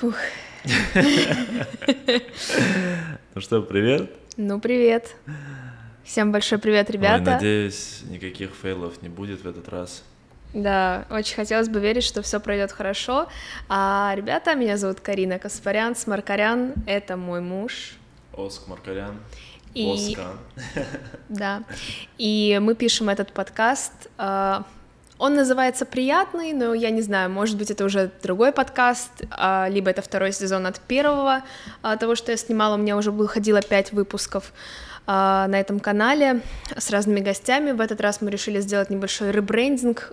Фух. Ну что, привет. Ну, привет. Всем большой привет, ребята. Ой, надеюсь, никаких фейлов не будет в этот раз. Да, очень хотелось бы верить, что все пройдет хорошо. А, ребята, меня зовут Карина Каспарян, Смаркарян, это мой муж. Оск Маркарян. И- Оскан. Да. И мы пишем этот подкаст. а, Он называется «Приятный», но я не знаю, может быть, это уже другой подкаст, а, либо это второй сезон от первого а, того, что я снимала. У меня уже выходило пять выпусков а, на этом канале с разными гостями. В этот раз мы решили сделать небольшой ребрендинг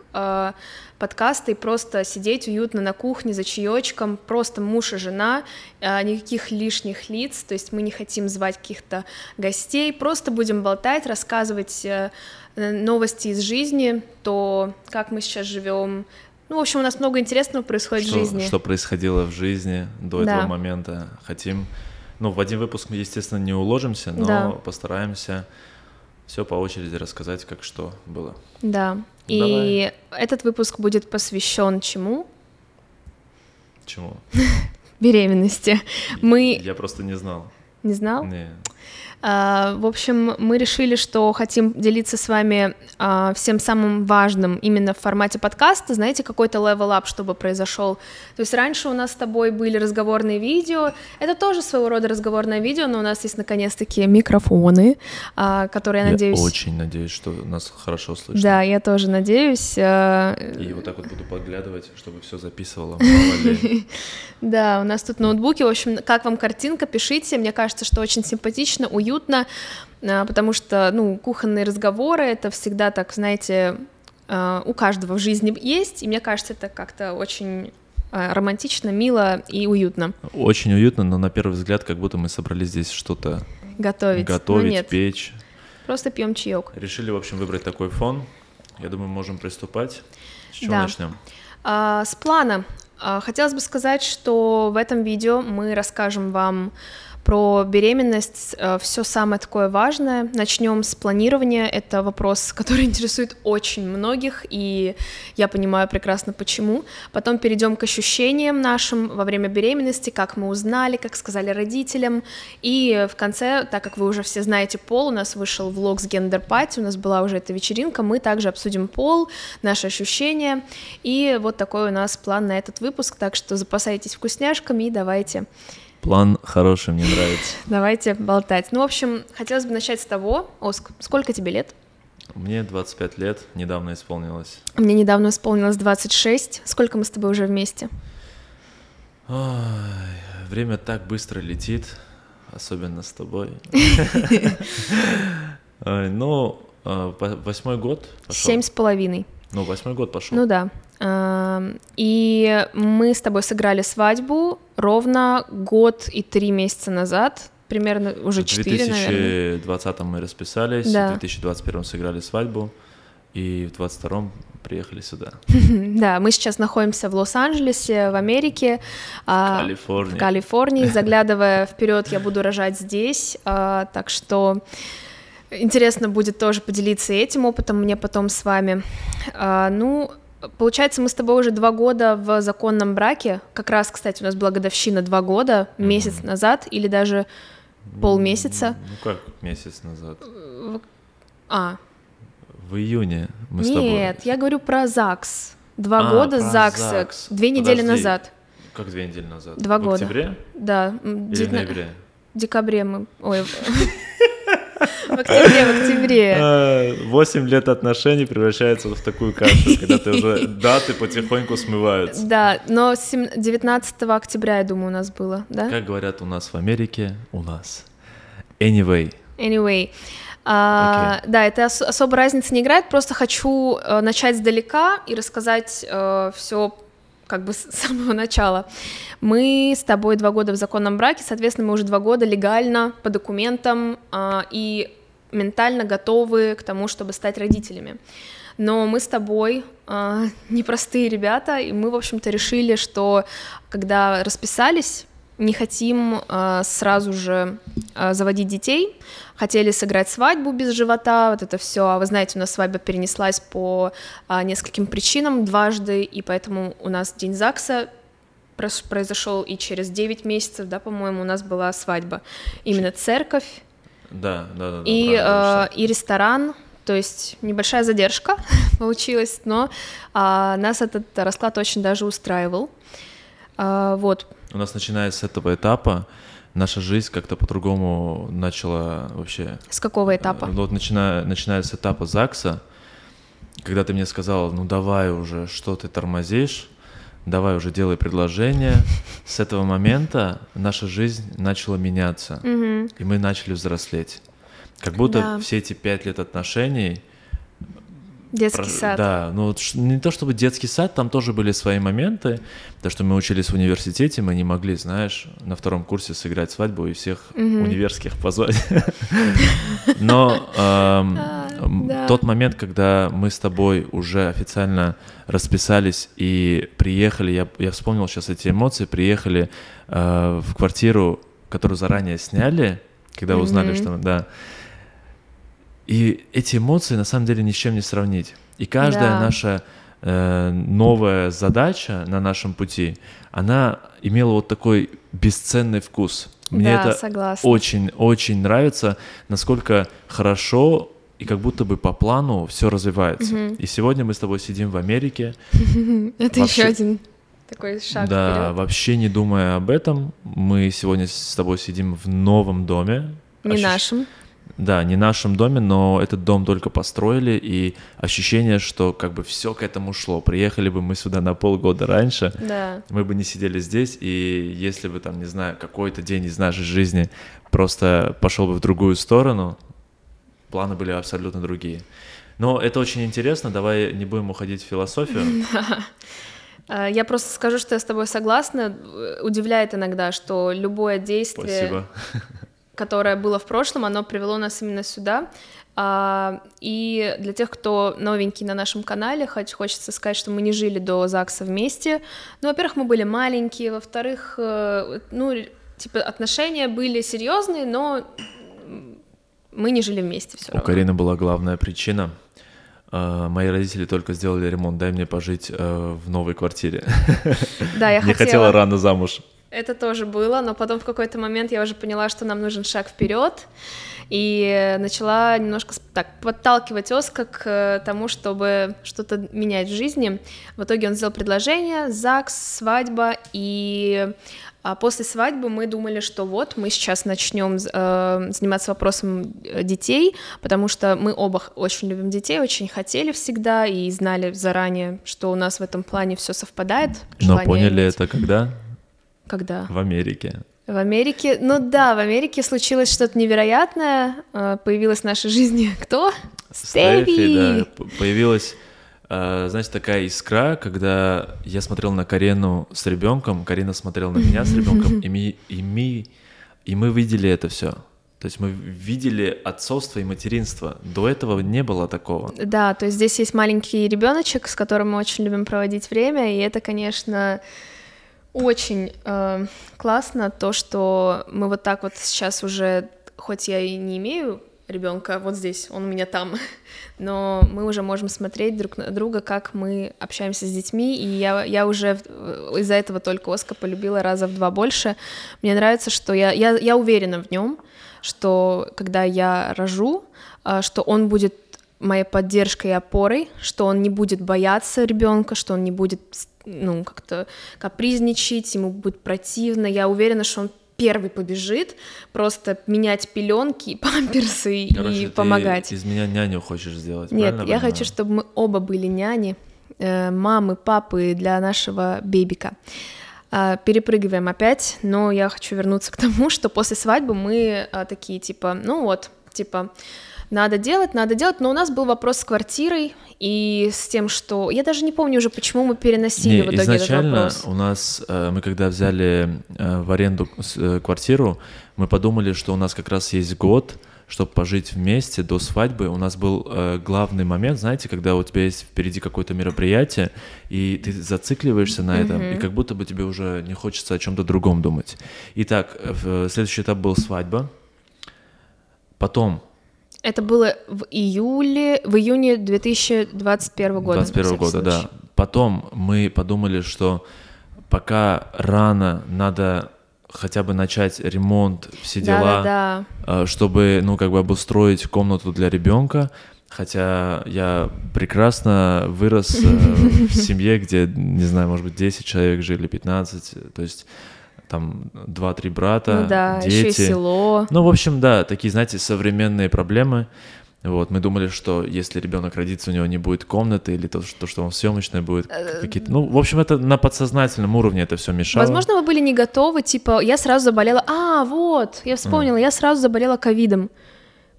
подкаста и просто сидеть уютно на кухне за чаечком, просто муж и жена, никаких лишних лиц, то есть мы не хотим звать каких-то гостей, просто будем болтать, рассказывать э, новости из жизни, то, как мы сейчас живем. Ну, в общем, у нас много интересного происходит Что, в жизни. что происходило в жизни до Да. этого момента. Хотим... Ну, в один выпуск мы, естественно, не уложимся, но Да. постараемся все по очереди рассказать, как что было. Да. И этот выпуск будет посвящен чему? Чему? Беременности. Мы Я просто не знал. не знал. Не. А, В общем, мы решили, что хотим делиться с вами а, всем самым важным именно в формате подкаста, знаете, какой-то up, чтобы произошел. То есть раньше у нас с тобой были разговорные видео, это тоже своего рода разговорное видео, но у нас есть наконец-таки микрофоны, а, которые, я надеюсь... очень надеюсь, что нас хорошо слышно. Да, я тоже надеюсь. И вот так вот буду подглядывать, чтобы все записывало. Да, у нас тут ноутбуки. В общем, как вам картинка, пишите. Мне кажется, что очень симпатично, уютно, а, потому что, ну, кухонные разговоры — это всегда так, знаете, а, у каждого в жизни есть, и мне кажется, это как-то очень а, романтично, мило и уютно Очень уютно, но на первый взгляд, как будто мы собрались здесь что-то готовить. Но готовить, нет, печь. просто пьем чаек. Решили, в общем, выбрать такой фон. Я думаю, можем приступать. С чего Да. начнем? А, С плана. А, Хотелось бы сказать, что в этом видео мы расскажем вам про беременность, все самое такое важное. Начнем с планирования. Это вопрос, который интересует очень многих, и я понимаю прекрасно почему. Потом перейдем к ощущениям нашим во время беременности, как мы узнали, как сказали родителям. И в конце, так как вы уже все знаете пол, у нас вышел влог с gender party, у нас была уже эта вечеринка, мы также обсудим пол, наши ощущения. И вот такой у нас план на этот выпуск, так что запасайтесь вкусняшками и давайте План хороший, мне нравится. Давайте болтать. Ну, в общем, хотелось бы начать с того, Оск, сколько тебе лет? Мне 25 лет, недавно исполнилось. Мне недавно исполнилось 26. Сколько мы с тобой уже вместе? Ой, время так быстро летит, особенно с тобой. Ой, Ну, э, во- восьмой год. Семь с половиной. Ну, восьмой год пошел. Ну да. Ам, И мы с тобой сыграли свадьбу ровно год и три месяца назад. Примерно уже В четыре, наверное. 2020 мы расписались, Да. в 2021 сыграли свадьбу, и в 2022 приехали сюда, Да, мы сейчас находимся в Лос-Анджелесе, в Америке. а, Калифорния. в Калифорнии. Заглядывая вперед, я буду рожать здесь, а, так что интересно будет тоже поделиться этим опытом мне потом с вами. А, Ну, получается, мы с тобой уже два года в законном браке. Как раз, кстати, у нас была годовщина два года, месяц назад или даже полмесяца. Ну как месяц назад? А, В июне мы с тобой. нет, я говорю про ЗАГС. Два А, года ЗАГСа, ЗАГС. две недели Подожди. назад. Как две недели назад? Два в года. октябре Да, или в девятна- ноябре? В декабре мы... Ой, в октябре, в октябре. А, Восемь лет отношений превращается в такую кашу, когда ты уже даты потихоньку смываются. Да, но сем- 19 октября, я думаю, у нас было, да? Как говорят у нас в Америке, у нас. Anyway, Anyway. а, Да, это ос- особо разницы не играет, просто хочу э, начать сдалека и рассказать все как бы с самого начала. Мы с тобой два года в законном браке, соответственно, мы уже два года легально, по документам а, и ментально готовы к тому, чтобы стать родителями. Но мы с тобой а, непростые ребята, и мы, в общем-то, решили, что когда расписались, не хотим а, сразу же а, заводить детей, хотели сыграть свадьбу без живота, вот это все. А вы знаете, у нас свадьба перенеслась по а, нескольким причинам дважды, и поэтому у нас день ЗАГСа произошел и через 9 месяцев, да, по-моему, у нас была свадьба. Именно церковь. Да, да, да. И, э, и ресторан, то есть небольшая задержка получилась, но а, нас этот расклад очень даже устраивал. А, вот. У нас начиная с этого этапа наша жизнь как-то по-другому начала вообще. С какого этапа? Ну, вот начиная, начиная с этапа ЗАГСа, когда ты мне сказала, ну давай уже, что ты тормозишь, давай уже делай предложение. С этого момента наша жизнь начала меняться, угу. и мы начали взрослеть. Как будто да. все эти пять лет отношений Детский про... сад. Да, ну вот не то чтобы детский сад, там тоже были свои моменты. То, что мы учились в университете, мы не могли, знаешь, на втором курсе сыграть свадьбу и всех угу. универских позвать. Но а, тот момент, когда мы с тобой уже официально расписались и приехали, я, я вспомнил сейчас эти эмоции, приехали э, в квартиру, которую заранее сняли, когда узнали, что, да, и эти эмоции на самом деле ни с чем не сравнить. И каждая да. наша э, новая задача на нашем пути, она имела вот такой бесценный вкус. Мне да, это согласна. очень, очень нравится, насколько хорошо и как будто бы по плану все развивается. Угу. И сегодня мы с тобой сидим в Америке. Это еще один такой шаг Да, вперед. вообще не думая об этом, мы сегодня с тобой сидим в новом доме. Не Ощущ... нашем. Да, не нашем доме, но этот дом только построили, и ощущение, что как бы все к этому шло. Приехали бы мы сюда на полгода раньше, да. мы бы не сидели здесь, и если бы там, не знаю, какой-то день из нашей жизни просто пошел бы в другую сторону, планы были абсолютно другие. Но это очень интересно, давай не будем уходить в философию. А, я просто скажу, что я с тобой согласна. Удивляет иногда, что любое действие... Спасибо которое было в прошлом, оно привело нас именно сюда. А, и для тех, кто новенький на нашем канале, хоть хочется сказать, что мы не жили до ЗАГСа вместе. Ну, во-первых, мы были маленькие, во-вторых, э, ну, типа отношения были серьезные, но мы не жили вместе все У равно. Карины была главная причина. Uh, мои родители только сделали ремонт, дай мне пожить uh, в новой квартире. Да, я не хотела рано замуж. Это тоже было, но потом в какой-то момент я уже поняла, что нам нужен шаг вперед, и начала немножко так подталкивать Оска к э, тому, чтобы что-то менять в жизни. В итоге он сделал предложение, ЗАГС, свадьба, и а после свадьбы мы думали, что вот мы сейчас начнем э, заниматься вопросом э, детей, потому что мы оба очень любим детей, очень хотели всегда и знали заранее, что у нас в этом плане все совпадает. Но поняли иметь. это когда? Когда? В Америке. В Америке, ну да, в Америке случилось что-то невероятное. Э, появилась в нашей жизни кто? Стефи. да. Появилась, э, знаете, такая искра, когда я смотрел на Карену с ребенком, Карина смотрела на меня с ребенком, и мы, и мы, и мы видели это все. То есть мы видели отцовство и материнство. До этого не было такого. Да, то есть здесь есть маленький ребеночек, с которым мы очень любим проводить время, и это, конечно, очень э, классно то, что мы вот так вот сейчас уже, хоть я и не имею ребенка вот здесь, он у меня там, но мы уже можем смотреть друг на друга, как мы общаемся с детьми, и я, я уже из-за этого только Оска полюбила раза в два больше. Мне нравится, что я, я, я уверена в нем, что когда я рожу, э, что он будет моей поддержкой и опорой, что он не будет бояться ребенка, что он не будет ну, как-то капризничать, ему будет противно. Я уверена, что он первый побежит, просто менять пеленки, памперсы Короче, и помогать. Ты из меня няню хочешь сделать? Нет, я хочу, чтобы мы оба были няни, э, мамы, папы для нашего бебика. Э, перепрыгиваем опять, но я хочу вернуться к тому, что после свадьбы мы э, такие типа, ну вот, типа надо делать, надо делать, но у нас был вопрос с квартирой и с тем, что я даже не помню уже, почему мы переносили не, в итоге изначально этот вопрос. у нас э, мы когда взяли э, в аренду э, квартиру, мы подумали, что у нас как раз есть год, чтобы пожить вместе до свадьбы. У нас был э, главный момент, знаете, когда у тебя есть впереди какое-то мероприятие, и ты зацикливаешься на этом, mm-hmm. и как будто бы тебе уже не хочется о чем-то другом думать. Итак, э, следующий этап был свадьба. Потом это было в июле, в июне 2021 года. 2021 года, случае. да. Потом мы подумали, что пока рано, надо хотя бы начать ремонт, все дела, Да, э, чтобы, ну, как бы обустроить комнату для ребенка. Хотя я прекрасно вырос э, в семье, где, не знаю, может быть, 10 человек жили, 15, то есть там 2-3 брата, Ну да, дети. еще и село. Ну, в общем, да, такие, знаете, современные проблемы. Вот, мы думали, что если ребенок родится, у него не будет комнаты, или то, что, что он в съемочной будет Э, какие-то. Ну, в общем, это на подсознательном уровне это все мешало. Возможно, вы были не готовы, типа, я сразу заболела, а, вот, я вспомнила, я сразу заболела ковидом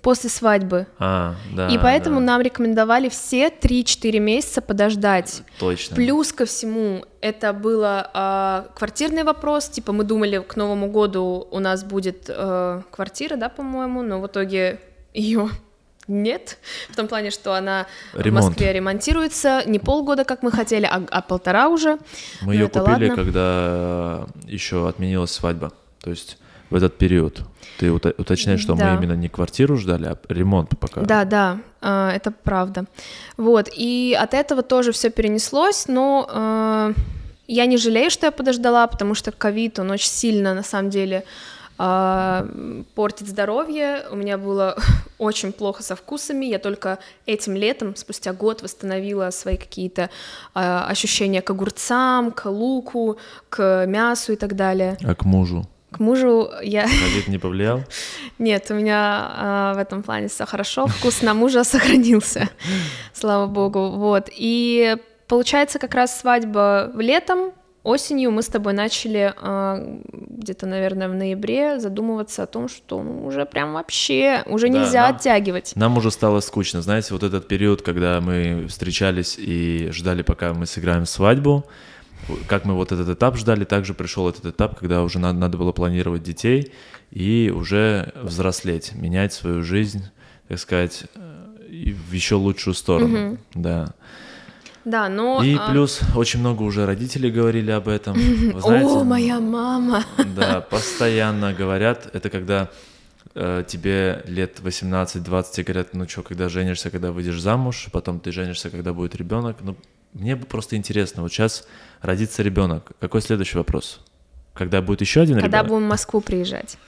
после свадьбы. А, да. и поэтому да, нам рекомендовали все 3-4 месяца подождать. Точно. Плюс ко всему, это был квартирный вопрос, типа мы думали, к Новому году у нас будет э, квартира, да, по-моему, но в итоге ее нет, в том плане, что она Ремонт. в Москве ремонтируется не полгода, как мы хотели, а, а полтора уже. Мы Ну, ее купили, ладно. когда еще отменилась свадьба. То есть в этот период. Ты уто- уточняешь, что Да. мы именно не квартиру ждали, а ремонт пока. Да, да, а, это правда. Вот, и от этого тоже все перенеслось, но а, я не жалею, что я подождала, потому что ковид, он очень сильно, на самом деле, а, портит здоровье. У меня было очень плохо со вкусами. Я только этим летом, спустя год, восстановила свои какие-то ощущения к огурцам, к луку, к мясу и так далее. А к мужу? К мужу я... Ковид не повлиял? Нет, у меня а, в этом плане все хорошо. Вкус на мужа сохранился, слава богу. Вот. И получается, как раз свадьба в летом, осенью мы с тобой начали а, где-то, наверное, в ноябре задумываться о том, что ну, уже прям вообще, уже Да, нельзя нам- оттягивать. Нам уже стало скучно. Знаете, вот этот период, когда мы встречались и ждали, пока мы сыграем свадьбу, как мы вот этот этап ждали, также пришел этот этап, когда уже надо, надо было планировать детей и уже взрослеть, менять свою жизнь, так сказать, э, в еще лучшую сторону. Да. Да, но... И а, плюс очень много уже родителей говорили об этом. Вы знаете, О, моя мама! Да, постоянно говорят. Это когда э, тебе лет 18-20 тебе говорят, ну что, когда женишься, когда выйдешь замуж, потом ты женишься, когда будет ребенок. Ну, мне бы просто интересно, вот сейчас родится ребенок. Какой следующий вопрос? Когда будет еще один Когда ребенок? будем в Москву приезжать?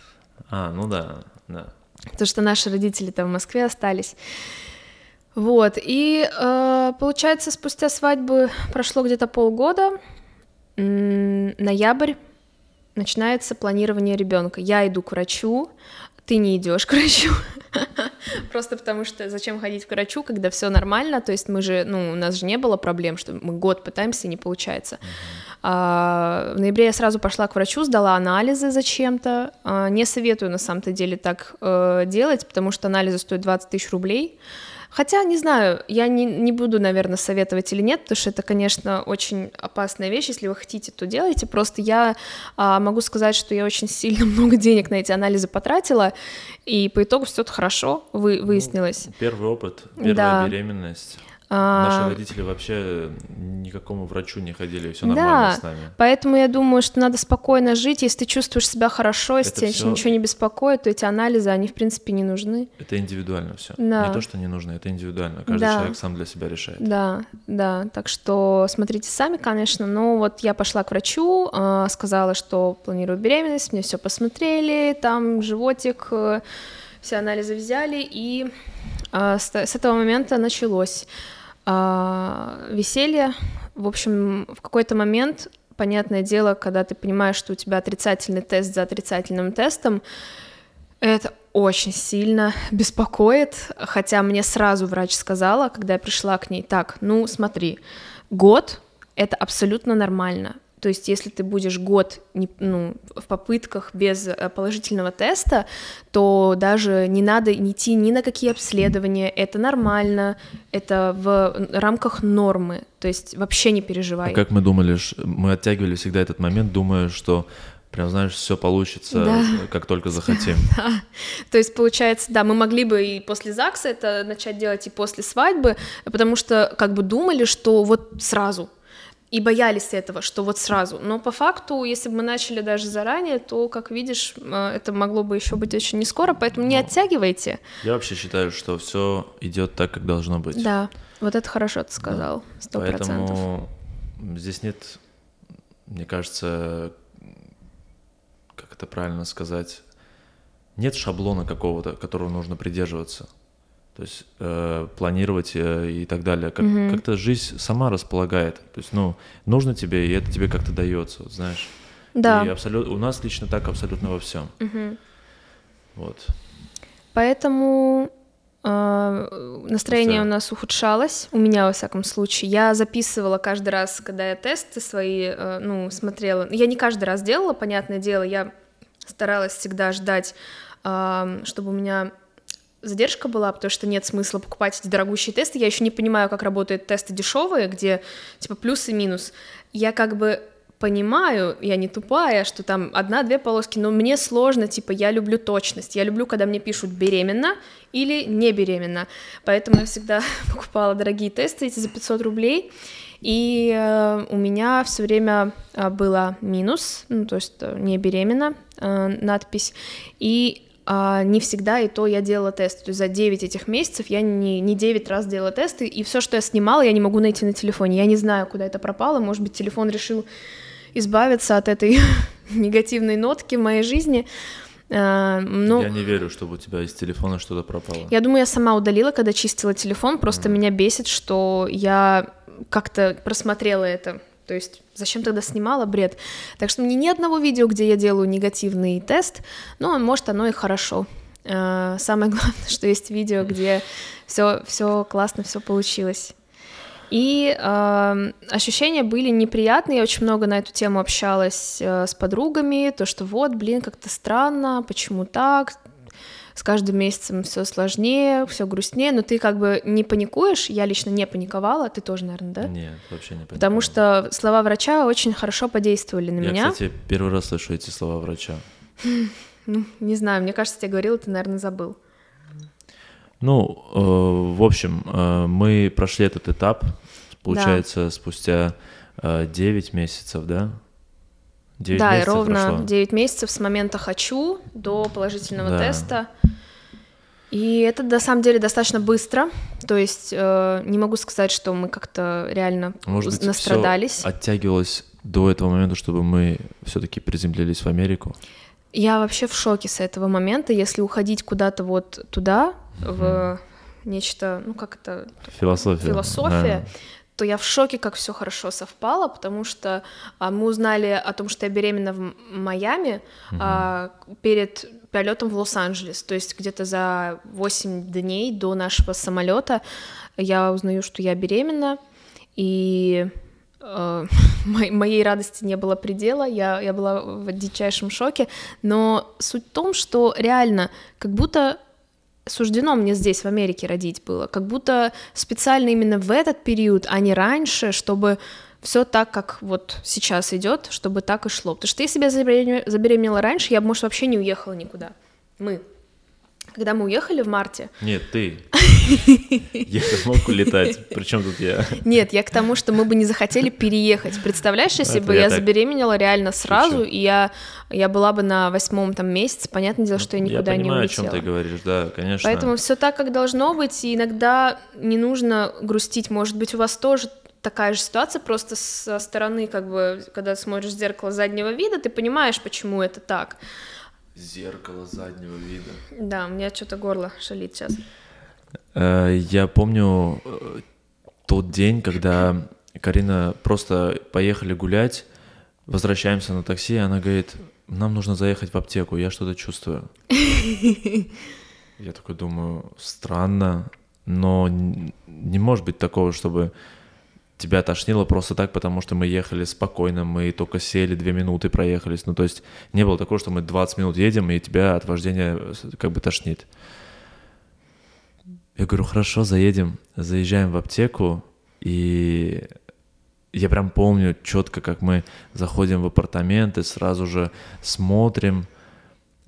А, ну да, да. потому что наши родители там в Москве остались. Вот, и э, получается, спустя свадьбы прошло где-то полгода, ноябрь, начинается планирование ребенка. Я иду к врачу, ты не идешь к врачу. Просто потому что зачем ходить к врачу, когда все нормально, то есть мы же, ну, у нас же не было проблем, что мы год пытаемся, не получается. А, в ноябре я сразу пошла к врачу, сдала анализы зачем-то. А, не советую на самом-то деле так э, делать, потому что анализы стоят 20 тысяч рублей. Хотя, не знаю, я не, не буду, наверное, советовать или нет, потому что это, конечно, очень опасная вещь. Если вы хотите, то делайте. Просто я а, могу сказать, что я очень сильно много денег на эти анализы потратила, и по итогу все хорошо вы, выяснилось. Первый опыт, первая Да. беременность. А, Наши родители вообще никакому врачу не ходили, все Да. нормально с нами. Поэтому я думаю, что надо спокойно жить. Если ты чувствуешь себя хорошо, если Это тебя всё- ничего не беспокоит, то эти анализы, они, в принципе, не нужны. Это индивидуально все. Да. Не то, что не нужно, это индивидуально. Каждый Да. человек сам для себя решает. Да, да, так что смотрите сами, конечно, но вот я пошла к врачу, э, сказала, что планирую беременность, мне все посмотрели, там животик, э, все анализы взяли, и э, с, этого момента началось веселье. В общем, в какой-то момент, понятное дело, когда ты понимаешь, что у тебя отрицательный тест за отрицательным тестом, это очень сильно беспокоит, хотя мне сразу врач сказала, когда я пришла к ней, так, ну смотри, год — это абсолютно нормально. То есть, если ты будешь год не- ну, в попытках без э, положительного теста, то даже не надо идти ни на какие обследования, это нормально, это в рамках нормы, то есть вообще не переживай. А как мы думали, мы оттягивали всегда этот момент, думая, что прям, знаешь, все получится, Да. как только захотим. Да. То есть, получается, да, мы могли бы и после ЗАГСа это начать делать, и после свадьбы, потому что как бы думали, что вот сразу, и боялись этого, что вот сразу. Но по факту, если бы мы начали даже заранее, то, как видишь, э, это могло бы еще быть очень не скоро, поэтому не оттягивайте. Я вообще считаю, что все идет так, как должно быть. Да, вот это хорошо ты сказал, сто процентов. Поэтому здесь нет мне кажется, как это правильно сказать, нет шаблона какого-то, которого нужно придерживаться. То есть э, планировать э, и так далее. Как, mm-hmm. Как-то жизнь сама располагает. То есть, ну, нужно тебе, и это тебе как-то дается, вот, знаешь. Да. И абсолютно, у нас лично так абсолютно во всем. Mm-hmm. Вот. Поэтому э, настроение Все. у нас ухудшалось, у меня во всяком случае. Я записывала каждый раз, когда я тесты свои, э, ну, смотрела. Я не каждый раз делала, понятное дело, я старалась всегда ждать, э, чтобы у меня задержка была, потому что нет смысла покупать эти дорогущие тесты. Я еще не понимаю, как работают тесты дешевые, где типа плюс и минус. Я как бы понимаю, я не тупая, что там одна-две полоски, но мне сложно, типа, я люблю точность, я люблю, когда мне пишут беременна или не беременна, поэтому я всегда покупала дорогие тесты эти за 500 рублей, и э, у меня все время э, было минус, ну, то есть э, не беременна э, надпись, и а не всегда и то я делала тесты. То есть за 9 этих месяцев я не, не 9 раз делала тесты, и все, что я снимала, я не могу найти на телефоне. Я не знаю, куда это пропало. Может быть, телефон решил избавиться от этой негативной нотки в моей жизни. А, ну, я не верю, чтобы у тебя из телефона что-то пропало. Я думаю, я сама удалила, когда чистила телефон. Просто mm. меня бесит, что я как-то просмотрела это. То есть зачем тогда снимала бред? Так что мне ни одного видео, где я делаю негативный тест, ну, может, оно и хорошо. А, самое главное, что есть видео, где все, все классно, все получилось. И э, ощущения были неприятные, я очень много на эту тему общалась э, с подругами, то, что вот, блин, как-то странно, почему так, с каждым месяцем все сложнее, все грустнее, но ты как бы не паникуешь, я лично не паниковала, ты тоже, наверное, да? Нет, вообще не паниковала. Потому что слова врача очень хорошо подействовали на я, меня. Я, кстати, первый раз слышу эти слова врача. Ну, не знаю, мне кажется, тебе говорила, ты, наверное, забыл. Ну, э, в общем, э, мы прошли этот этап, получается, да. спустя э, 9 месяцев, да? 9 да, месяцев ровно прошло. 9 месяцев с момента «хочу» до положительного да. теста. И это на самом деле достаточно быстро, то есть э, не могу сказать, что мы как-то реально Может быть, настрадались. Всё оттягивалось до этого момента, чтобы мы все-таки приземлились в Америку. Я вообще в шоке с этого момента, если уходить куда-то вот туда, mm-hmm. в нечто, ну как это? Философия. Философия. Да то я в шоке, как все хорошо совпало, потому что а, мы узнали о том, что я беременна в Майами угу. а, перед полетом в Лос-Анджелес. То есть где-то за 8 дней до нашего самолета я узнаю, что я беременна, и э, моей радости не было предела, я, я была в дичайшем шоке, но суть в том, что реально как будто суждено мне здесь, в Америке, родить было, как будто специально именно в этот период, а не раньше, чтобы все так, как вот сейчас идет, чтобы так и шло. Потому что если бы я забеременела раньше, я бы, может, вообще не уехала никуда. Мы. Когда мы уехали в марте... Нет, ты. Я мог улетать, причем тут я? Нет, я к тому, что мы бы не захотели переехать. Представляешь, если бы я забеременела реально сразу, и я, я была бы на восьмом там месяце, понятное дело, что я никуда не улетела. Я понимаю, о чем ты говоришь, да, конечно. Поэтому все так, как должно быть, и иногда не нужно грустить. Может быть, у вас тоже такая же ситуация, просто со стороны, как бы, когда смотришь в зеркало заднего вида, ты понимаешь, почему это так. Зеркало заднего вида. Да, у меня что-то горло шалит сейчас. Э, я помню э, тот день, когда Карина просто поехали гулять, возвращаемся на такси, и она говорит, нам нужно заехать в аптеку, я что-то чувствую. Я такой думаю, странно, но не может быть такого, чтобы тебя тошнило просто так, потому что мы ехали спокойно, мы только сели, две минуты проехались. Ну, то есть не было такого, что мы 20 минут едем, и тебя от вождения как бы тошнит. Я говорю, хорошо, заедем, заезжаем в аптеку, и я прям помню четко, как мы заходим в апартаменты, сразу же смотрим,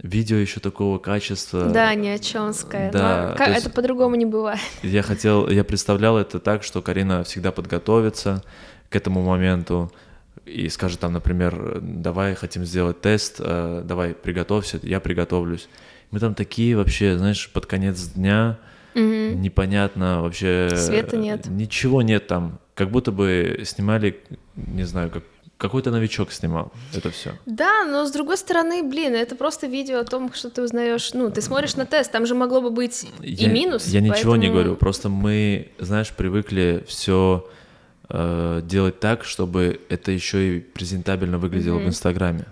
видео еще такого качества. Да, не о чемское. Да, как, это по-другому не бывает. Я хотел, я представлял это так, что Карина всегда подготовится к этому моменту и скажет там, например, давай хотим сделать тест, э, давай приготовься, я приготовлюсь. Мы там такие вообще, знаешь, под конец дня угу. непонятно вообще. Света нет. Ничего нет там, как будто бы снимали, не знаю, как какой-то новичок снимал это все. Да, но с другой стороны, блин, это просто видео о том, что ты узнаешь. Ну, ты смотришь на тест, там же могло бы быть я, и минус. Я поэтому... ничего не говорю, просто мы, знаешь, привыкли все э, делать так, чтобы это еще и презентабельно выглядело mm-hmm. в Инстаграме.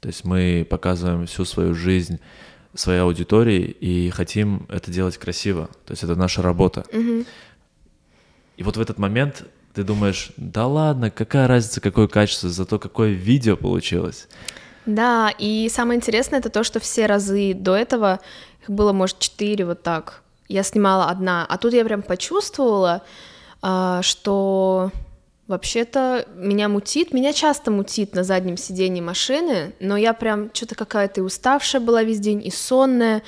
То есть мы показываем всю свою жизнь своей аудитории и хотим это делать красиво. То есть это наша работа. Mm-hmm. И вот в этот момент ты думаешь, да ладно, какая разница, какое качество, зато какое видео получилось. Да, и самое интересное это то, что все разы до этого, их было, может, четыре вот так, я снимала одна, а тут я прям почувствовала, а, что вообще-то меня мутит, меня часто мутит на заднем сидении машины, но я прям что-то какая-то и уставшая была весь день, и сонная,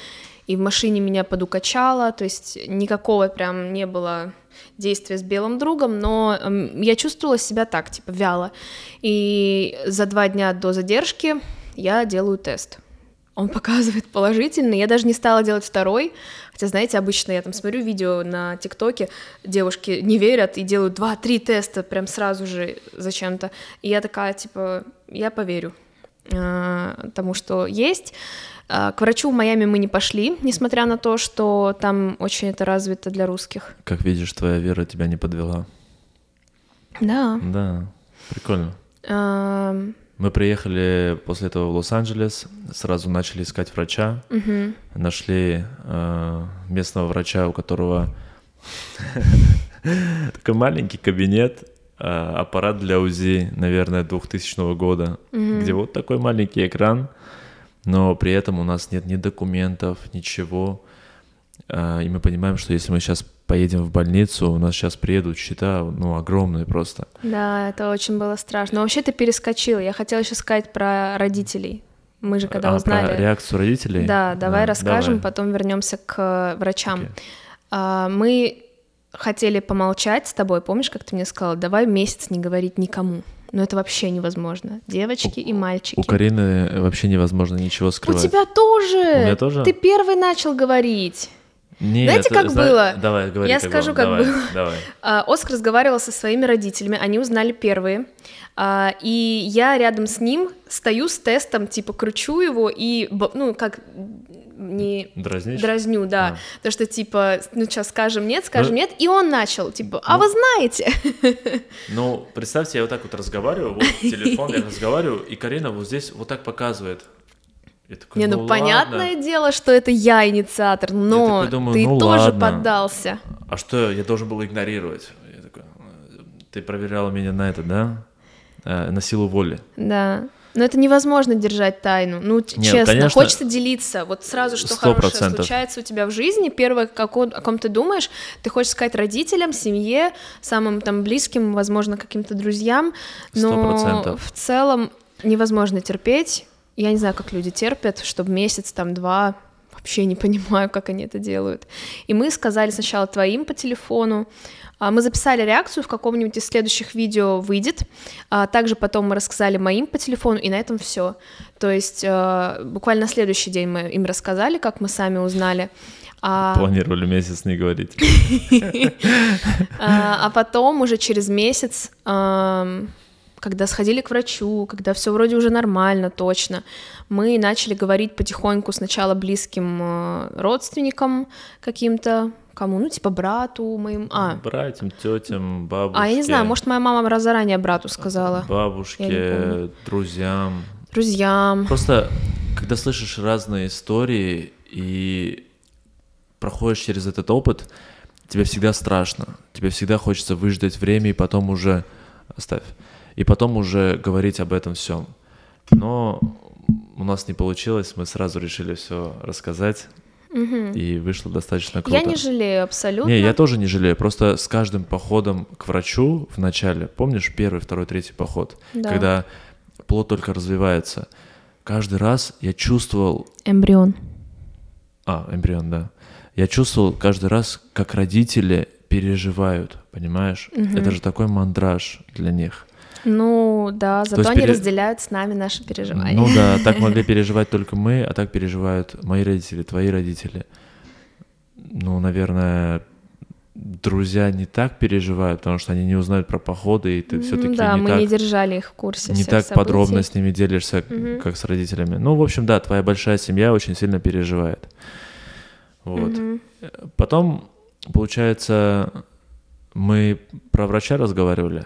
и в машине меня подукачало, то есть никакого прям не было действия с белым другом, но эм, я чувствовала себя так, типа, вяло. И за два дня до задержки я делаю тест. Он показывает положительный. Я даже не стала делать второй. Хотя, знаете, обычно я там смотрю видео на ТикТоке, девушки не верят и делают два-три теста прям сразу же зачем-то. И я такая, типа, я поверю э, тому, что есть. А, к врачу в Майами мы не пошли, несмотря на то, что там очень это развито для русских. Как видишь, твоя вера тебя не подвела. Да. Да, прикольно. А... Мы приехали после этого в Лос-Анджелес, сразу начали искать врача, угу. нашли э, местного врача, у которого такой маленький кабинет, э, аппарат для УЗИ, наверное, 2000 года, где вот такой маленький экран, но при этом у нас нет ни документов, ничего. А, и мы понимаем, что если мы сейчас поедем в больницу, у нас сейчас приедут счета, ну, огромные просто. Да, это очень было страшно. Но вообще ты перескочил. Я хотела еще сказать про родителей. Мы же когда а, узнали... Про реакцию родителей? Да, давай да, расскажем, давай. потом вернемся к врачам. Okay. А, мы хотели помолчать с тобой, помнишь, как ты мне сказала, давай месяц не говорить никому. Но это вообще невозможно. Девочки у, и мальчики. У Карины вообще невозможно ничего скрывать. У тебя тоже. У меня тоже. Ты первый начал говорить. Нет, Знаете, как зна... было? Давай, говори. Я как скажу, было. как давай, было. Давай. А, Оскар разговаривал со своими родителями, они узнали первые. А, и я рядом с ним стою с тестом, типа кручу его и, ну, как не Дразнишь? дразню, да. А. То, что типа, ну сейчас скажем нет, скажем ну, нет, и он начал, типа, а ну, вы знаете. Ну, представьте, я вот так вот разговариваю, вот телефон, я разговариваю, и Карина вот здесь вот так показывает. Я такой, не, ну, ну понятное дело, что это я инициатор, но такой, думаю, ты ну, тоже ладно. поддался. А что я должен был игнорировать? Я такой, ты проверяла меня на это, да? Э, на силу воли. Да. Но это невозможно держать тайну. Ну, Нет, честно, конечно, хочется делиться. Вот сразу, что 100%. хорошее случается у тебя в жизни, первое, как, о ком ты думаешь, ты хочешь сказать родителям, семье, самым там близким, возможно, каким-то друзьям. Но 100%. в целом невозможно терпеть. Я не знаю, как люди терпят, чтобы месяц, там, два, вообще не понимаю, как они это делают. И мы сказали сначала твоим по телефону, а, мы записали реакцию, в каком-нибудь из следующих видео выйдет. А, также потом мы рассказали моим по телефону, и на этом все. То есть а, буквально на следующий день мы им рассказали, как мы сами узнали. А... Планировали месяц не говорить. А потом уже через месяц когда сходили к врачу, когда все вроде уже нормально, точно, мы начали говорить потихоньку сначала близким родственникам каким-то, Кому? Ну, типа брату моим. А. Братьям, тетям, бабушке. А, я не знаю, может, моя мама раз заранее брату сказала. Бабушке, друзьям. Друзьям. Просто, когда слышишь разные истории и проходишь через этот опыт, тебе всегда страшно. Тебе всегда хочется выждать время и потом уже... Оставь. И потом уже говорить об этом всем. Но у нас не получилось, мы сразу решили все рассказать Угу. И вышло достаточно круто. Я не жалею абсолютно. Не, я тоже не жалею. Просто с каждым походом к врачу в начале, помнишь, первый, второй, третий поход, да. когда плод только развивается, каждый раз я чувствовал... Эмбрион. А, эмбрион, да. Я чувствовал каждый раз, как родители переживают, понимаешь? Угу. Это же такой мандраж для них. Ну да, зато они пере... разделяют с нами наши переживания. Ну да, так могли переживать только мы, а так переживают мои родители, твои родители. Ну, наверное, друзья не так переживают, потому что они не узнают про походы, и ты все-таки да, не мы так, не держали их в курсе не так событий. подробно с ними делишься, Мгм. как с родителями. Ну, в общем, да, твоя большая семья очень сильно переживает. Вот. Мгм. Потом, получается, мы про врача разговаривали,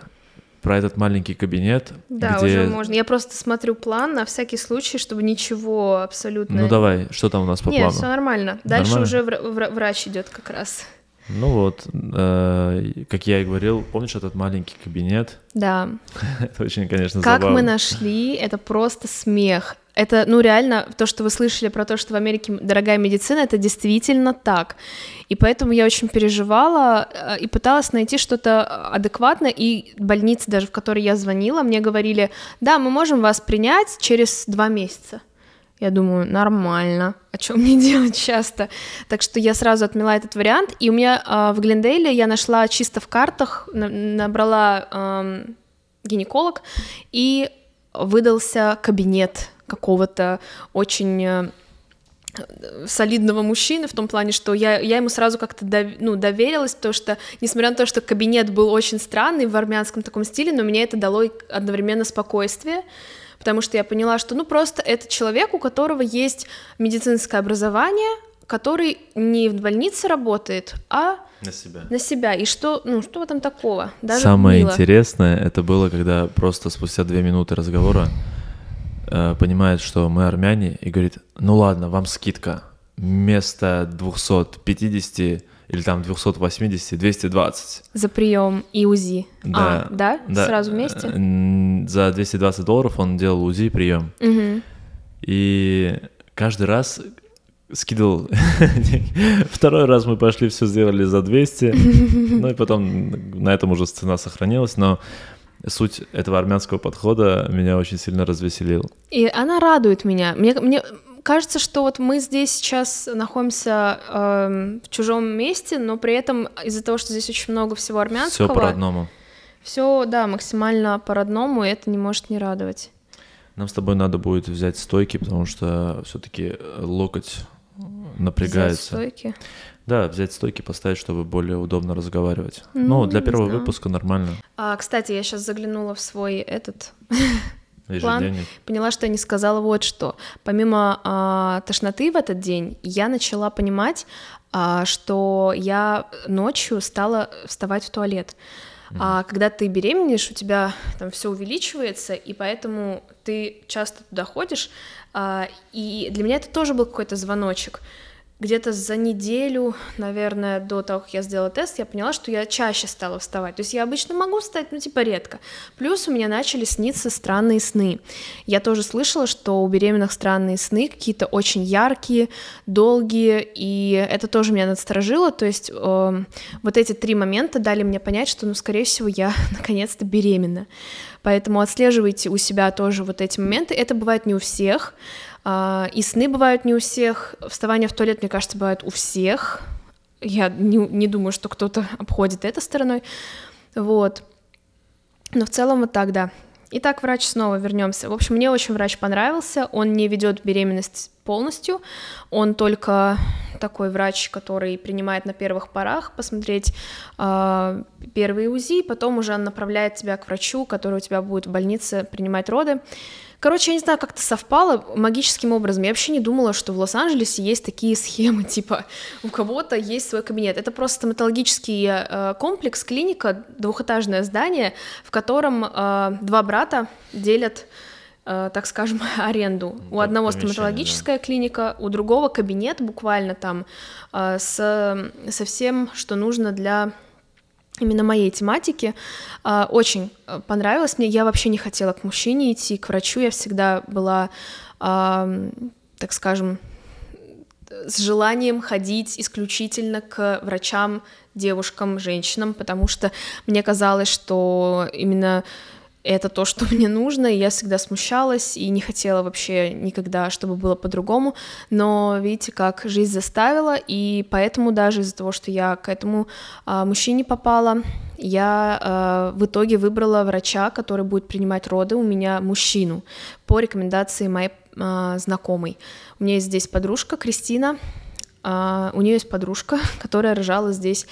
про этот маленький кабинет, Да, где... уже можно. Я просто смотрю план на всякий случай, чтобы ничего абсолютно... Ну давай, что там у нас по Нет, плану? все нормально. Дальше Нормально? уже вра- вра- врач идет как раз. Ну вот, э, как я и говорил, помнишь этот маленький кабинет? Да. Это очень, конечно, Как забавно. мы нашли, это просто смех. Это, ну, реально, то, что вы слышали про то, что в Америке дорогая медицина, это действительно так. И поэтому я очень переживала э, и пыталась найти что-то адекватное. И больницы, даже в которые я звонила, мне говорили, да, мы можем вас принять через два месяца. Я думаю, нормально. А что мне делать часто? Так что я сразу отмела этот вариант. И у меня а, в Глендейле я нашла чисто в картах, на- набрала ам, гинеколог, и выдался кабинет какого-то очень э, солидного мужчины в том плане, что я, я ему сразу как-то дов- ну, доверилась, потому что, несмотря на то, что кабинет был очень странный в армянском таком стиле, но мне это дало одновременно спокойствие, потому что я поняла, что ну просто это человек, у которого есть медицинское образование, который не в больнице работает, а На себя. на себя. И что, ну, что в этом такого? Даже Самое мило. интересное, это было, когда просто спустя две минуты разговора э, понимает, что мы армяне, и говорит, ну ладно, вам скидка, вместо 250 или там 280, 220. За прием и УЗИ. Да, А, да? Да. Сразу вместе? Э, За 220 долларов он делал УЗИ прием. Мгм. И каждый раз скидывал. Второй раз мы пошли, все сделали за 200. Ну и потом на этом уже цена сохранилась, но суть этого армянского подхода меня очень сильно развеселил. И она радует меня. Мне, мне кажется, что вот мы здесь сейчас находимся эм, в чужом месте, но при этом из-за того, что здесь очень много всего Все армянского, по-родному. все, да, максимально по-родному, и это не может не радовать. Нам с тобой надо будет взять стойки, потому что все-таки локоть напрягается. Взять стойки. Да, взять стойки, поставить, чтобы более удобно разговаривать. Ну, Ну, для первого знаю. выпуска нормально. А, кстати, я сейчас заглянула в свой этот План. Поняла, что я не сказала вот что. Помимо а, тошноты в этот день, я начала понимать, а, что я ночью стала вставать в туалет. А когда ты беременеешь, у тебя там все увеличивается, и поэтому ты часто туда ходишь. а, и для меня это тоже был какой-то звоночек. Где-то за неделю, наверное, до того, как я сделала тест, я поняла, что я чаще стала вставать. То есть я обычно могу встать, ну, типа, редко. Плюс у меня начали сниться странные сны. Я тоже слышала, что у беременных странные сны какие-то очень яркие, долгие, и это тоже меня насторожило. То есть эм, вот эти три момента дали мне понять, что, ну, скорее всего, я наконец-то беременна. Поэтому отслеживайте у себя тоже вот эти моменты. Это бывает не у всех. А, И сны бывают не у всех. Вставание в туалет, мне кажется, бывает у всех. Я не, не думаю, что кто-то обходит это стороной. Вот. Но в целом вот так, да. Итак, врач снова вернемся. В общем, мне очень врач понравился. Он не ведет беременность полностью. Он только такой врач, который принимает на первых порах посмотреть э, первые УЗИ, потом уже он направляет тебя к врачу, который у тебя будет в больнице принимать роды. Короче, я не знаю, как-то совпало магическим образом. Я вообще не думала, что в Лос-Анджелесе есть такие схемы, типа у кого-то есть свой кабинет. Это просто стоматологический э, комплекс, клиника, двухэтажное здание, в котором э, два брата делят э, так скажем, аренду. У Под одного стоматологическая клиника, у другого кабинет буквально там э, с, со всем, что нужно для именно моей тематики. А, Очень э, понравилось мне. Я вообще не хотела к мужчине идти, к врачу. Я всегда была, ам, так скажем, с желанием ходить исключительно к врачам, девушкам, женщинам, потому что мне казалось, что именно это то, что мне нужно, и я всегда смущалась и не хотела вообще никогда, чтобы было по-другому, но видите, как жизнь заставила, и поэтому даже из-за того, что я к этому а, мужчине попала, я а, в итоге выбрала врача, который будет принимать роды у меня мужчину по рекомендации моей а, знакомой. У меня есть здесь подружка Кристина, А, у нее есть подружка, которая рожала здесь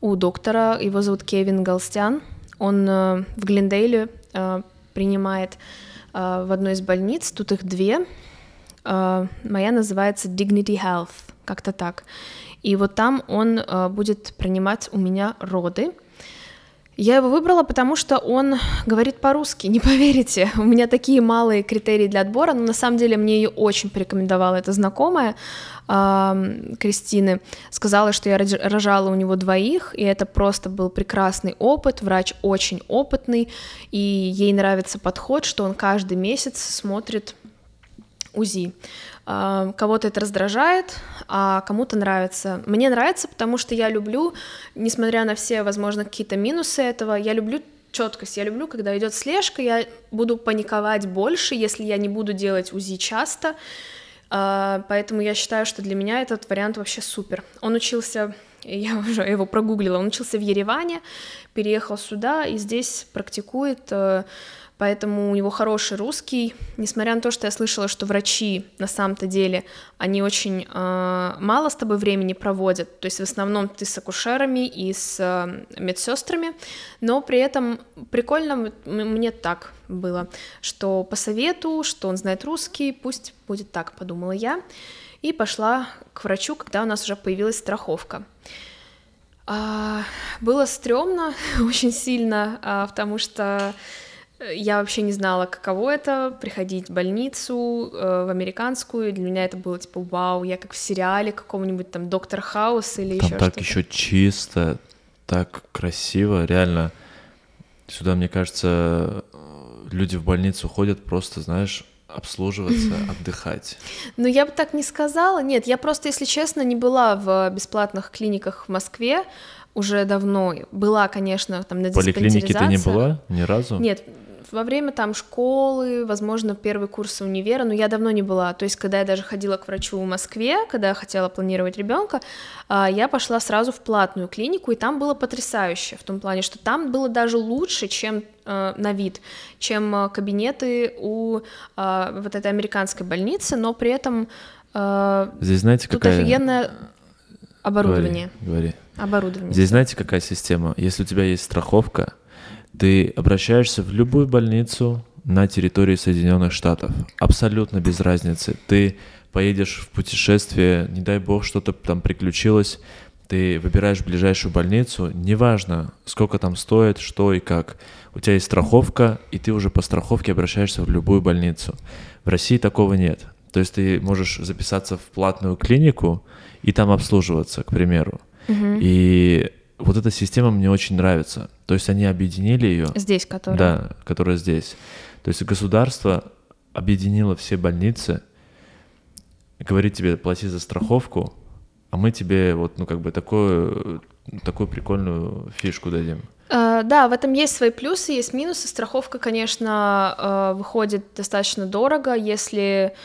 у доктора, его зовут Кевин Галстян. Он э, в Глендейле принимает э, в одной из больниц, тут их две. Моя называется Dignity Health, как-то так. И вот там он будет принимать у меня роды. Я его выбрала, потому что он говорит по-русски, не поверите. У меня такие малые критерии для отбора, но на самом деле мне ее очень порекомендовала эта знакомая э, Кристины. Сказала, что я рожала у него двоих, и это просто был прекрасный опыт. Врач очень опытный, и ей нравится подход, что он каждый месяц смотрит УЗИ. Кого-то это раздражает, а кому-то нравится. Мне нравится, потому что я люблю, несмотря на все, возможно, какие-то минусы этого, я люблю четкость. Я люблю, когда идет слежка, я буду паниковать больше, если я не буду делать УЗИ часто. А, поэтому я считаю, что для меня этот вариант вообще супер. Он учился, я уже его прогуглила, он учился в Ереване, переехал сюда и здесь практикует э, поэтому у него хороший русский, несмотря на то, что я слышала, что врачи на самом-то деле, они очень э, мало с тобой времени проводят, то есть в основном ты с акушерами и с э, медсестрами, но при этом прикольно мне так было, что по совету, что он знает русский, пусть будет так, подумала я, и пошла к врачу, когда у нас уже появилась страховка. А, было стрёмно очень сильно, потому что я вообще не знала, каково это приходить в больницу, э, в американскую. Для меня это было типа вау, я как в сериале какого-нибудь там Доктор Хаус или там еще так что-то. еще чисто, так красиво, реально. Сюда, мне кажется, люди в больницу ходят просто, знаешь, обслуживаться, отдыхать. Ну, я бы так не сказала. Нет, я просто, если честно, не была в бесплатных клиниках в Москве уже давно. Была, конечно, там на Поликлинике ты не была ни разу? Нет, во время там школы, возможно, первый курс универа, но я давно не была. То есть, когда я даже ходила к врачу в Москве, когда я хотела планировать ребенка, а, я пошла сразу в платную клинику, и там было потрясающе в том плане, что там было даже лучше, чем э, на вид, чем э, кабинеты у а, вот этой американской больницы, но при этом Здесь знаете, тут какая... офигенное оборудование. Говори, говори. Оборудование. Здесь знаете, какая система? Если у тебя есть страховка, ты обращаешься в любую больницу на территории Соединенных Штатов. Абсолютно без разницы. Ты поедешь в путешествие, не дай бог, что-то там приключилось, ты выбираешь ближайшую больницу, неважно, сколько там стоит, что и как. У тебя есть страховка, и ты уже по страховке обращаешься в любую больницу. В России такого нет. То есть ты можешь записаться в платную клинику и там обслуживаться, к примеру. Угу. И вот эта система мне очень нравится. То есть они объединили ее. Здесь, которая. Да, которая здесь. То есть государство объединило все больницы, говорит тебе, плати за страховку, а мы тебе вот, ну, как бы такую, такую прикольную фишку дадим. Uh, да, в этом есть свои плюсы, есть минусы. Страховка, конечно, uh, выходит достаточно дорого, если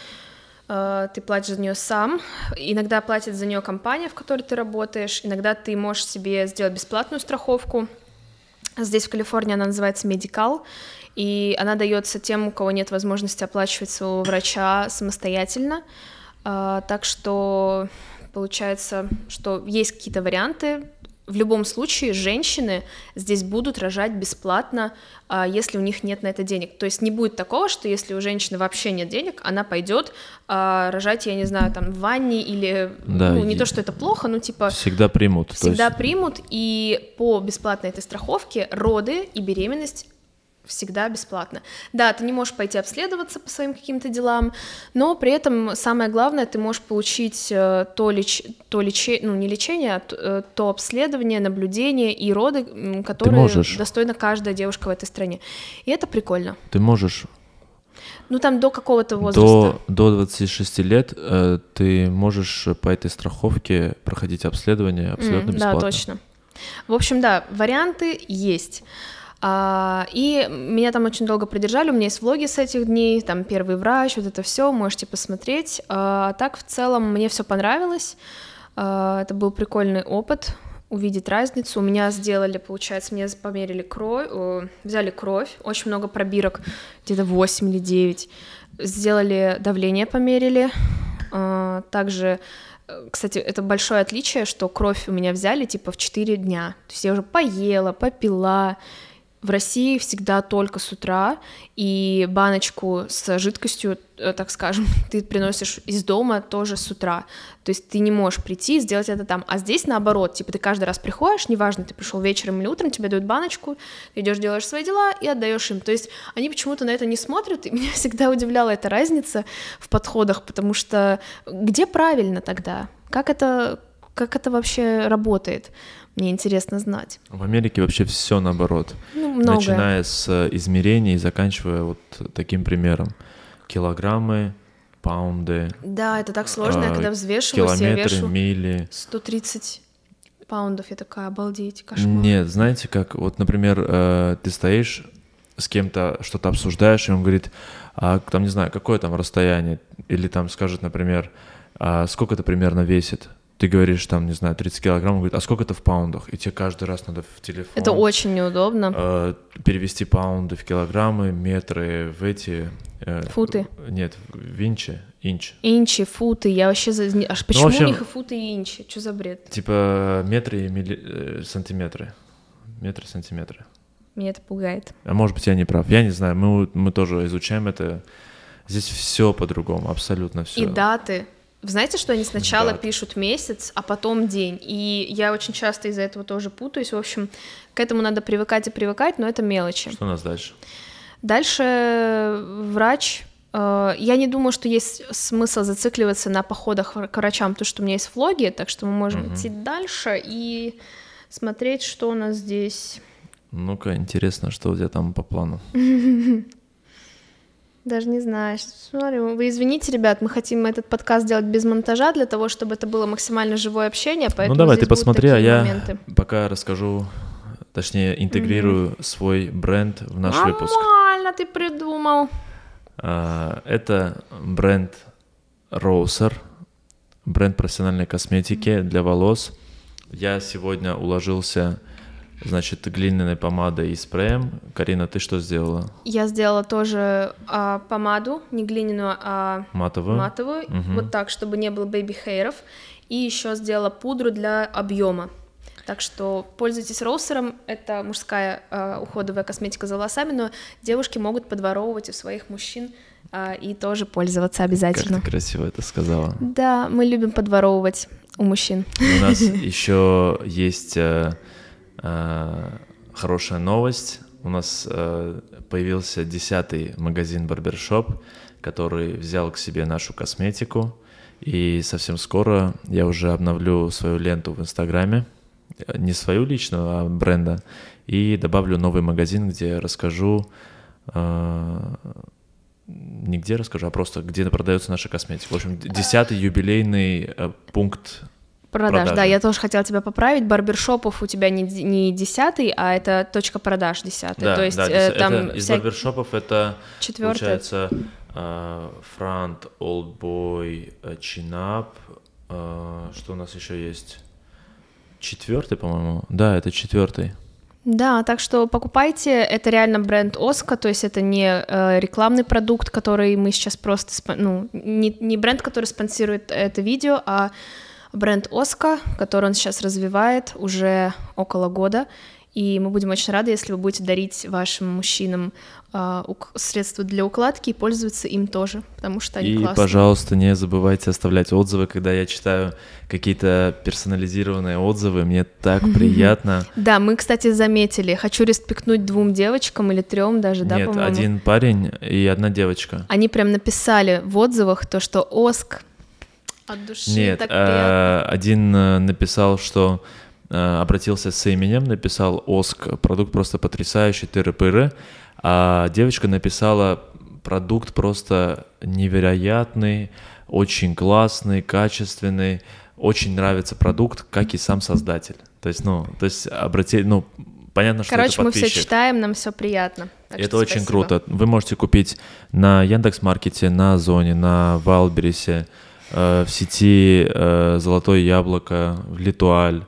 Э, ты платишь за нее сам, иногда платит за нее компания, в которой ты работаешь, иногда ты можешь себе сделать бесплатную страховку. Здесь в Калифорнии она называется Medical, и она дается тем, у кого нет возможности оплачивать своего врача самостоятельно. Э, так что получается, что есть какие-то варианты, в любом случае женщины здесь будут рожать бесплатно, а, если у них нет на это денег. То есть не будет такого, что если у женщины вообще нет денег, она пойдет а, рожать, я не знаю, там в ванне или да, ну, не то, что это плохо, но типа всегда примут. Всегда есть... примут и по бесплатной этой страховке роды и беременность всегда бесплатно. Да, ты не можешь пойти обследоваться по своим каким-то делам, но при этом самое главное, ты можешь получить э, то, леч... то лечение, ну не лечение, а то, э, то обследование, наблюдение и роды, которые можешь... достойна каждая девушка в этой стране. И это прикольно. Ты можешь ну, там до какого-то возраста. До, до 26 лет э, ты можешь по этой страховке проходить обследование абсолютно mm, бесплатно. Да, точно. В общем, да, варианты есть. А, и меня там очень долго продержали, у меня есть влоги с этих дней, там первый врач, вот это все, можете посмотреть. А, так в целом мне все понравилось, а, это был прикольный опыт, увидеть разницу. У меня сделали, получается, мне померили кровь, взяли кровь, очень много пробирок, где-то 8 или 9. Сделали давление, померили. Также э, кстати, это большое отличие, что кровь у меня взяли типа в 4 дня. То есть я уже поела, попила, в России всегда только с утра, и баночку с жидкостью, э, так скажем, ты приносишь из дома тоже с утра. То есть ты не можешь прийти и сделать это там. А здесь наоборот, типа ты каждый раз приходишь, неважно, ты пришел вечером или утром, тебе дают баночку, идешь, делаешь свои дела и отдаешь им. То есть они почему-то на это не смотрят, и меня всегда удивляла эта разница в подходах, потому что где правильно тогда? Как это, как это вообще работает? Мне интересно знать. В Америке вообще все наоборот. Ну, многое. Начиная с э, измерений и заканчивая вот таким примером. Килограммы, паунды. Да, это так сложно, я когда взвешиваюсь, я Километры, вешу мили. 130 паундов, я такая, обалдеть, кошмар. Нет, знаете, как вот, например, э, ты стоишь с кем-то, что-то обсуждаешь, и он говорит, а там, не знаю, какое там расстояние, или там скажет, например, а сколько это примерно весит, ты говоришь там, не знаю, 30 килограмм, он говорит, а сколько это в паундах? И тебе каждый раз надо в телефон Это очень неудобно. э, перевести паунды в килограммы, метры в эти... э, Футы. Нет, в инчи, инч. Инчи, футы, я вообще... за- Аж почему общем- у них и футы, и инчи? Что за бред? Типа метры и милли... э, сантиметры. Метры, сантиметры. Меня это пугает. А может быть, я не прав. Я не знаю, мы, мы тоже изучаем это. Здесь все по-другому, абсолютно все. И даты. Знаете, что они сначала Даты. пишут месяц, а потом день? И я очень часто из-за этого тоже путаюсь. В общем, к этому надо привыкать и привыкать, но это мелочи. Что у нас дальше? Дальше врач. э, Я не думаю, что есть смысл зацикливаться на походах к врачам, потому что у меня есть влоги, так что мы можем Мгм. идти дальше и смотреть, что у нас здесь. Ну-ка, интересно, что у тебя там по плану. Даже не знаю. Смотрю, вы извините, ребят, мы хотим этот подкаст делать без монтажа для того, чтобы это было максимально живое общение, поэтому ну давай, ты посмотри, а я моменты. пока расскажу, точнее, интегрирую свой бренд в наш выпуск. Нормально ты придумал. А, Это бренд Роусер, бренд профессиональной косметики для волос. Я сегодня уложился, значит, глиняной помадой и спреем. Карина, ты что сделала? Я сделала тоже а, помаду, не глиняную, а Матовую? матовую, Мгм. вот так, чтобы не было baby hair ов. И еще сделала пудру для объема. Так что пользуйтесь роусером, это мужская а, уходовая косметика за волосами, но девушки могут подворовывать у своих мужчин а, и тоже пользоваться Как обязательно. ты красиво это сказала. Да, мы любим подворовывать у мужчин. У нас еще есть э, э, хорошая новость. У нас э, появился десятый магазин Барбершоп, который взял к себе нашу косметику. И совсем скоро я уже обновлю свою ленту в Инстаграме. Э, Не свою личную, а бренда. И добавлю новый магазин, где расскажу... э, не где расскажу, а просто где продается наша косметика. В общем, десятый юбилейный э, пункт Продаж, Продажи. да, я тоже хотела тебя поправить. Барбершопов у тебя не, не десятый, а это точка продаж десятый. Да, То есть да, э, там это из вся... барбершопов это четвертый. получается Франт, Олдбой, Чинап. Что у нас еще есть? Четвертый, по-моему. Да, это четвертый. Да, так что покупайте, это реально бренд Оска, то есть это не э, рекламный продукт, который мы сейчас просто, ну, не, не бренд, который спонсирует это видео, а бренд Оска, который он сейчас развивает уже около года, и мы будем очень рады, если вы будете дарить вашим мужчинам э, средства для укладки и пользоваться им тоже, потому что они И, классные. пожалуйста, не забывайте оставлять отзывы, когда я читаю какие-то персонализированные отзывы. Мне так приятно. Да, мы, кстати, заметили. Хочу респектнуть двум девочкам или трем даже, да, Нет, один парень и одна девочка. Они прям написали в отзывах то, что Оск от души Нет, так приятно. э, один э, написал, что э, обратился с именем, написал Оск, продукт просто потрясающий, тыры-пыры, а девочка написала продукт просто невероятный, очень классный, качественный, очень нравится продукт, как и сам создатель. То есть, ну, то есть обрати, ну, понятно, что Короче, это мы все подписчик. читаем, нам все приятно. Так Это очень спасибо. круто. Вы можете купить на Яндекс.Маркете, на Озоне, на Wildberries е, э, в сети э, Золотое Яблоко, в Л'Этуаль.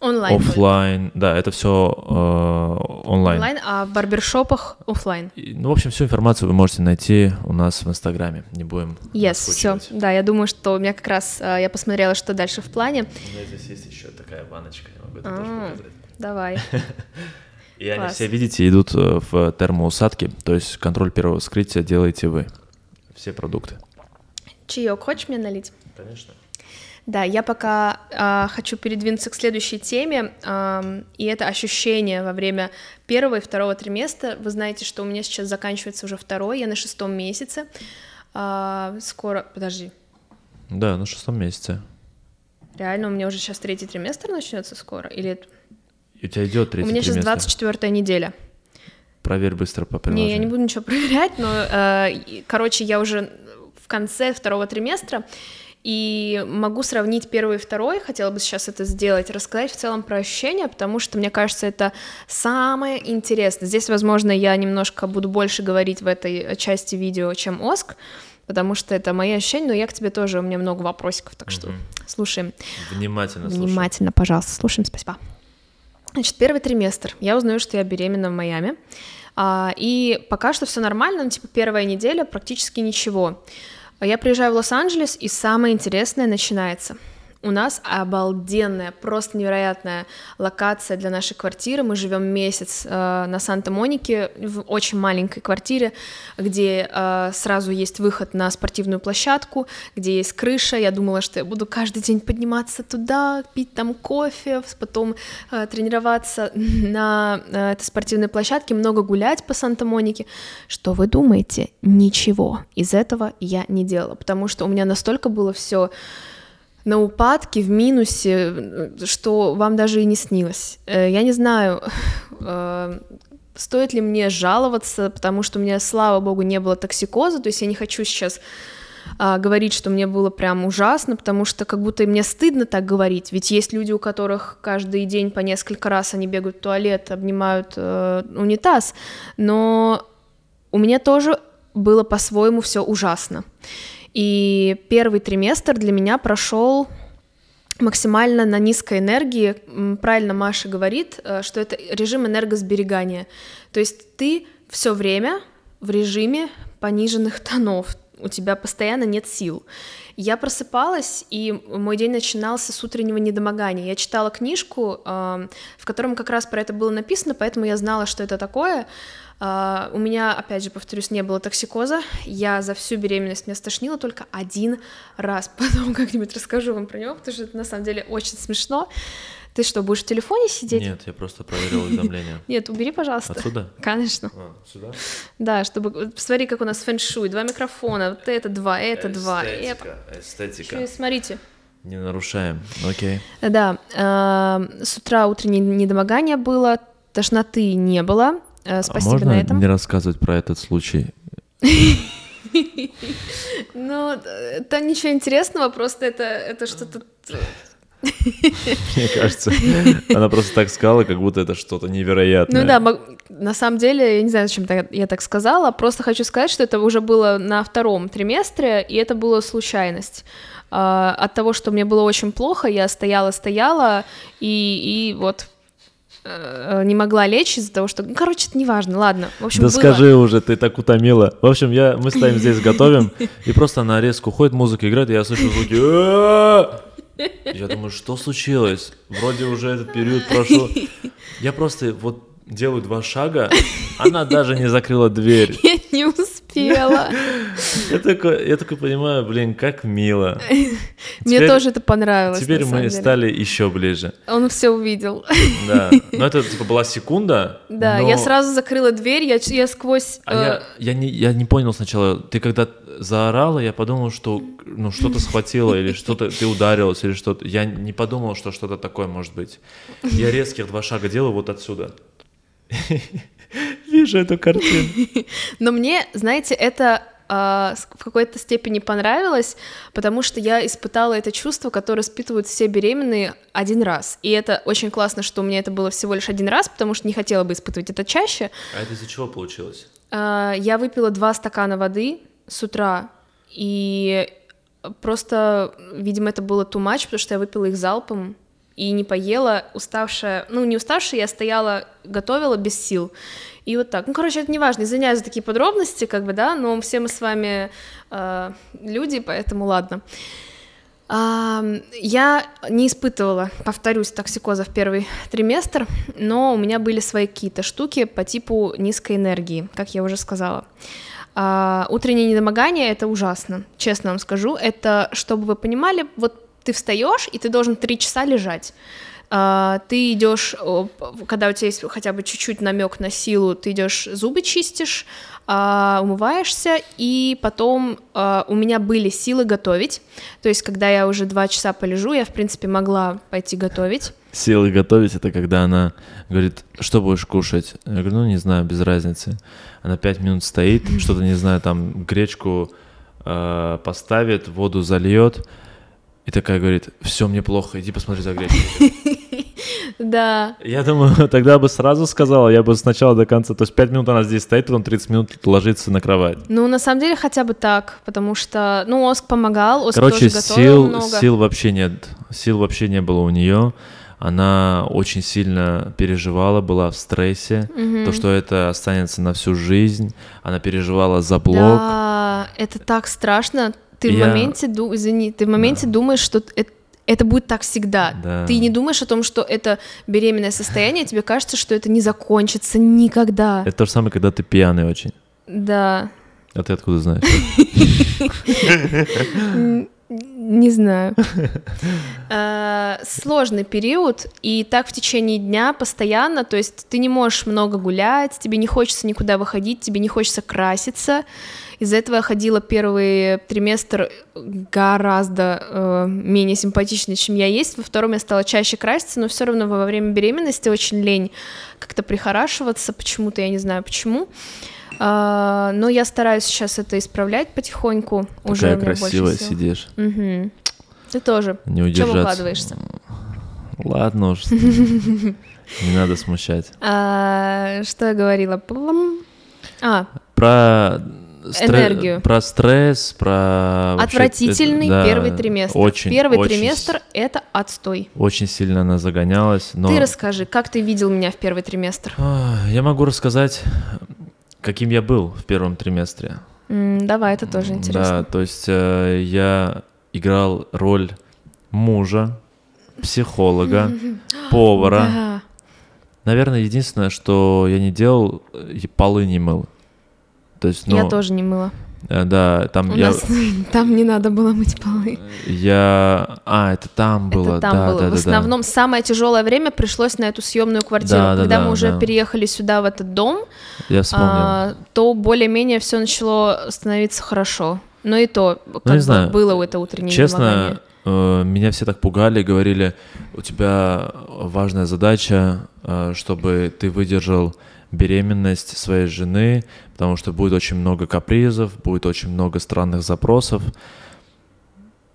Онлайн. офлайн. Да, это все э, онлайн. Онлайн, а в барбершопах офлайн. И, Ну, в общем, всю информацию вы можете найти у нас в Инстаграме. Не будем Yes, все. Да, я думаю, что у меня как раз э, я посмотрела, что дальше в плане. У меня здесь есть еще такая баночка, я могу это А, тоже показать. Давай. И они все, видите, идут э, в термоусадки, то есть контроль первого вскрытия делаете вы. Все продукты. Чаек хочешь мне налить? Конечно. Да, я пока а, хочу передвинуться к следующей теме, ам, и это ощущение во время первого и второго триместра. Вы знаете, что у меня сейчас заканчивается уже второй, я на шестом месяце. А, скоро, подожди, Да, на шестом месяце. реально у меня уже сейчас третий триместр начнется скоро? Или И у тебя идет третий у меня сейчас триместр. 24 неделя. Проверь быстро по Не, приложению. я не буду ничего проверять, но, э, короче, я уже в конце второго триместра, и могу сравнить первый и второй, хотела бы сейчас это сделать, рассказать в целом про ощущения, потому что, мне кажется, это самое интересное. Здесь, возможно, я немножко буду больше говорить в этой части видео, чем Оск, потому что это мои ощущения, но я к тебе тоже, у меня много вопросиков, так что Мгм. слушаем. Внимательно слушай. Внимательно, пожалуйста, слушаем, спасибо. Значит, первый триместр. Я узнаю, что я беременна в Майами. А, и пока что все нормально, ну, типа первая неделя практически ничего. Я приезжаю в Лос-Анджелес, и самое интересное начинается. У нас обалденная, просто невероятная локация для нашей квартиры. Мы живем месяц э, на Санта-Монике в очень маленькой квартире, где э, сразу есть выход на спортивную площадку, где есть крыша. Я думала, что я буду каждый день подниматься туда, пить там кофе, потом э, тренироваться на э, этой спортивной площадке, много гулять по Санта-Монике. Что вы думаете? Ничего из этого я не делала, потому что у меня настолько было все на упадке, в минусе, что вам даже и не снилось. Э, Я не знаю, э, стоит ли мне жаловаться, потому что у меня, слава богу, не было токсикоза, то есть я не хочу сейчас а, говорить, что мне было прям ужасно, потому что как будто мне стыдно так говорить, ведь есть люди, у которых каждый день по несколько раз они бегают в туалет, обнимают э, унитаз, но у меня тоже было по-своему все ужасно. И первый триместр для меня прошел максимально на низкой энергии. Правильно Маша говорит, э, что это режим энергосберегания. То есть ты все время в режиме пониженных тонов. У тебя постоянно нет сил. Я просыпалась, и мой день начинался с утреннего недомогания. Я читала книжку, в котором как раз про это было написано, поэтому я знала, что это такое. А, У меня, опять же, повторюсь, не было токсикоза. Я за всю беременность меня стошнило только один раз. Потом как-нибудь расскажу вам про него, потому что это на самом деле очень смешно. Ты что, будешь в телефоне сидеть? Нет, я просто проверил уведомления. Нет, убери, пожалуйста. Отсюда? Конечно. А, сюда? Да, чтобы... вот Посмотри, как у нас фэн-шуй. Два микрофона, вот это два, это два. Эстетика, эстетика. смотрите. Не нарушаем, окей. Да, э, с утра утреннее недомогание было, тошноты не было. Э, А Спасибо можно на этом. не рассказывать про этот случай? Ну, это ничего интересного, просто это, это что-то... Мне кажется, она просто так сказала, как будто это что-то невероятное. Ну да, на самом деле, я не знаю, зачем я так сказала, просто хочу сказать, что это уже было на втором триместре, и это была случайность. А, От того, что мне было очень плохо, я стояла-стояла, и, и вот не могла лечь из-за того, что... ну, Короче, это неважно, ладно. В общем, Да было. скажи уже, ты так утомила. В общем, я, мы стоим здесь, готовим, и просто на резко уходит, музыка играет, и я слышу звуки. Я думаю, что случилось? Вроде уже этот период прошел. Я просто вот делаю два шага, она даже не закрыла дверь. Я не успела. Я такой, я такой понимаю, блин, как мило. Мне тоже это понравилось. Теперь мы стали еще ближе. Он все увидел. Да. Но это типа была секунда. Да, я сразу закрыла дверь, я, сквозь... А э, я, я, не, я не понял сначала, ты когда заорала, я подумал, что ну, что-то схватило, или что-то ты ударилась, или что-то. Я не подумал, что что-то такое может быть. Я резких два шага делаю вот отсюда. Вижу эту картину. Но мне, знаете, это а, в какой-то степени понравилось, потому что я испытала это чувство, которое испытывают все беременные один раз. И это очень классно, что у меня это было всего лишь один раз, потому что не хотела бы испытывать это чаще. А это из-за чего получилось? А, Я выпила два стакана воды с утра, и просто, видимо, это было too much, потому что я выпила их залпом, и не поела, уставшая, ну, не уставшая, я стояла, готовила без сил. И вот так. Ну, короче, это не важно, извиняюсь за такие подробности, как бы, да, но все мы с вами э, люди, поэтому ладно. Я не испытывала, повторюсь, токсикоза в первый триместр, но у меня были свои какие-то штуки по типу низкой энергии, как я уже сказала. Uh, утреннее недомогание это ужасно, честно вам скажу. Это, чтобы вы понимали, вот ты встаешь и ты должен три часа лежать. Uh, ты идешь, когда у тебя есть хотя бы чуть-чуть намек на силу, ты идешь зубы чистишь, uh, умываешься, и потом uh, у меня были силы готовить. То есть, когда я уже два часа полежу, я, в принципе, могла пойти готовить. Силы готовить это когда она говорит, что будешь кушать? Я говорю, ну не знаю, без разницы. Она пять минут стоит, что-то не знаю, там гречку э, поставит, воду зальет, и такая говорит, все, мне плохо, иди посмотри за гречкой. Да. Я думаю, тогда бы сразу сказала, я бы сначала до конца, то есть 5 минут она здесь стоит, потом 30 минут ложится на кровать. Ну, на самом деле, хотя бы так, потому что, ну, Оск помогал, Оск Короче, тоже сил, много. сил вообще нет, сил вообще не было у нее. Она очень сильно переживала, была в стрессе, угу. то, что это останется на всю жизнь. Она переживала за блог. Да, это так страшно. Ты я... в моменте, ду... извини, ты в моменте да. думаешь, что это это будет так всегда. Да. Ты не думаешь о том, что это беременное состояние, тебе кажется, что это не закончится никогда. Это то же самое, когда ты пьяный очень. Да. А ты откуда знаешь? Не знаю. А, сложный период, и так в течение дня постоянно, то есть ты не можешь много гулять, тебе не хочется никуда выходить, тебе не хочется краситься, из-за этого я ходила первый триместр гораздо э, менее симпатичной, чем я есть. Во втором я стала чаще краситься, но все равно во время беременности очень лень как-то прихорашиваться. Почему-то я не знаю почему. А, но я стараюсь сейчас это исправлять потихоньку. Такая Уже красивая сидишь. Угу. Ты тоже. Не удержаться. Чем укладываешься? Ладно уж. Не надо смущать. А, что я говорила? А. Про стре- энергию. Про стресс, про... Отвратительный это, да, первый триместр. Очень, первый очень триместр — это отстой. Очень сильно она загонялась, но... Ты расскажи, как ты видел меня в первый триместр? Я могу рассказать, каким я был в первом триместре. Mm, давай, это тоже интересно. Да, то есть э, я играл роль мужа, психолога, повара. Да. Наверное, единственное, что я не делал, полы не мыл. То есть, ну, я тоже не мыла. Э, да, там У я... нас там не надо было мыть полы. Я... А, это там было, это там да, было. да, В да, основном да. самое тяжелое время пришлось на эту съемную квартиру. Да, да, Когда да, мы уже да. переехали сюда, в этот дом, Я вспомнил. а, то более-менее все начало становиться хорошо. Но и то, как Ну, не знаю. было это утреннее Честно, э, меня все так пугали, говорили, у тебя важная задача, э, чтобы ты выдержал беременность своей жены, потому что будет очень много капризов, будет очень много странных запросов.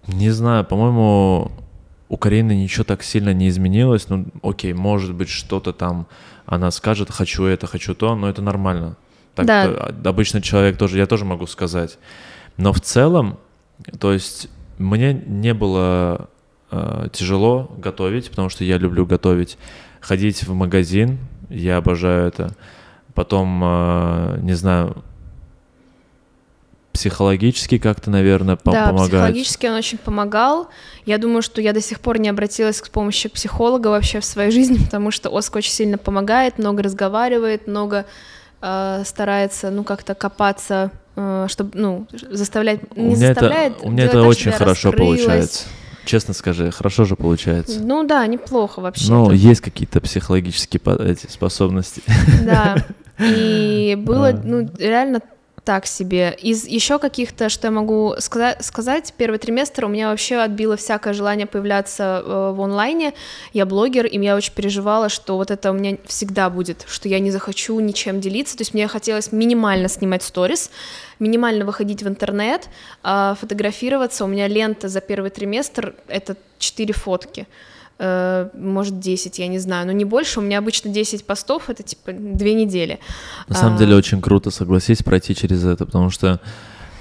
Не знаю, по-моему, у Карины ничего так сильно не изменилось. Ну, окей, может быть, что-то там она скажет, хочу это, хочу то, но это нормально. Так Да. то- обычный человек тоже, я тоже могу сказать. Но в целом, то есть мне не было э, тяжело готовить, потому что я люблю готовить. Ходить в магазин, я обожаю это. Потом, э, не знаю, психологически как-то, наверное, по- Да, помогать. психологически он очень помогал. Я думаю, что я до сих пор не обратилась к помощи психолога вообще в своей жизни, потому что Оск очень сильно помогает, много разговаривает, много э, старается, ну, как-то копаться, э, чтобы, ну, заставлять, У не меня заставляет. это, у меня это очень хорошо получается. Честно скажи, хорошо же получается. Ну да, неплохо вообще. Ну, есть какие-то психологические эти способности. Да. И было, ну, реально так себе. Из еще каких-то, что я могу сказать, сказать, первый триместр у меня вообще отбило всякое желание появляться э, в онлайне. Я блогер, и я очень переживала, что вот это у меня всегда будет, что я не захочу ничем делиться. То есть мне хотелось минимально снимать сторис, минимально выходить в интернет, а, фотографироваться. У меня лента за первый триместр — это 4 фотки. Э, может, 10, я не знаю, но не больше. У меня обычно 10 постов, это типа две недели. На самом А, деле очень круто, согласись, пройти через это, потому что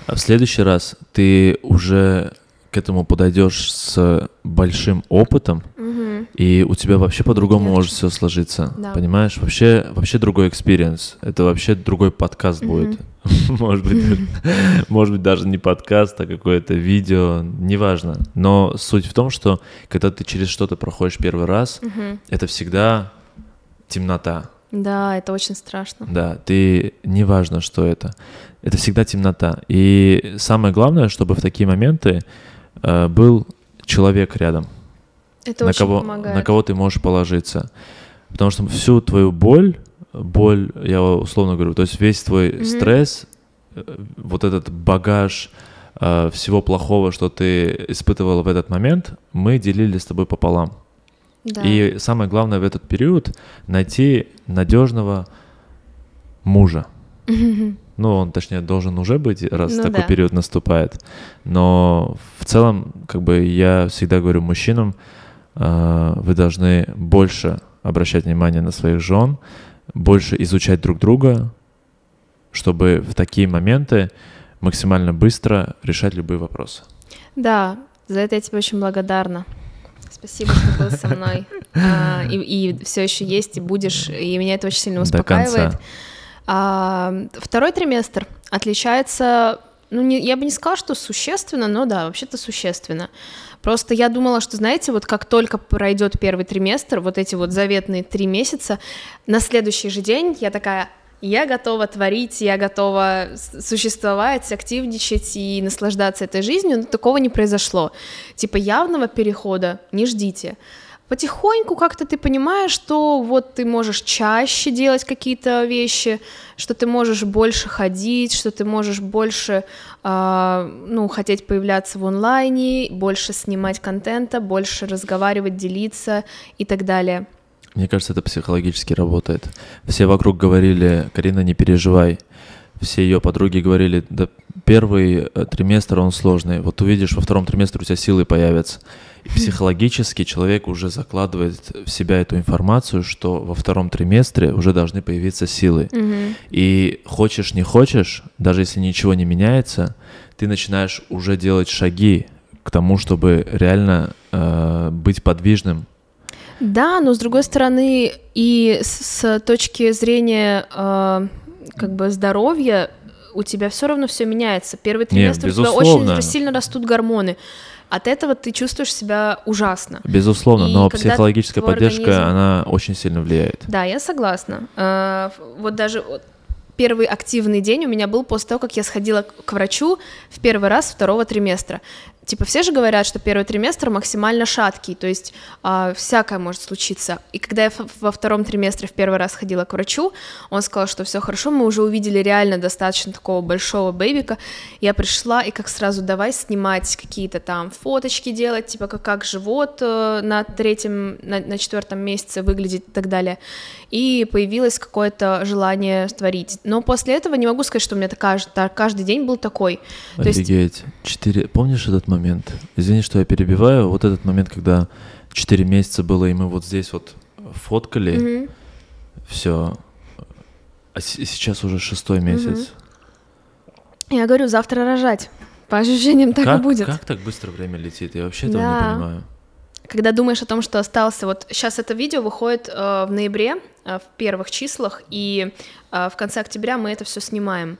в следующий раз ты уже к этому подойдешь с большим опытом, и у тебя вообще по-другому Легче. может все сложиться, Да. понимаешь? Вообще, вообще другой experience. Это вообще другой подкаст будет. Может быть, может быть даже не подкаст, а какое-то видео, неважно. Но суть в том, что когда ты через что-то проходишь первый раз, Мгм. это всегда темнота. Да, это очень страшно. Да, ты неважно, что это. Это всегда темнота. И самое главное, чтобы в такие моменты э, был человек рядом, Это на кого, помогает. на кого ты можешь положиться. Потому что всю твою боль, боль, я условно говорю, то есть весь твой Мгм. стресс, э, вот этот багаж э, всего плохого, что ты испытывала в этот момент, мы делили с тобой пополам. Да. И самое главное в этот период найти надежного мужа. Ну, он, точнее, должен уже быть, раз Ну такой да. период наступает. Но в целом, как бы я всегда говорю мужчинам, вы должны больше обращать внимание на своих жен, больше изучать друг друга, чтобы в такие моменты максимально быстро решать любые вопросы. Да, за это я тебе очень благодарна. Спасибо, что был со мной. А, И, все еще есть, и будешь, и меня это очень сильно успокаивает. А, второй триместр отличается, ну, не, я бы не сказала, что существенно, но да, вообще-то существенно. Просто я думала, что, знаете, вот как только пройдет первый триместр, вот эти вот заветные три месяца, на следующий же день я такая, я готова творить, я готова существовать, активничать и наслаждаться этой жизнью, но такого не произошло. Типа явного перехода не ждите. Потихоньку как-то ты понимаешь, что вот ты можешь чаще делать какие-то вещи, что ты можешь больше ходить, что ты можешь больше, а, ну, хотеть появляться в онлайне, больше снимать контента, больше разговаривать, делиться и так далее. Мне кажется, это психологически работает. Все вокруг говорили, Карина, не переживай. Все ее подруги говорили, да первый э, триместр он сложный. Вот увидишь, во втором триместре у тебя силы появятся. И психологически человек уже закладывает в себя эту информацию, что во втором триместре уже должны появиться силы. Мгм. И хочешь, не хочешь, даже если ничего не меняется, ты начинаешь уже делать шаги к тому, чтобы реально э, быть подвижным, Да, но с другой стороны, и с, точки зрения э, как бы здоровья, у тебя все равно все меняется. Первый триместр у тебя очень сильно растут гормоны. От этого ты чувствуешь себя ужасно. Безусловно, И но психологическая поддержка, организм- она очень сильно влияет. Да, я согласна. Э, Вот даже первый активный день у меня был после того, как я сходила к врачу в первый раз второго триместра. Типа все же говорят, что первый триместр максимально шаткий, то есть а, всякое может случиться. И когда я во втором триместре в первый раз ходила к врачу, он сказал, что все хорошо, мы уже увидели реально достаточно такого большого бэбика. Я пришла и как сразу давай снимать какие-то там фоточки делать, типа как, как живот э, на третьем, на, на четвертом месяце выглядит и так далее. И появилось какое-то желание творить. Но после этого не могу сказать, что у меня та- каждый день был такой. То есть Офигеть. Четыре... Помнишь этот момент? Извини, что я перебиваю. Вот этот момент, когда четыре месяца было, и мы вот здесь вот фоткали, Мгм. все. А сейчас уже шестой месяц. Я говорю, завтра рожать. По ощущениям так как, и будет. как так быстро время летит? Я вообще этого Да. не понимаю. Когда думаешь о том, что остался, вот сейчас это видео выходит э, в ноябре, э, в первых числах, и э, в конце октября мы это все снимаем.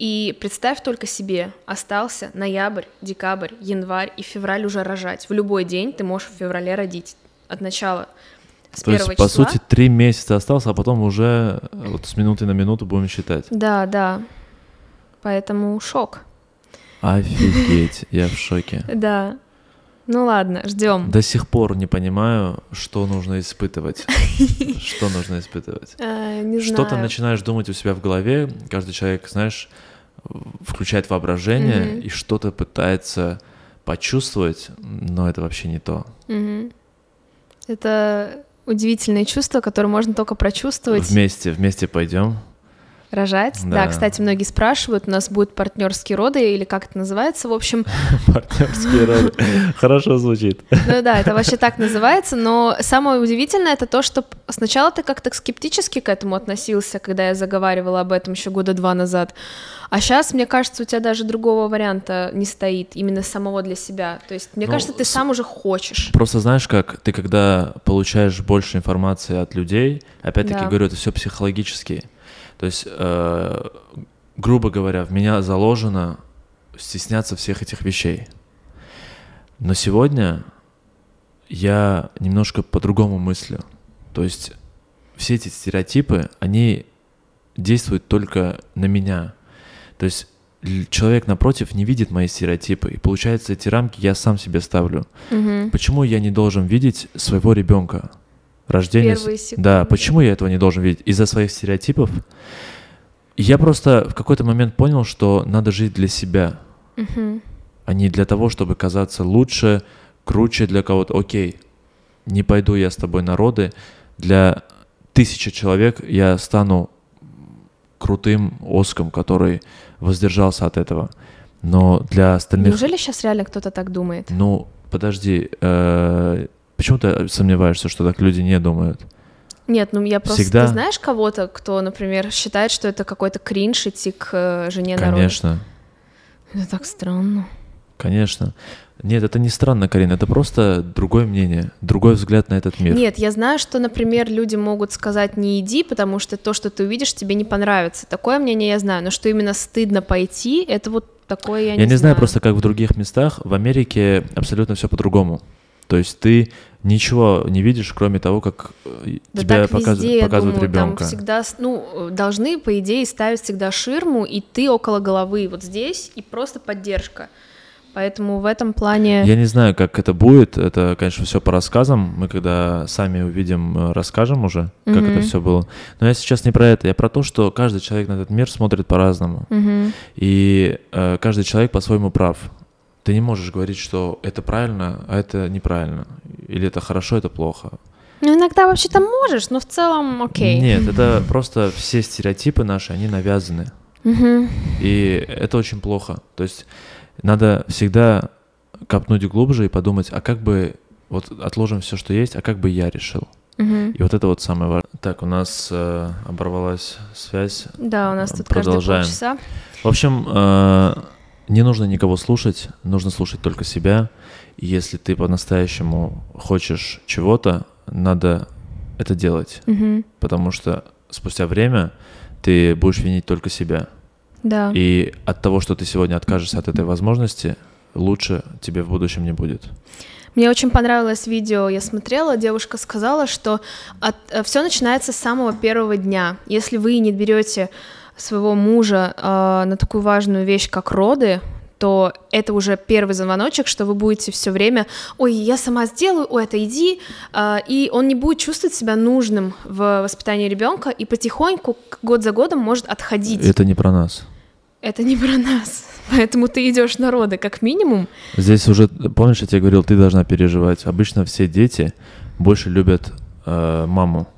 И представь только себе, остался ноябрь, декабрь, январь и февраль уже рожать. В любой день ты можешь в феврале родить от начала. С То есть, первого по числа. сути, три месяца осталось, а потом уже э, вот с минуты на минуту будем считать. Да, да. Поэтому шок. Офигеть, я в шоке. Да. Ну ладно, ждем. До сих пор не понимаю, что нужно испытывать. Что нужно испытывать. Э, не Что ты знаю. начинаешь думать у себя в голове, каждый человек, знаешь, включает воображение Мгм. и что-то пытается почувствовать, но это вообще не то. Мгм. Это удивительное чувство, которое можно только прочувствовать. Вместе, вместе пойдем. Рожать. Да. Да. кстати, многие спрашивают, у нас будут партнерские роды или как это называется, в общем. Партнерские роды. Хорошо звучит. Ну да, это вообще так называется, но самое удивительное это то, что сначала ты как-то скептически к этому относился, когда я заговаривала об этом еще года два назад, а сейчас, мне кажется, у тебя даже другого варианта не стоит, именно самого для себя. То есть, мне Ну, кажется, ты сам уже хочешь. Просто знаешь как, ты когда получаешь больше информации от людей, опять-таки Да. говорю, это все психологически. То есть, э, грубо говоря, в меня заложено стесняться всех этих вещей. Но сегодня я немножко по-другому мыслю. То есть все эти стереотипы, они действуют только на меня. То есть человек напротив не видит мои стереотипы, и получается эти рамки я сам себе ставлю. Мгм. Почему я не должен видеть своего ребенка? Рождение. с- Первые секунды. Да, почему я этого не должен видеть? Из-за своих стереотипов? Я просто в какой-то момент понял, что надо жить для себя, Мгм. а не для того, чтобы казаться лучше, круче для кого-то. Окей, не пойду я с тобой на роды. Для тысячи человек я стану крутым оском, который воздержался от этого. Но для остальных... Неужели сейчас реально кто-то так думает? Ну, подожди, э, почему ты сомневаешься, что так люди не думают? Нет, ну я просто... Всегда- Ты знаешь кого-то, кто, например, считает, что это какой-то кринж идти к э, жене на роды? Конечно, Это так странно. конечно. Нет, это не странно, Карин, это просто другое мнение, другой взгляд на этот мир. Нет, я знаю, что, например, люди могут сказать не иди, потому что то, что ты увидишь, тебе не понравится. Такое мнение я знаю, но что именно стыдно пойти, это вот такое я, Я не, не знаю просто, как в других местах. В Америке абсолютно все по-другому. То есть ты ничего не видишь, кроме того, как э, Да тебя показ- везде, показывают думаю, ребенка. там всегда, ну, должны, по идее, ставить всегда ширму, и ты около головы вот здесь, и просто поддержка. Поэтому в этом плане... Я не знаю, как это будет. Это, конечно, все по рассказам. Мы когда сами увидим, э, расскажем уже, как Мгм. это все было. Но я сейчас не про это. Я про то, что каждый человек на этот мир смотрит по-разному. Мгм. И э, каждый человек по-своему прав. Ты не можешь говорить, что это правильно, а это неправильно. Или это хорошо, это плохо. Ну, иногда вообще-то можешь, но в целом окей. Нет, это просто все стереотипы наши, они навязаны. И это очень плохо. То есть надо всегда копнуть глубже и подумать, а как бы, вот отложим все, что есть, а как бы я решил. И вот это вот самое важное. Так, у нас э, оборвалась связь. Да, у нас тут каждые Продолжаем. полчаса. В общем, э, не нужно никого слушать, нужно слушать только себя. И если ты по-настоящему хочешь чего-то, надо это делать. Мгм. Потому что спустя время ты будешь винить только себя. Да. И от того, что ты сегодня откажешься от этой возможности, лучше тебе в будущем не будет. Мне очень понравилось видео, я смотрела, девушка сказала, что все начинается с самого первого дня. Если вы не берете своего мужа э, на такую важную вещь, как роды, то это уже первый звоночек, что вы будете все время, ой, я сама сделаю, ой, это иди, э, и он не будет чувствовать себя нужным в воспитании ребенка и потихоньку год за годом может отходить. Это не про нас. Это не про нас, поэтому ты идешь на роды как минимум. Здесь уже, помнишь, я тебе говорил, ты должна переживать. Обычно все дети больше любят э, маму,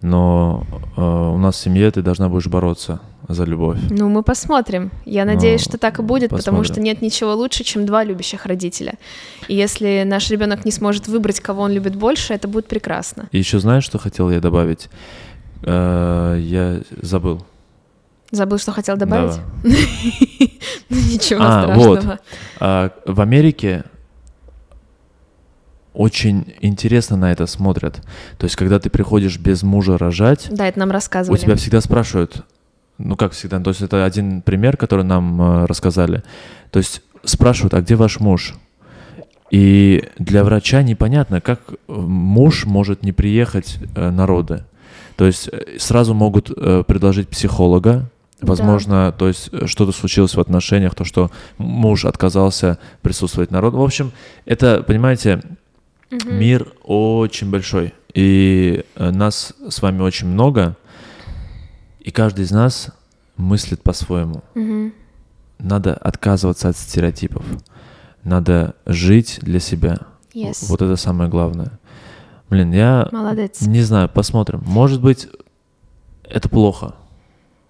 но э, у нас в семье ты должна будешь бороться за любовь. Ну, мы посмотрим. Я надеюсь, Ну, что так и будет, потому что посмотрим. нет ничего лучше, чем два любящих родителя. И если наш ребенок не сможет выбрать, кого он любит больше, это будет прекрасно. И еще знаешь, что хотел я добавить? Э, я забыл. Забыл, что хотел добавить? Да. Ну, Ничего А, страшного. А, в Америке очень интересно на это смотрят. То есть, когда ты приходишь без мужа рожать, Да, это нам у рассказывали. тебя всегда спрашивают, ну как всегда, то есть это один пример, который нам э, рассказали. То есть спрашивают, а где ваш муж? И для врача непонятно, как э, муж может не приехать э, на роды. То есть сразу могут предложить психолога, Возможно, то есть что-то случилось в отношениях, то, что муж отказался присутствовать на роду. В общем, это, понимаете, Мгм. Мир очень большой, и нас с вами очень много, и каждый из нас мыслит по-своему. Мгм. Надо отказываться от стереотипов, надо жить для себя. Yes. Вот это самое главное. Блин, я Молодец. не знаю, посмотрим. Может быть, это плохо.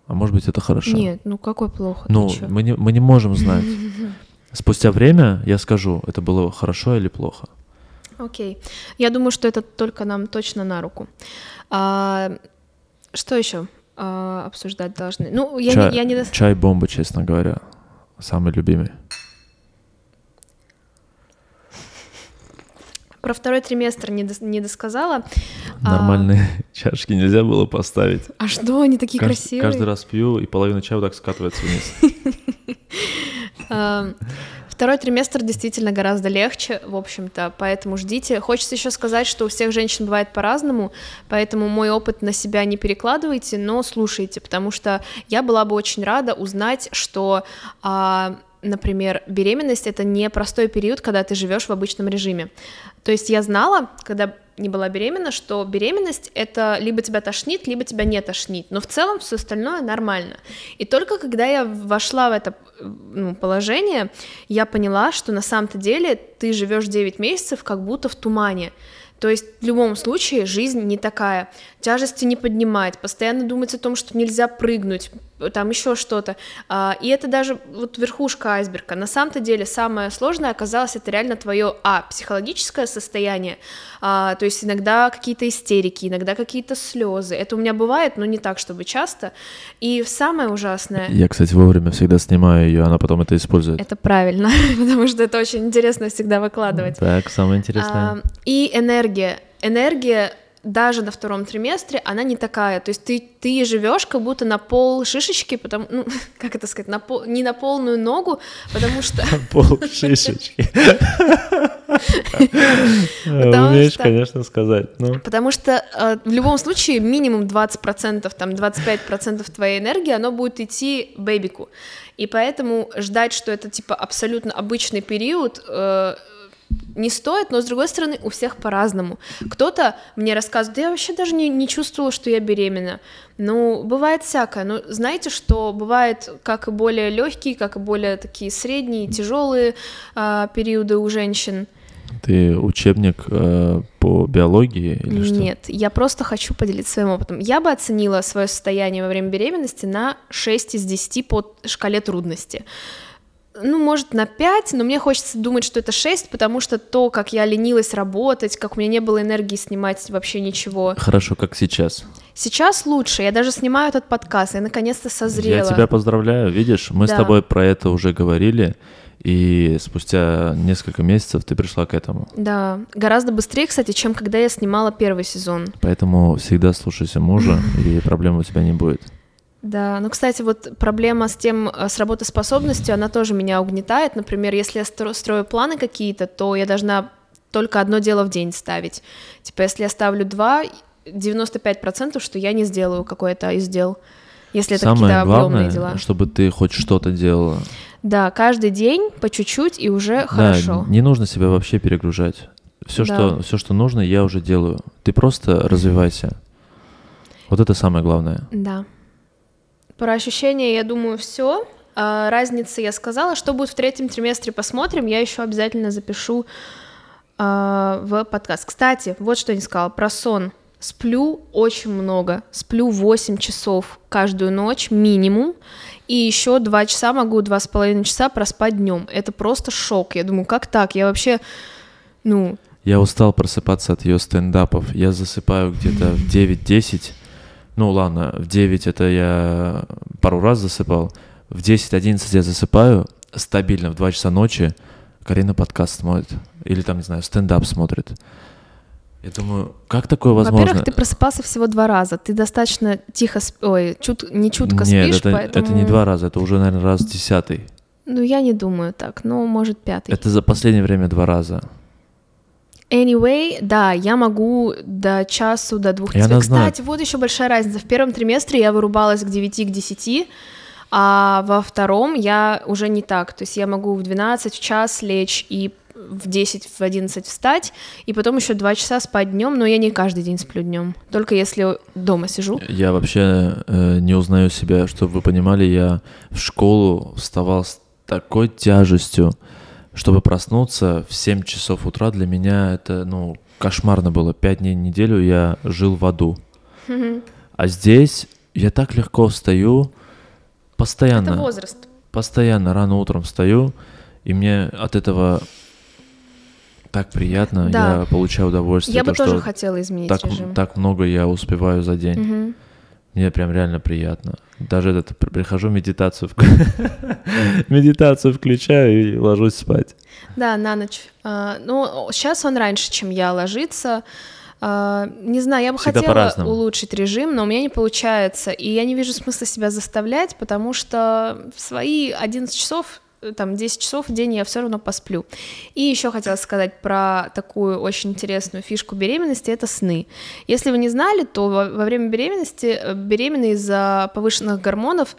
А может быть, это хорошо? Нет, ну какой плохо? Ну, мы не, мы не можем знать. Спустя время я скажу, это было хорошо или плохо. Окей. Я думаю, что это только нам точно на руку. А, что еще обсуждать должны? Ну, я чай, не, я не дос- чай бомба, честно говоря. Самый любимый. про второй триместр не, дос- не досказала. А, Нормальные чашки нельзя было поставить. А что, они такие Кажд- красивые? каждый раз пью, и половина чая вот так скатывается вниз. Второй триместр действительно гораздо легче, в общем-то, поэтому ждите. Хочется еще сказать, что у всех женщин бывает по-разному, поэтому мой опыт на себя не перекладывайте, но слушайте, потому что я была бы очень рада узнать, что а, например, беременность это не простой период, когда ты живешь в обычном режиме. То есть я знала, когда не была беременна, что беременность это либо тебя тошнит, либо тебя не тошнит, но в целом все остальное нормально. И только когда я вошла в это ну, положение, я поняла, что на самом-то деле ты живешь 9 месяцев как будто в тумане. То есть в любом случае жизнь не такая. Тяжести не поднимать, постоянно думать о том, что нельзя прыгнуть, там еще что-то. А, И это даже вот верхушка айсберга. На самом-то деле самое сложное оказалось это реально твое, а, психологическое состояние, а, то есть иногда какие-то истерики, иногда какие-то слезы. Это у меня бывает, но не так, чтобы часто. И самое ужасное... Я, кстати, вовремя всегда снимаю ее, она потом это использует. Это правильно, потому что это очень интересно всегда выкладывать. Так, самое интересное. А, И энергия. Энергия даже на втором триместре, она не такая. То есть ты, ты живешь как будто на пол шишечки, потому, ну, как это сказать, на пол, не на полную ногу, потому что... Пол шишечки. Умеешь, конечно, сказать. Ну, Потому что э, в любом случае минимум 20%, там 25% твоей энергии, оно будет идти бэбику. И поэтому ждать, что это типа абсолютно обычный период, э, не стоит, но с другой стороны, у всех по-разному. Кто-то мне рассказывает, да я вообще даже не, не чувствовала, что я беременна. Ну, бывает всякое. Но знаете, что бывает как и более легкие, как и более такие средние, тяжелые а, периоды у женщин. ты учебник э, по биологии или что? Нет, я просто хочу поделиться своим опытом. Я бы оценила свое состояние во время беременности на 6 из 10 по шкале трудности. Ну, может, на 5, но мне хочется думать, что это 6, потому что то, как я ленилась работать, как у меня не было энергии снимать вообще ничего. Хорошо, как сейчас. Сейчас лучше, я даже снимаю этот подкаст, я наконец-то созрела. Я тебя поздравляю. Видишь, мы с Да. тобой про это уже говорили, и спустя несколько месяцев ты пришла к этому. Да, гораздо быстрее, кстати, чем когда я снимала первый сезон. Поэтому всегда слушайся мужа, и проблем у тебя не будет. Да, ну, кстати, вот проблема с тем, э, с работоспособностью, она тоже меня угнетает. Например, если я стро- строю планы какие-то, то я должна только одно дело в день ставить. Типа, если я ставлю два, 95% что я не сделаю какое-то из дел, если это Самое какие-то главное, дела. чтобы ты хоть что-то делала. Да, каждый день по чуть-чуть и уже Да, хорошо. не нужно себя вообще перегружать. Все, Да. что, все, что нужно, я уже делаю. Ты просто развивайся. Вот это самое главное. Да. Про ощущения, я думаю, все. разницы я сказала. Что будет в третьем триместре, посмотрим. Я еще обязательно запишу а, в подкаст. Кстати, вот что я не сказала про сон. Сплю очень много. Сплю 8 часов каждую ночь минимум. И еще 2 часа могу, 2,5 часа проспать днем. Это просто шок. Я думаю, как так? Я вообще, ну, Я устал просыпаться от ее стендапов. Я засыпаю где-то в 9-10. Ну ладно, в 9 это я пару раз засыпал. В 10-11 я засыпаю стабильно в 2 часа ночи. Карина подкаст смотрит. Или там, не знаю, стендап смотрит. Я думаю, как такое возможно? Во-первых, ты просыпался всего два раза. Ты достаточно тихо, сп- ой, чут... не чутко Нет, спишь, это, поэтому... это не два раза, это уже, наверное, раз десятый. Ну, я не думаю так, ну, может, пятый. Это за последнее время два раза. Anyway, да, я могу до часу, до двух И она знает. Кстати, вот еще большая разница. В первом триместре я вырубалась к 9, к 10, а во втором я уже не так. То есть я могу в 12, в час лечь и в 10, в 11 встать, и потом еще два часа спать днем, но я не каждый день сплю днем, только если дома сижу. Я вообще э, не узнаю себя, чтобы вы понимали, я в школу вставал с такой тяжестью, чтобы проснуться в 7 часов утра, для меня это, ну, кошмарно было. Пять дней в неделю я жил в аду. А здесь я так легко встаю, постоянно. Это возраст. Постоянно рано утром встаю, и мне от этого так приятно, Да. я получаю удовольствие. Я бы то, тоже что хотела изменить так, режим. так много я успеваю за день. Мгм. Мне прям реально приятно. Даже этот при- прихожу медитацию, медитацию включаю и ложусь спать. Да, на ночь. А, ну, сейчас он раньше, чем я, ложится. А, не знаю, я бы Всегда хотела улучшить режим, но у меня не получается. И я не вижу смысла себя заставлять, потому что в свои 11 часов там 10 часов в день я все равно посплю. И еще хотела сказать про такую очень интересную фишку беременности это сны. Если вы не знали, то во, время беременности э, беременные из-за повышенных гормонов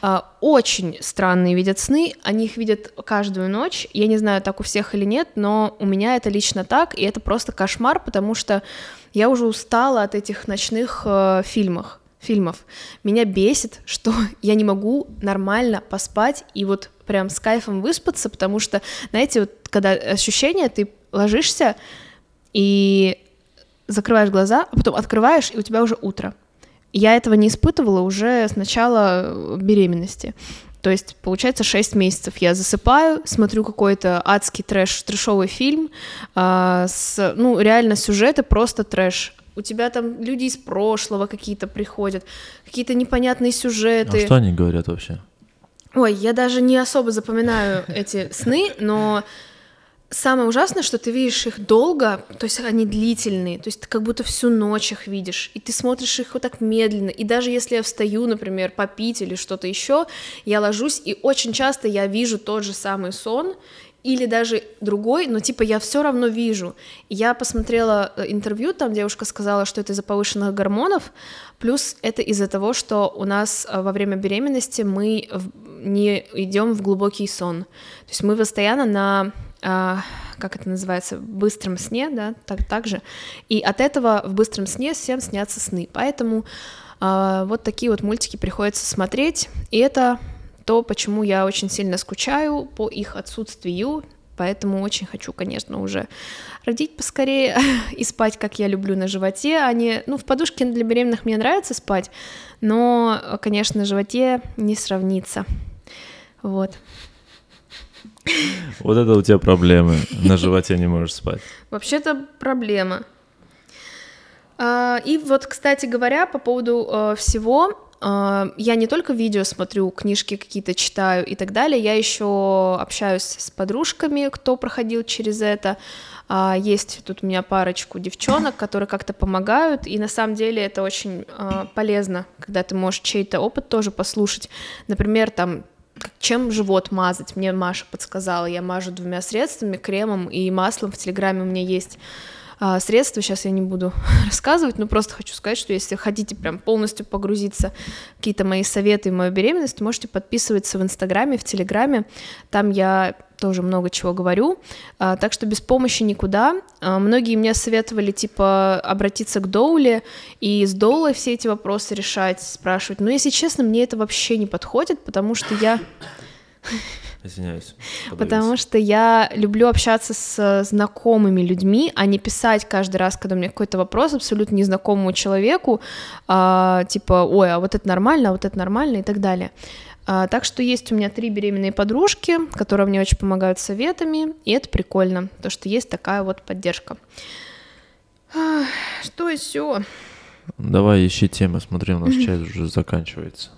а, очень странные видят сны. Они их видят каждую ночь. Я не знаю, так у всех или нет, но у меня это лично так, и это просто кошмар, потому что я уже устала от этих ночных э, фильмов фильмов. Меня бесит, что я не могу нормально поспать и вот прям с кайфом выспаться, потому что, знаете, вот когда ощущение, ты ложишься и закрываешь глаза, а потом открываешь, и у тебя уже утро. Я этого не испытывала уже с начала беременности. То есть, получается, 6 месяцев я засыпаю, смотрю какой-то адский трэш, трэшовый фильм, а, с, ну, реально сюжеты просто трэш. У тебя там люди из прошлого какие-то приходят, какие-то непонятные сюжеты. А что они говорят вообще? Ой, я даже не особо запоминаю эти сны, но самое ужасное, что ты видишь их долго, то есть они длительные, то есть ты как будто всю ночь их видишь, и ты смотришь их вот так медленно, и даже если я встаю, например, попить или что-то еще, я ложусь, и очень часто я вижу тот же самый сон, или даже другой, но типа я все равно вижу. Я посмотрела э, интервью, там девушка сказала, что это из-за повышенных гормонов, плюс это из-за того, что у нас э, во время беременности мы не идем в глубокий сон. То есть мы постоянно на а, как это называется, быстром сне, да, так, так же. И от этого в быстром сне всем снятся сны. Поэтому а, вот такие вот мультики приходится смотреть. И это то, почему я очень сильно скучаю по их отсутствию, поэтому очень хочу, конечно, уже родить поскорее и спать, как я люблю, на животе, а не... Ну, в подушке для беременных мне нравится спать, но, конечно, на животе не сравнится. Вот. Вот это у тебя проблемы. На животе не можешь спать. Вообще-то проблема. А, И вот, кстати говоря, по поводу э, всего, э, я не только видео смотрю, книжки какие-то читаю и так далее, я еще общаюсь с подружками, кто проходил через это. А, Есть тут у меня парочку девчонок, которые как-то помогают, и на самом деле это очень э, полезно, когда ты можешь чей-то опыт тоже послушать. Например, там чем живот мазать. Мне Маша подсказала, я мажу двумя средствами, кремом и маслом. В Телеграме у меня есть а, средства, сейчас я не буду рассказывать, но просто хочу сказать, что если хотите прям полностью погрузиться какие-то мои советы и мою беременность, можете подписываться в Инстаграме, в Телеграме, там я тоже много чего говорю, А, так что без помощи никуда. А, Многие мне советовали, типа, обратиться к Доуле и с Доулой все эти вопросы решать, спрашивать. Но, если честно, мне это вообще не подходит, потому что я... Извиняюсь. Потому что я люблю общаться с знакомыми людьми, а не писать каждый раз, когда у меня какой-то вопрос абсолютно незнакомому человеку, а, типа, ой, а вот это нормально, а вот это нормально и так далее. А, так что есть у меня три беременные подружки, которые мне очень помогают советами, и это прикольно, то что есть такая вот поддержка. Что еще? Давай ищи темы, смотри, у нас чай уже заканчивается.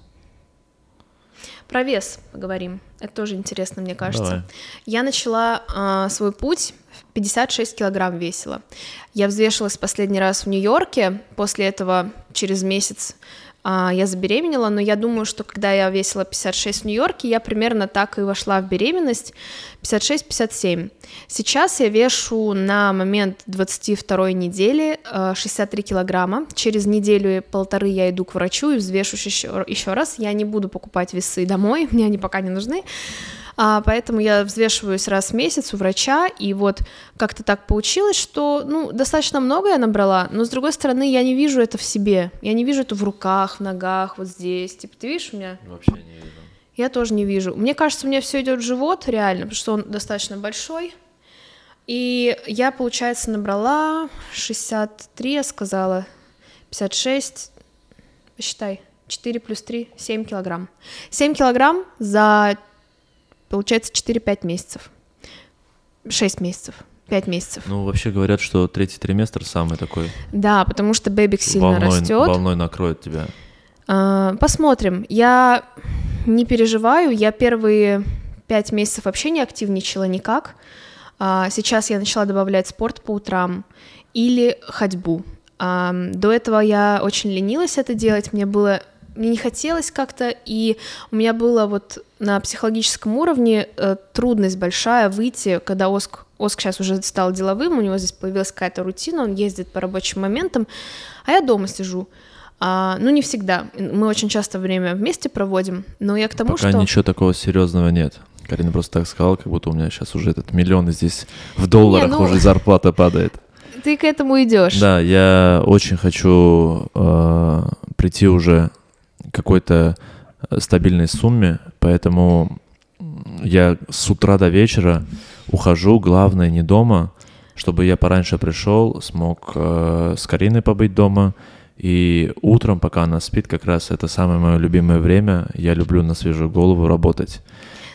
Про вес поговорим. Это тоже интересно, мне кажется. Давай. Я начала а, свой путь в 56 килограмм весила. Я взвешивалась последний раз в Нью-Йорке. После этого через месяц я забеременела, но я думаю, что когда я весила 56 в Нью-Йорке, я примерно так и вошла в беременность 56-57. Сейчас я вешу на момент 22 недели э, 63 килограмма. Через неделю и полторы я иду к врачу и взвешусь еще, еще раз. Я не буду покупать весы домой, мне они пока не нужны. А, поэтому я взвешиваюсь раз в месяц у врача, и вот как-то так получилось, что, ну, достаточно много я набрала, но, с другой стороны, я не вижу это в себе, я не вижу это в руках, в ногах, вот здесь, типа, ты видишь у меня? Вообще не видно. Я тоже не вижу. Мне кажется, у меня все идет в живот, реально, потому что он достаточно большой. И я, получается, набрала 63, я сказала, 56, посчитай, 4 плюс 3, 7 килограмм. 7 килограмм за, получается, 4-5 месяцев. 6 месяцев. 5 месяцев. Ну, вообще говорят, что третий триместр самый такой. Да, потому что бэбик сильно волной, растет. Волной накроет тебя. А, посмотрим. Я не переживаю. Я первые 5 месяцев вообще не активничала никак. А, сейчас я начала добавлять спорт по утрам или ходьбу. А, до этого я очень ленилась это делать. Мне было мне не хотелось как-то, и у меня было вот на психологическом уровне э, трудность большая выйти, когда Оск, Оск сейчас уже стал деловым, у него здесь появилась какая-то рутина, он ездит по рабочим моментам, а я дома сижу. А, ну, не всегда. Мы очень часто время вместе проводим, но я к тому, Пока что... ничего такого серьезного нет. Карина просто так сказала, как будто у меня сейчас уже этот миллион здесь в долларах Не, ну- уже зарплата падает. Ты к этому идешь. Да, я очень хочу э, прийти уже какой-то э, стабильной сумме, поэтому я с утра до вечера ухожу, главное не дома, чтобы я пораньше пришел, смог э, с Кариной побыть дома, и утром, пока она спит, как раз это самое мое любимое время. Я люблю на свежую голову работать.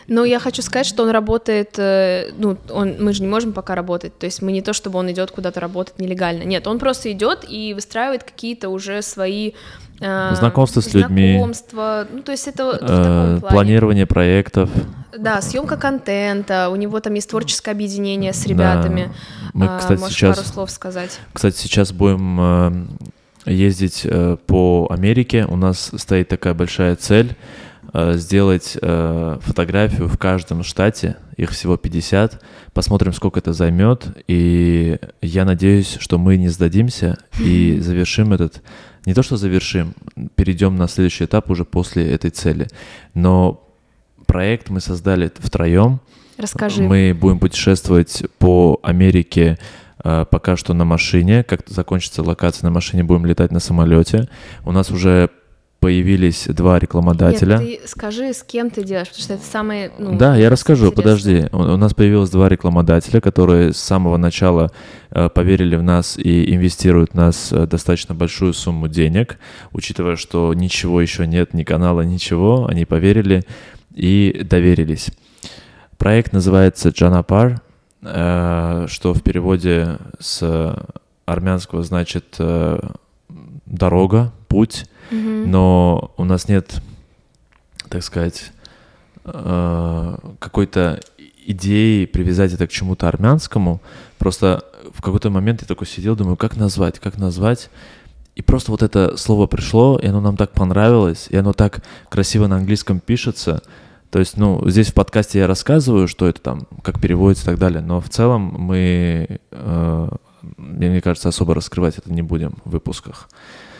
Но я хочу сказать, что он работает, э, ну, он, мы же не можем пока работать, то есть мы не то, чтобы он идет куда-то работать нелегально, нет, он просто идет и выстраивает какие-то уже свои э, Знакомства с людьми. знакомства, ну, то есть это Э, планирование проектов. Да, съемка контента, у него там есть творческое объединение с ребятами. Да. Мы, А, кстати, можешь сейчас, пару слов сказать? кстати, сейчас будем э, ездить э, по Америке. У нас стоит такая большая цель э, сделать э, фотографию в каждом штате, их всего 50. Посмотрим, сколько это займет. И я надеюсь, что мы не сдадимся и завершим этот. Не то, что завершим, перейдем на следующий этап уже после этой цели. Но проект мы создали втроем. Расскажи. Мы будем путешествовать по Америке э, пока что на машине. Как закончится локация на машине, будем летать на самолете. У нас уже появились два рекламодателя. Нет, ты скажи, с кем ты делаешь, потому что это самое... ну, да, я расскажу, интересно. подожди. У, у нас появилось два рекламодателя, которые с самого начала э, поверили в нас и инвестируют в нас э, достаточно большую сумму денег, учитывая, что ничего еще нет, ни канала, ничего, они поверили и доверились. Проект называется Джанапар, э, что в переводе с армянского значит э, дорога, путь, Но у нас нет, так сказать, э, какой-то идеи привязать это к чему-то армянскому. Просто в какой-то момент я такой сидел, думаю, как назвать, как назвать. И просто вот это слово пришло, и оно нам так понравилось, и оно так красиво на английском пишется. То есть, ну, здесь в подкасте я рассказываю, что это там, как переводится и так далее, но в целом мы, э, мне кажется, особо раскрывать это не будем в выпусках.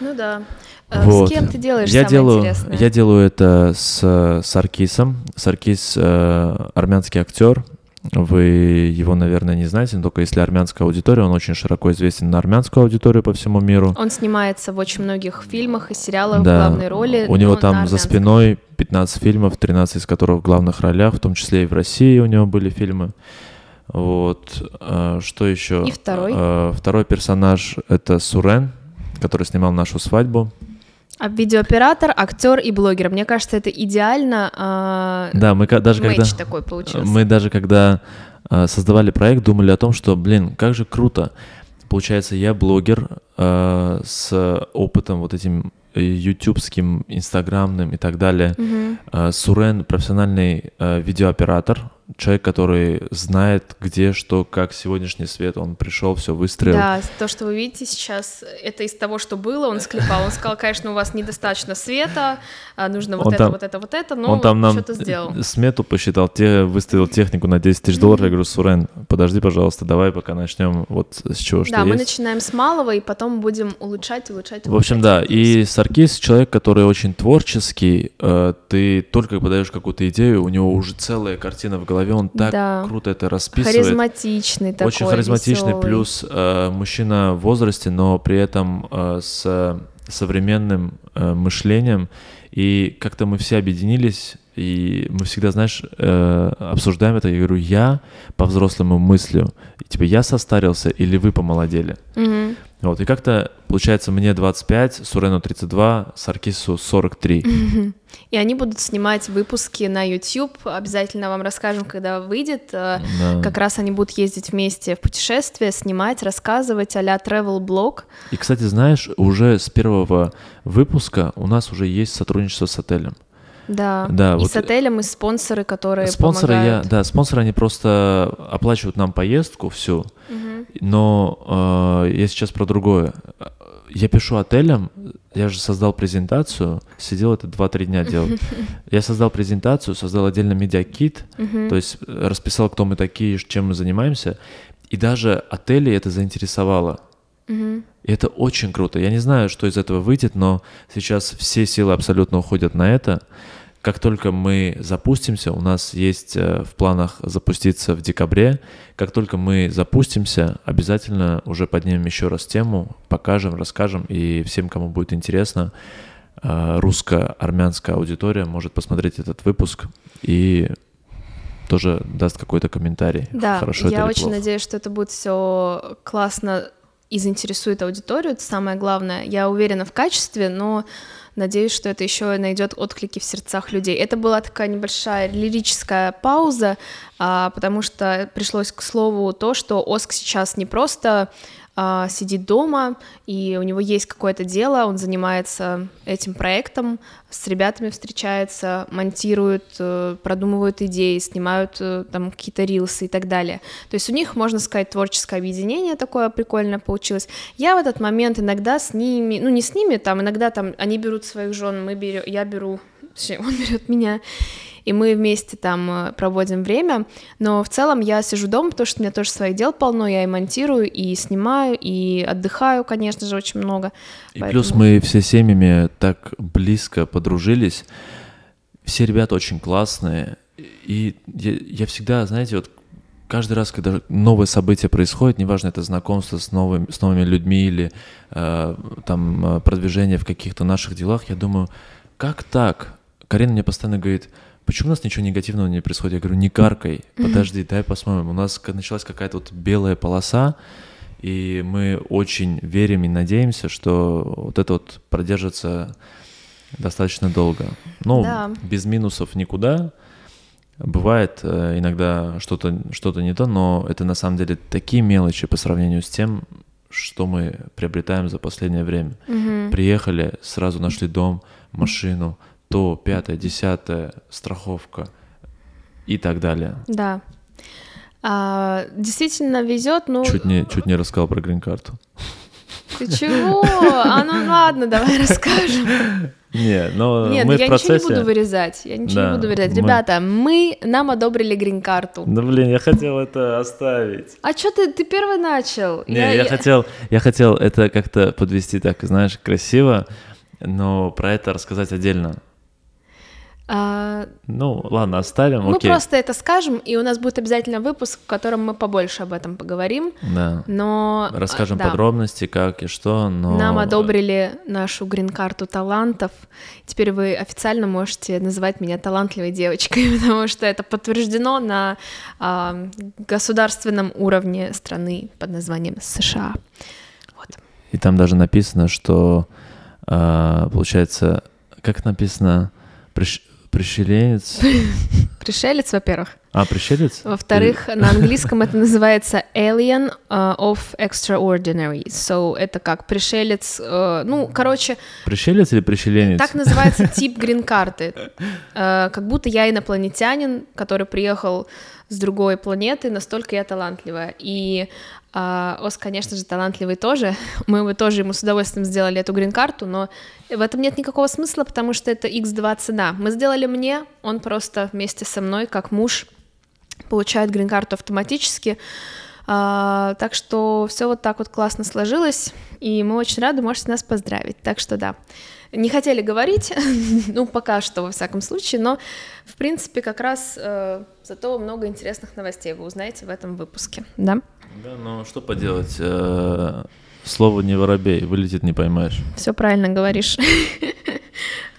Ну да. Э, Вот. С кем ты делаешь я самое делаю, интересное? Я делаю это с Саркисом. Саркис э, армянский актер. Вы его, наверное, не знаете, но только если армянская аудитория, он очень широко известен на армянскую аудиторию по всему миру. Он снимается в очень многих фильмах и сериалах Да. в главной роли. У него там за спиной 15 фильмов, 13 из которых в главных ролях, в том числе и в России у него были фильмы. Вот. э, Что еще? И второй? Э, Второй персонаж — это Сурен, который снимал нашу свадьбу. А видеооператор, актер и блогер. Мне кажется, это идеально. а, Да, мы даже когда... такой получился. Мы даже когда э, создавали проект, думали о том, что, блин, как же круто. Получается, я блогер э, с опытом вот этим ютубским, инстаграмным и так далее. Мгм. Э, Сурен профессиональный э, видеооператор, человек, который знает, где, что, как сегодняшний свет. Он пришел, все выстроил. Да, то, что вы видите сейчас, это из того, что было, он склепал. Он сказал, конечно, у вас недостаточно света, а нужно вот Он это, там- вот это, вот это, но Он там нам что-то сделал. смету посчитал, те выставил технику на 10 тысяч долларов. Я говорю, Сурен, подожди, пожалуйста, давай пока начнем вот с чего, что Да, мы есть. начинаем с малого, и потом будем улучшать, улучшать, В общем, улучшать, да, улучшать. и Саркис человек, который очень творческий, э, ты только подаешь какую-то идею, у него уже целая картина в голове, он так Да. круто это расписывает. Харизматичный такой, очень харизматичный, весёлый. плюс э, мужчина в возрасте, но при этом э, с современным э, мышлением, и как-то мы все объединились, и мы всегда, знаешь, э, обсуждаем это, я говорю, я по-взрослому мыслю, и, типа, я состарился или вы помолодели? Мгм. Вот, и как-то, получается, мне 25, Сурену 32, Саркису 43. И они будут снимать выпуски на YouTube. Обязательно вам расскажем, когда выйдет. Э, да. Как раз они будут ездить вместе в путешествие, снимать, рассказывать а-ля travel блог. И, кстати, знаешь, уже с первого выпуска у нас уже есть сотрудничество с отелем. Да, да и вот с отелем, и спонсоры, которые спонсоры помогают. Я, да, спонсоры, они просто оплачивают нам поездку всю, угу. но э, я сейчас про другое. Я пишу отелям, я же создал презентацию, сидел это 2-3 дня делал. Я создал презентацию, создал отдельно медиакит, то есть расписал, кто мы такие, чем мы занимаемся, и даже отели это заинтересовало. И это очень круто. Я не знаю, что из этого выйдет, но сейчас все силы абсолютно уходят на это. Как только мы запустимся, у нас есть э, в планах запуститься в декабре. Как только мы запустимся, обязательно уже поднимем еще раз тему, покажем, расскажем, и всем, кому будет интересно, э, русско-армянская аудитория может посмотреть этот выпуск и тоже даст какой-то комментарий. Да, Хорошо я очень плохо. надеюсь, что это будет все классно и заинтересует аудиторию. Это самое главное. Я уверена в качестве, но Надеюсь, что это еще найдет отклики в сердцах людей. Это была такая небольшая лирическая пауза, а, потому что пришлось к слову то, что Оск сейчас не просто сидит дома, и у него есть какое-то дело, он занимается этим проектом, с ребятами встречается, монтирует, э, продумывают идеи, снимают э, там какие-то рилсы и так далее. То есть у них, можно сказать, творческое объединение такое прикольное получилось. Я в этот момент иногда с ними, ну не с ними, там иногда там они берут своих жен, мы берем, я беру, он берет меня, и мы вместе там э, проводим время, но в целом я сижу дома, потому что у меня тоже своих дел полно, я и монтирую, и снимаю, и отдыхаю, конечно же, очень много. И поэтому... плюс мы все семьями так близко подружились, все ребята очень классные, и я, я всегда, знаете, вот каждый раз, когда новое событие происходит, неважно, это знакомство с, новыми с новыми людьми или э, там э, продвижение в каких-то наших делах, я думаю, как так? Карина мне постоянно говорит, почему у нас ничего негативного не происходит? Я говорю, не каркай, подожди, дай посмотрим. У нас началась какая-то вот белая полоса, и мы очень верим и надеемся, что вот это вот продержится достаточно долго. Ну, да. без минусов никуда. Бывает э, иногда что-то что не то, но это на самом деле такие мелочи по сравнению с тем, что мы приобретаем за последнее время. Угу. Приехали, сразу нашли дом, машину, то, пятое, десятое, страховка и так далее. Да. А, действительно везет, ну... Чуть не, чуть не рассказал про грин-карту. Ты чего? А ну ладно, давай расскажем. Не, но Нет, мы я в процессе... ничего не буду вырезать. Я ничего да, не буду вырезать. Мы... Ребята, мы нам одобрили грин-карту. Да блин, я хотел это оставить. А что ты, ты первый начал? Не, я, я, я хотел, я хотел это как-то подвести так, знаешь, красиво, но про это рассказать отдельно. А, ну, ладно, оставим. Мы окей. просто это скажем, и у нас будет обязательно выпуск, в котором мы побольше об этом поговорим. Да. Но расскажем да. подробности, как и что. Но нам одобрили нашу грин-карту талантов. Теперь вы официально можете называть меня талантливой девочкой, потому что это подтверждено на э, государственном уровне страны под названием США. Вот. И там даже написано, что э, получается, как написано, приш Пришеленец. Пришелец, во-первых. А, пришелец? Во-вторых, на английском это называется alien uh, of extraordinary. So это как пришелец, uh, ну, короче... Пришелец или пришеленец? Так называется тип грин-карты. Uh, как будто я инопланетянин, который приехал с другой планеты, настолько я талантливая. И а, Ос, конечно же, талантливый тоже. Мы бы тоже ему с удовольствием сделали эту грин-карту, но в этом нет никакого смысла, потому что это x2 цена. Мы сделали мне, он просто вместе со мной, как муж, получает грин-карту автоматически. А, так что все вот так вот классно сложилось, и мы очень рады, можете нас поздравить. Так что да, не хотели говорить, ну пока что во всяком случае, но в принципе как раз э, зато много интересных новостей вы узнаете в этом выпуске, да? Да, но что поделать? Э, слово не воробей, вылетит не поймаешь. Все правильно говоришь.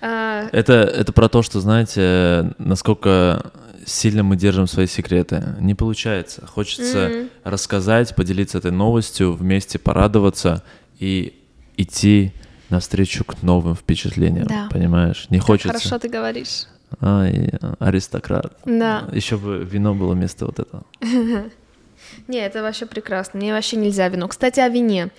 Это, это про то, что, знаете, насколько сильно мы держим свои секреты. Не получается. Хочется рассказать, поделиться этой новостью, вместе порадоваться и идти навстречу к новым впечатлениям, Да. понимаешь? Не хочется. Хорошо ты говоришь. Ай, аристократ. Да. Еще бы вино было вместо вот этого. Не, это вообще прекрасно. Мне вообще нельзя вино. Кстати, о вине.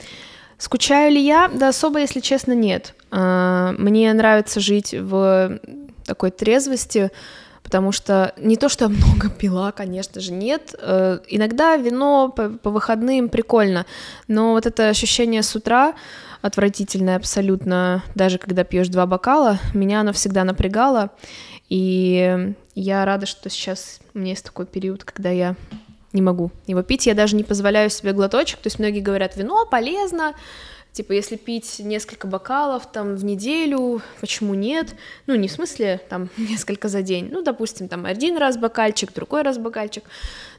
Скучаю ли я? Да особо, если честно, нет. А, Мне нравится жить в такой трезвости, потому что не то, что я много пила, конечно же, нет. Э, Иногда вино по, по выходным прикольно, но вот это ощущение с утра отвратительное абсолютно, даже когда пьешь два бокала, меня оно всегда напрягало, и я рада, что сейчас у меня есть такой период, когда я не могу его пить, я даже не позволяю себе глоточек, то есть многие говорят, вино полезно, типа, если пить несколько бокалов там в неделю, почему нет? Ну, не в смысле там несколько за день, ну, допустим, там один раз бокальчик, другой раз бокальчик,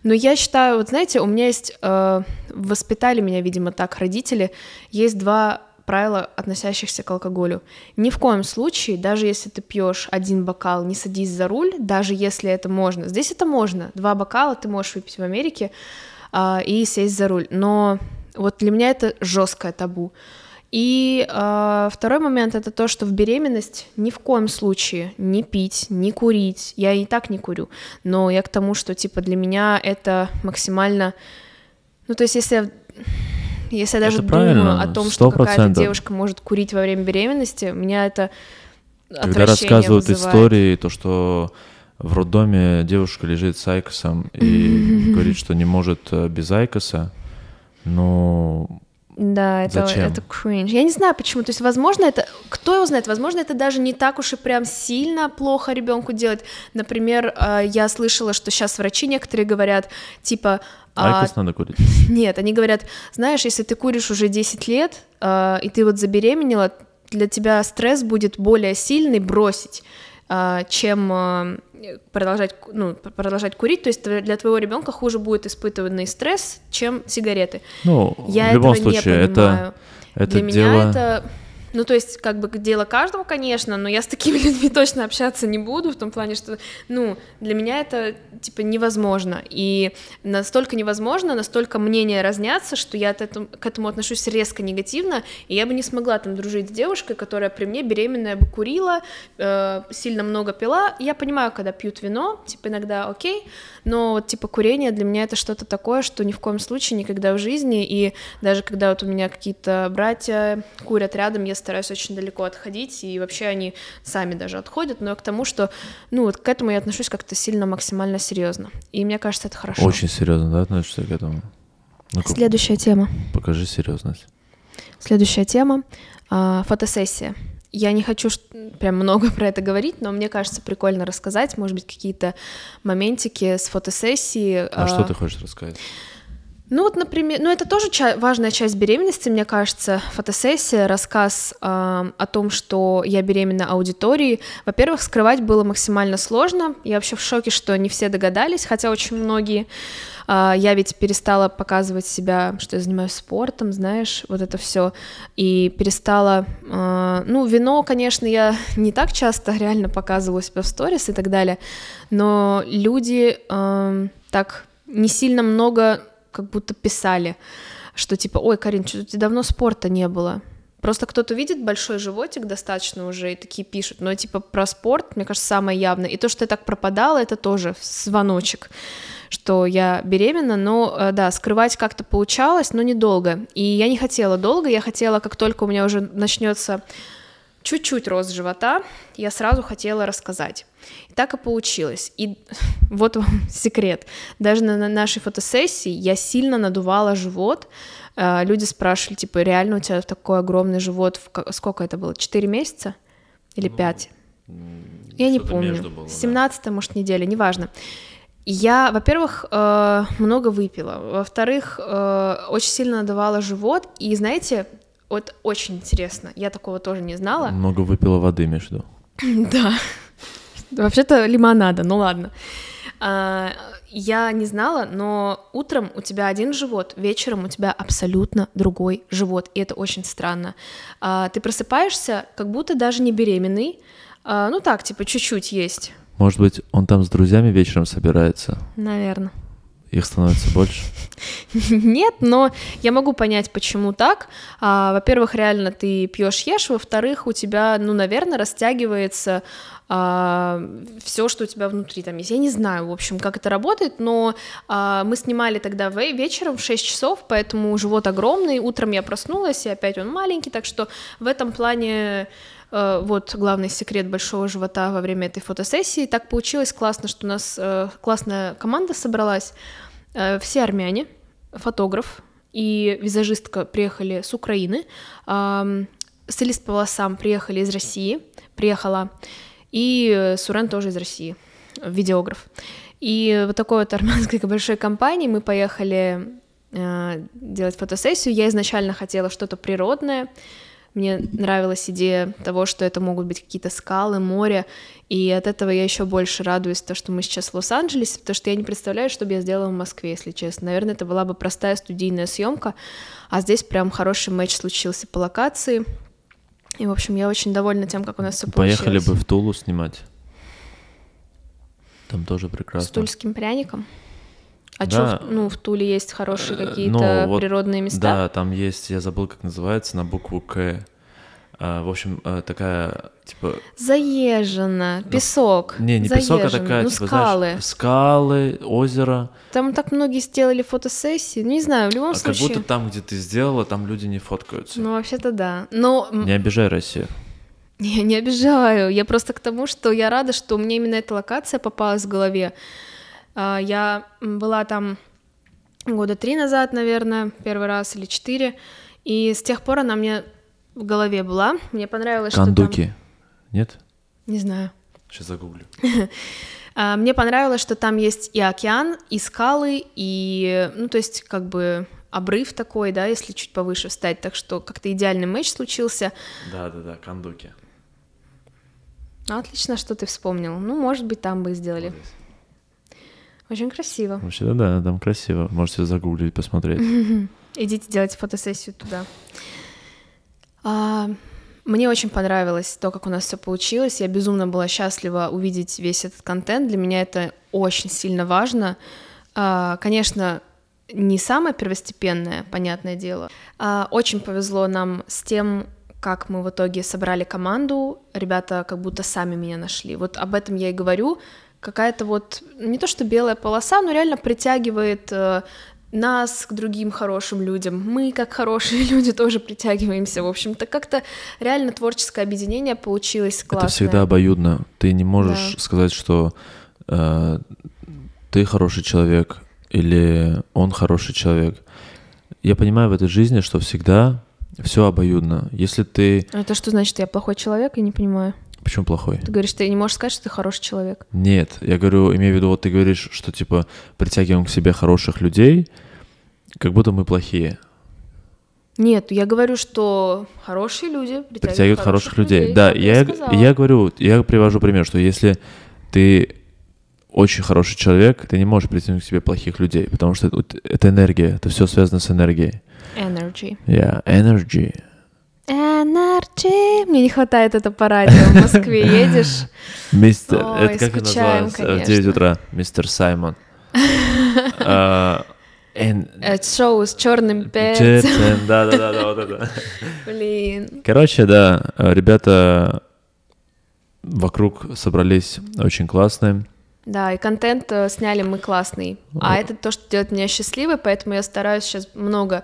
но я считаю, вот знаете, у меня есть, э, воспитали меня, видимо, так родители, есть два правила, относящихся к алкоголю. Ни в коем случае, даже если ты пьешь один бокал, не садись за руль, даже если это можно. Здесь это можно. Два бокала ты можешь выпить в Америке а, и сесть за руль. Но вот для меня это жесткое табу. И а, второй момент это то, что в беременность ни в коем случае не пить, не курить. Я и так не курю, но я к тому, что типа для меня это максимально, ну то есть если я если я даже Это думаю правильно, о том, что какая-то 100%. девушка может курить во время беременности, меня это Когда рассказывают вызывает. истории, то, что в роддоме девушка лежит с айкосом и говорит, что не может э, без айкоса, ну, Да, это, Зачем? это кринж. Я не знаю почему. То есть, возможно, это. Кто его знает? Возможно, это даже не так уж и прям сильно плохо ребенку делать. Например, э, я слышала, что сейчас врачи некоторые говорят, типа. а, айкос надо курить. Нет, они говорят, знаешь, если ты куришь уже 10 лет, э, и ты вот забеременела, для тебя стресс будет более сильный бросить, чем продолжать, ну, продолжать курить. То есть для твоего ребенка хуже будет испытыванный стресс, чем сигареты. Ну, Я в любом этого случае, не это, понимаю. это Для дело... меня это, ну то есть как бы дело каждого, конечно, но я с такими людьми точно общаться не буду в том плане, что, ну для меня это типа невозможно и настолько невозможно, настолько мнения разнятся, что я к этому отношусь резко негативно, и я бы не смогла там дружить с девушкой, которая при мне беременная бы курила, э, сильно много пила. Я понимаю, когда пьют вино, типа иногда окей, но вот типа курение для меня это что-то такое, что ни в коем случае никогда в жизни, и даже когда вот у меня какие-то братья курят рядом, я стараюсь очень далеко отходить, и вообще они сами даже отходят, но к тому, что, ну вот к этому я отношусь как-то сильно максимально серьезно, и мне кажется, это хорошо. Очень серьезно, да, относишься к этому? Ну-ка, Следующая тема. покажи серьезность. Следующая тема а, фотосессия. Я не хочу прям много про это говорить, но мне кажется прикольно рассказать, может быть, какие-то моментики с фотосессии. А что ты хочешь рассказать? Ну вот, например, ну это тоже ча- важная часть беременности, мне кажется, фотосессия, рассказ а, о том, что я беременна аудитории. Во-первых, скрывать было максимально сложно. Я вообще в шоке, что не все догадались, хотя очень многие. А, я ведь перестала показывать себя, что я занимаюсь спортом, знаешь, вот это все, и перестала. а, ну, вино, конечно, я не так часто реально показывала себя в сторис и так далее, но люди ам, так не сильно много как будто писали, что типа, ой, Карин, что у тебя давно спорта не было. Просто кто-то видит большой животик достаточно уже и такие пишут, но типа про спорт, мне кажется, самое явное. И то, что я так пропадала, это тоже звоночек, что я беременна, но э, да, скрывать как-то получалось, но недолго. И я не хотела долго, я хотела, как только у меня уже начнется чуть-чуть рост живота, я сразу хотела рассказать. И так и получилось. И вот вам секрет. Даже на, на нашей фотосессии я сильно надувала живот. Э, Люди спрашивали, типа, реально у тебя такой огромный живот? Сколько это было? Четыре месяца? Или пять? Я не помню. было, да. 17 может, неделя, неважно. Я, во-первых, э, много выпила, во-вторых, э, очень сильно надавала живот, и знаете, вот очень интересно, я такого тоже не знала. Много выпила воды, виду? Да. Вообще-то лимонада, ну ладно. А, Я не знала, но утром у тебя один живот, вечером у тебя абсолютно другой живот, и это очень странно. А, Ты просыпаешься, как будто даже не беременный, А, ну так, типа чуть-чуть есть, Может быть, он там с друзьями вечером собирается, наверное. Их становится больше? Нет, но я могу понять, почему так. А, во-первых, реально ты пьешь ешь, во-вторых, у тебя, ну, наверное, растягивается а, все, что у тебя внутри там есть. Я не знаю, в общем, как это работает, но а, мы снимали тогда вечером в 6 часов, поэтому живот огромный. Утром я проснулась, и опять он маленький, так что в этом плане вот главный секрет большого живота во время этой фотосессии. Так получилось классно, что у нас э, классная команда собралась. Э, все армяне, фотограф и визажистка приехали с Украины, стилист по волосам приехали из России, приехала, и Сурен тоже из России, видеограф. И вот такой вот армянской большой компании мы поехали э, делать фотосессию. Я изначально хотела что-то природное, мне нравилась идея того, что это могут быть какие-то скалы, море, и от этого я еще больше радуюсь, то, что мы сейчас в Лос-Анджелесе, потому что я не представляю, что бы я сделала в Москве, если честно. Наверное, это была бы простая студийная съемка, а здесь прям хороший матч случился по локации. И, в общем, я очень довольна тем, как у нас все получилось. Поехали бы в Тулу снимать. Там тоже прекрасно. С тульским пряником? А да. что, ну, в Туле есть хорошие э, какие-то ну, вот, природные места? Да, там есть, я забыл, как называется, на букву К. А, в общем, э, такая, типа... Заезжена, ну, песок. Не, не заезжен. песок, а такая, ну, типа, скалы. Знаешь, скалы, озеро. Там так многие сделали фотосессии, не знаю, в любом а случае... как будто там, где ты сделала, там люди не фоткаются. Ну, вообще-то да, но... Не обижай Россию. Я не обижаю, я просто к тому, что я рада, что мне именно эта локация попалась в голове. А, я была там года три назад, наверное, первый раз или четыре, и с тех пор она мне в голове была. Мне понравилось, Кандуки. что там... Нет? Не знаю. Сейчас загуглю. А, мне понравилось, что там есть и океан, и скалы, и, ну, то есть, как бы обрыв такой, да, если чуть повыше встать, так что как-то идеальный матч случился. Да-да-да, Кандуки. Отлично, что ты вспомнил. Ну, может быть, там бы и сделали. Вот очень красиво. Вообще, да, там красиво. Можете загуглить, посмотреть. Идите делать фотосессию туда. А, мне очень понравилось то, как у нас все получилось. Я безумно была счастлива увидеть весь этот контент. Для меня это очень сильно важно. А, конечно, не самое первостепенное, понятное дело. А, очень повезло нам с тем, как мы в итоге собрали команду. Ребята как будто сами меня нашли. Вот об этом я и говорю, какая-то вот не то что белая полоса, но реально притягивает э, нас к другим хорошим людям. Мы, как хорошие люди, тоже притягиваемся. В общем-то, как-то реально творческое объединение получилось классное. Это всегда обоюдно. Ты не можешь да. сказать, что э, ты хороший человек или он хороший человек. Я понимаю в этой жизни, что всегда все обоюдно. Если ты... А это что значит, я плохой человек? Я не понимаю. Почему плохой? Ты говоришь, ты не можешь сказать, что ты хороший человек. Нет, я говорю, имею в виду, вот ты говоришь, что типа притягиваем к себе хороших людей, как будто мы плохие. Нет, я говорю, что хорошие люди притягивают, притягивают хороших, хороших людей. людей. Да, я, я говорю, я привожу пример, что если ты очень хороший человек, ты не можешь притянуть к себе плохих людей, потому что это, это энергия, это все связано с энергией. Energy. Yeah, energy. Energy. Мне не хватает это по радио. В Москве едешь. Мистер, Ой, это как скучаем, называется? Конечно. В 9 утра. Мистер Саймон. э, Это шоу с черным перцем. Да, да, да, да, вот это. Блин. Короче, да, ребята вокруг собрались очень классные. Да, и контент э, сняли мы классный. А это то, что делает меня счастливой, поэтому я стараюсь сейчас много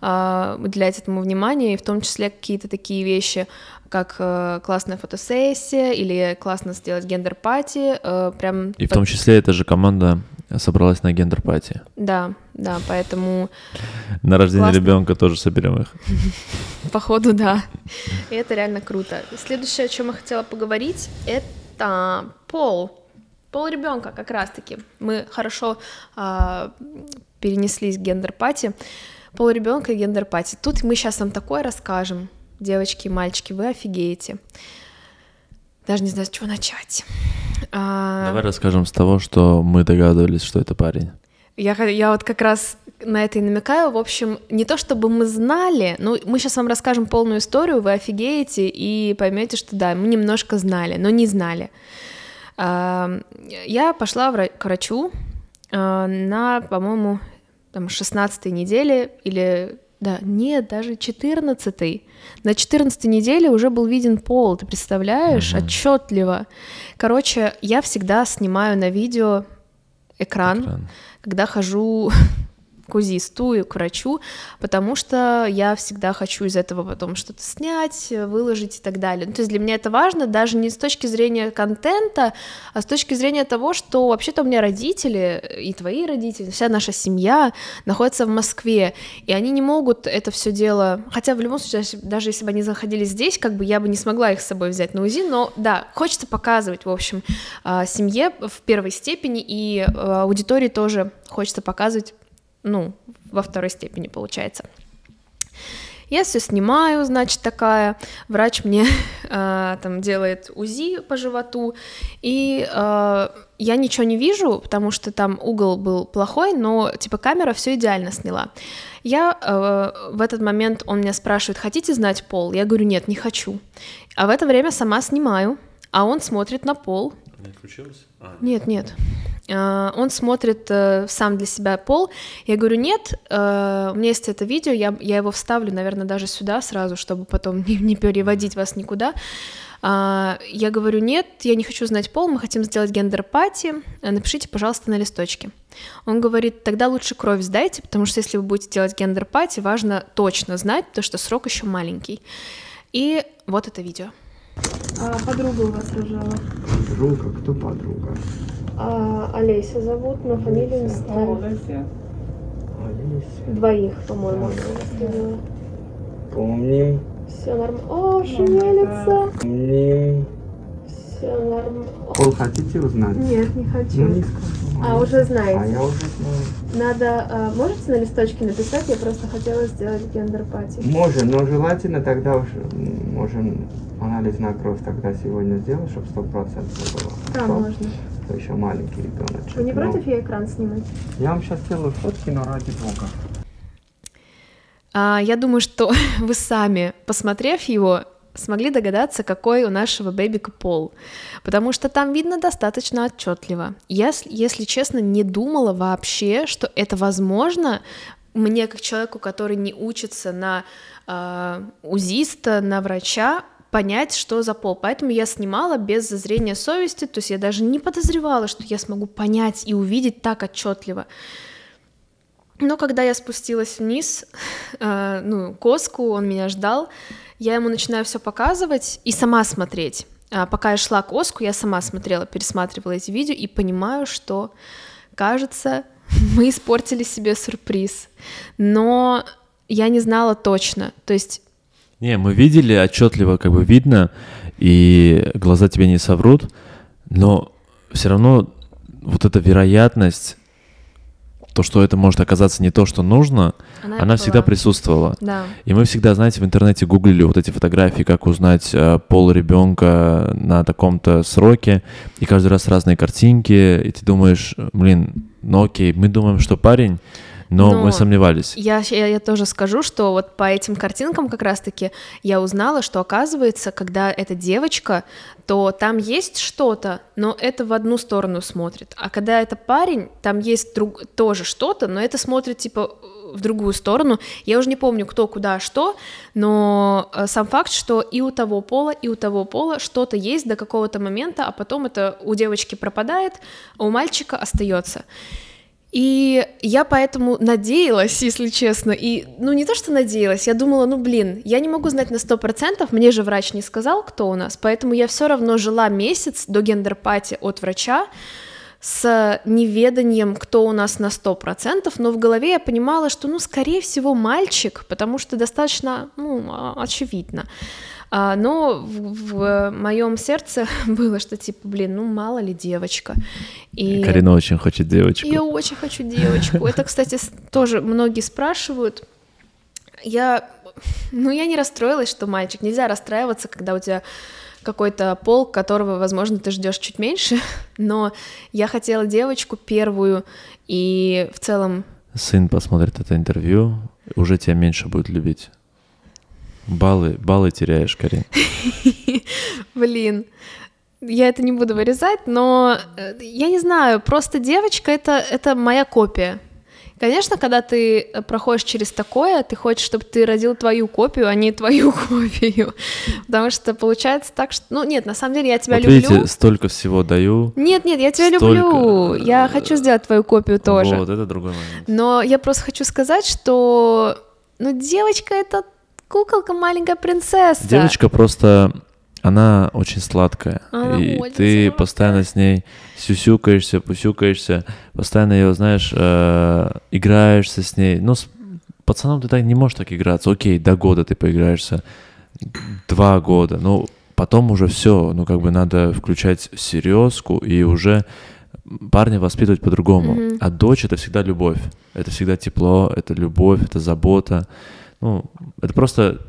уделять этому внимания, и в том числе какие-то такие вещи, как э, классная фотосессия или классно сделать гендер-пати, э, прям... И в том числе эта же команда собралась на гендер-пати. Да, да, поэтому... На рождение ребенка тоже соберем их. Походу, да. И это реально круто. Следующее, о чем я хотела поговорить, это пол. Пол ребенка как раз-таки. Мы хорошо э, перенеслись к гендер-пати. Пол ребенка и гендер-пати. Тут мы сейчас вам такое расскажем, девочки и мальчики, вы офигеете. Даже не знаю, с чего начать. А... Давай расскажем с того, что мы догадывались, что это парень. Я, я вот как раз на это и намекаю. В общем, не то чтобы мы знали, но мы сейчас вам расскажем полную историю, вы офигеете и поймете, что да, мы немножко знали, но не знали. А, я пошла к врачу, э, на, по-моему, там 16 неделе или да, нет, даже 14 На 14 неделе уже был виден пол, ты представляешь, mm-hmm. отчетливо. Короче, я всегда снимаю на видео экран, экран. когда хожу к узисту и к врачу, потому что я всегда хочу из этого потом что-то снять, выложить и так далее. Ну, то есть для меня это важно даже не с точки зрения контента, а с точки зрения того, что вообще-то у меня родители и твои родители, вся наша семья находится в Москве, и они не могут это все дело, хотя в любом случае, даже если бы они заходили здесь, как бы я бы не смогла их с собой взять на УЗИ, но да, хочется показывать, в общем, а, семье в первой степени, и а, аудитории тоже хочется показывать ну, во второй степени получается. Я все снимаю, значит, такая. Врач мне э, там делает УЗИ по животу, и э, я ничего не вижу, потому что там угол был плохой, но типа камера все идеально сняла. Я э, в этот момент он меня спрашивает, хотите знать пол? Я говорю, нет, не хочу. А в это время сама снимаю, а он смотрит на пол. Не включилось? А, нет, нет. А, он смотрит э, сам для себя пол. Я говорю, нет, э, у меня есть это видео, я, я его вставлю, наверное, даже сюда сразу, чтобы потом не, не переводить вас никуда. А, я говорю, нет, я не хочу знать пол, мы хотим сделать гендер-пати, напишите, пожалуйста, на листочке. Он говорит, тогда лучше кровь сдайте, потому что если вы будете делать гендер-пати, важно точно знать, потому что срок еще маленький. И вот это видео. А подруга у вас рожала? Подруга? Кто подруга? А, Олеся зовут, но фамилию не знаю. Двоих, по-моему, она Помним. Все нормально. О, шевелится. Помним. Все нормально. Пол хотите узнать? Нет, не хочу. Ну, не скажу. А, уже знаете? А я уже знаю. Надо, а, можете на листочке написать? Я просто хотела сделать гендер-пати. Можем, но желательно тогда уже можем анализ на кровь тогда сегодня сделать, чтобы сто процентов было. Да, Стоп. можно. То еще маленький ребеночек. Вы не но... против я экран снимать? Я вам сейчас сделаю фотки, но ради бога. А, я думаю, что вы сами, посмотрев его, смогли догадаться, какой у нашего бэбика пол, потому что там видно достаточно отчетливо. Я, если честно, не думала вообще, что это возможно мне, как человеку, который не учится на э, узиста, на врача, понять, что за пол. Поэтому я снимала без зазрения совести, то есть я даже не подозревала, что я смогу понять и увидеть так отчетливо. Но когда я спустилась вниз, э, ну, коску, он меня ждал, я ему начинаю все показывать и сама смотреть. А пока я шла к Оску, я сама смотрела, пересматривала эти видео и понимаю, что, кажется, мы испортили себе сюрприз. Но я не знала точно. То есть... Не, мы видели отчетливо, как бы видно, и глаза тебе не соврут, но все равно вот эта вероятность то, что это может оказаться не то, что нужно, она, она всегда присутствовала. Да. И мы всегда, знаете, в интернете гуглили вот эти фотографии, как узнать э, пол ребенка на таком-то сроке, и каждый раз разные картинки, и ты думаешь, блин, ну окей, мы думаем, что парень, но, но мы сомневались. Я, я, я тоже скажу, что вот по этим картинкам как раз-таки я узнала, что оказывается, когда эта девочка, то там есть что-то, но это в одну сторону смотрит. А когда это парень, там есть друг, тоже что-то, но это смотрит типа в другую сторону. Я уже не помню, кто, куда, что, но э, сам факт, что и у того пола, и у того пола что-то есть до какого-то момента, а потом это у девочки пропадает, а у мальчика остается. И я поэтому надеялась, если честно, и, ну, не то, что надеялась, я думала, ну, блин, я не могу знать на сто процентов, мне же врач не сказал, кто у нас, поэтому я все равно жила месяц до гендерпати от врача с неведанием, кто у нас на сто процентов, но в голове я понимала, что, ну, скорее всего, мальчик, потому что достаточно, ну, очевидно. А, но в, в моем сердце было, что типа, блин, ну мало ли девочка. И Карина очень хочет девочку. Я очень хочу девочку. Это, кстати, тоже многие спрашивают. Я, ну, я не расстроилась, что мальчик. Нельзя расстраиваться, когда у тебя какой-то пол, которого, возможно, ты ждешь чуть меньше, но я хотела девочку первую, и в целом... Сын посмотрит это интервью, уже тебя меньше будет любить. Баллы, баллы теряешь, Карин. Блин. я это не буду вырезать, но э, я не знаю, просто девочка это, это моя копия. Конечно, когда ты э, проходишь через такое, ты хочешь, чтобы ты родил твою копию, а не твою копию. Потому что получается так, что... Ну, нет, на самом деле я тебя вот люблю. видите, столько всего даю. Нет, нет, я тебя столько... люблю. Я хочу сделать твою копию тоже. Вот, это другой момент. Но я просто хочу сказать, что... Ну, девочка — это куколка, маленькая принцесса. Девочка просто она очень сладкая. Она и очень ты сладкая. постоянно с ней сюсюкаешься, пусюкаешься, постоянно ее, знаешь, э, играешься с ней. Ну, с пацаном ты так не можешь так играться. Окей, до года ты поиграешься, два года. Ну, потом уже все, ну, как бы надо включать серьезку и уже парня воспитывать по-другому. Мгм. А дочь это всегда любовь. Это всегда тепло, это любовь, это забота. Ну, это просто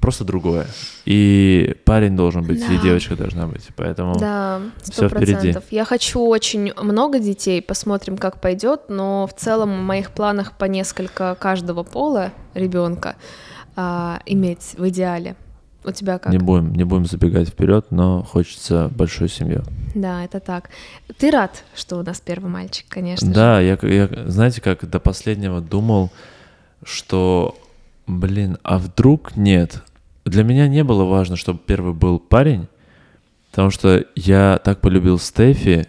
просто другое. И парень должен быть, и Да. девочка должна быть. Поэтому Да, всё сто впереди. Я хочу очень много детей, посмотрим, как пойдет, но в целом в моих планах по несколько каждого пола ребенка иметь в идеале. У тебя как? не будем, не будем забегать вперед, но хочется большую семью. Да, это так. Ты рад, что у нас первый мальчик, конечно же. Да, я, я, знаете, как до последнего думал, что, блин, а вдруг нет? Для меня не было важно, чтобы первый был парень, потому что я так полюбил Стефи.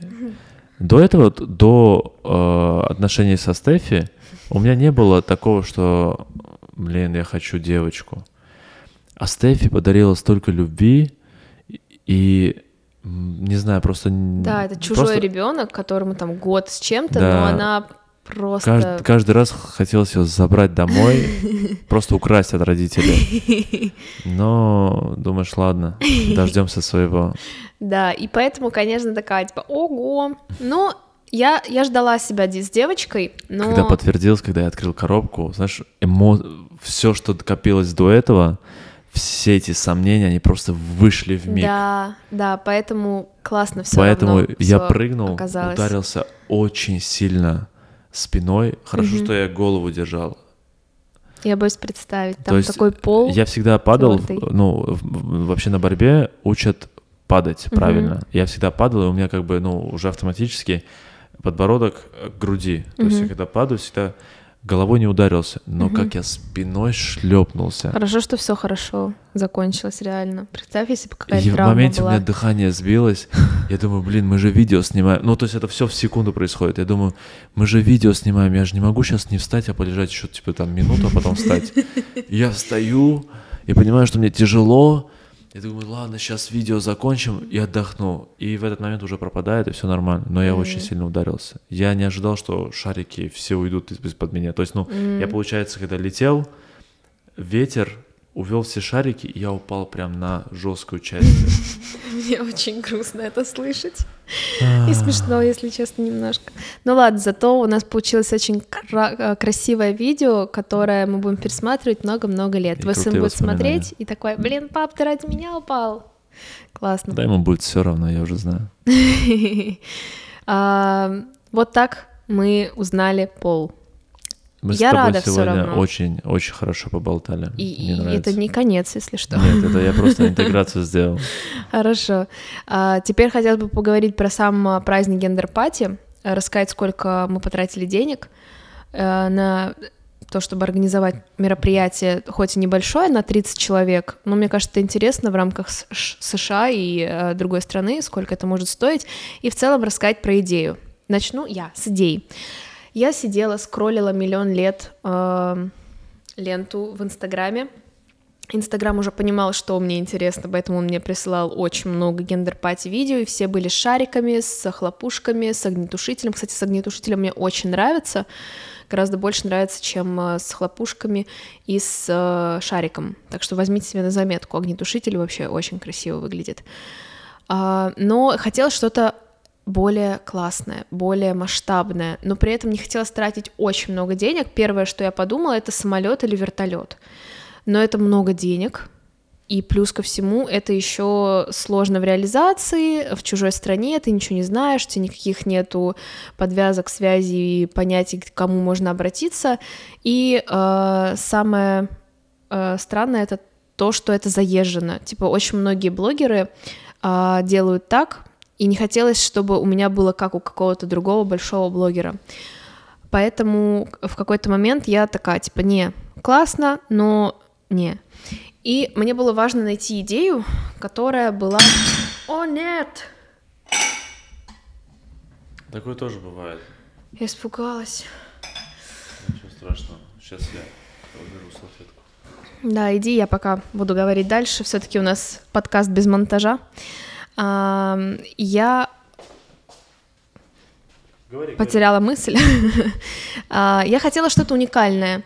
До этого, до э, отношений со Стефи, у меня не было такого, что, блин, я хочу девочку. А Стефи подарила столько любви и, не знаю, просто... Да, это чужой просто ребенок, которому там год с чем-то, Да. но она просто... Кажд- каждый раз хотелось ее забрать домой, просто украсть от родителей. Но думаешь, ладно, дождемся своего. Да, и поэтому, конечно, такая, типа, ого. Но я, я ждала себя с девочкой, но... Когда подтвердилось, когда я открыл коробку, знаешь, эмо... все, что копилось до этого, все эти сомнения, они просто вышли в миг. Да, да, поэтому классно все Поэтому равно я прыгнул, оказалось. ударился очень сильно спиной. Хорошо, Мгм. что я голову держал. Я боюсь представить, То там есть такой пол. Я всегда падал, твердый. ну, вообще на борьбе учат падать Мгм. правильно. Я всегда падал, и у меня как бы, ну, уже автоматически подбородок к груди. То есть я когда падаю, всегда головой не ударился, но Мгм. как я спиной шлепнулся. Хорошо, что все хорошо закончилось, реально. Представь, если бы И какая-то в травма моменте у меня дыхание сбилось. Я думаю, блин, мы же видео снимаем. Ну, то есть это все в секунду происходит. Я думаю, мы же видео снимаем. Я же не могу сейчас не встать, а полежать еще типа там минуту, а потом встать. И Я встаю и понимаю, что мне тяжело. Я думаю, ладно, сейчас видео закончим и отдохну. И в этот момент уже пропадает, и все нормально. Но я очень Мгм. сильно ударился. Я не ожидал, что шарики все уйдут из- из-под меня. То есть, ну, я, М. получается, когда летел, ветер увел все шарики, и я упал прям на жесткую часть. Мне очень грустно это слышать. А. И смешно, если честно, немножко. Ну ладно, зато у нас получилось очень э, красивое видео, которое мы будем пересматривать много-много лет. Твой сын будет смотреть и такой, блин, пап, ты ради меня упал. Классно. Да ему будет все равно, я уже знаю. А, Вот так мы узнали пол. Мы Я с тобой рада сегодня равно. очень, очень хорошо поболтали. И, Мне и нравится. это не конец, если что. Нет, это я просто интеграцию сделал. Хорошо. А, теперь хотелось бы поговорить про сам а, праздник гендер-пати, э, рассказать, сколько мы потратили денег на то, чтобы организовать мероприятие, хоть и небольшое, на 30 человек, но мне кажется, это интересно в рамках США и э, другой страны, сколько это может стоить, и в целом рассказать про идею. Начну я с идеи. Я сидела, скроллила миллион лет э, ленту в Инстаграме, Инстаграм уже понимал, что мне интересно, поэтому он мне присылал очень много гендер-пати видео, и все были с шариками, с хлопушками, с огнетушителем. Кстати, с огнетушителем мне очень нравится, гораздо больше нравится, чем э, с хлопушками и с э, шариком. Так что возьмите себе на заметку, огнетушитель вообще очень красиво выглядит. А, но хотелось что-то более классное, более масштабное, но при этом не хотелось тратить очень много денег. Первое, что я подумала, это самолет или вертолет. Но это много денег, и плюс ко всему это еще сложно в реализации, в чужой стране ты ничего не знаешь, у тебя никаких нету подвязок, связей понятий, к кому можно обратиться. И э, самое э, странное это то, что это заезжено. Типа очень многие блогеры а, делают так, и не хотелось, чтобы у меня было как у какого-то другого большого блогера. Поэтому в какой-то момент я такая, типа, не, классно, но не. И мне было важно найти идею, которая была... О, нет! Такое тоже бывает. Я испугалась. Ничего страшного. Сейчас я уберу салфетку. Да, иди, я пока буду говорить дальше. Все-таки у нас подкаст без монтажа. Я Говори, потеряла мысль. А, я хотела что-то уникальное.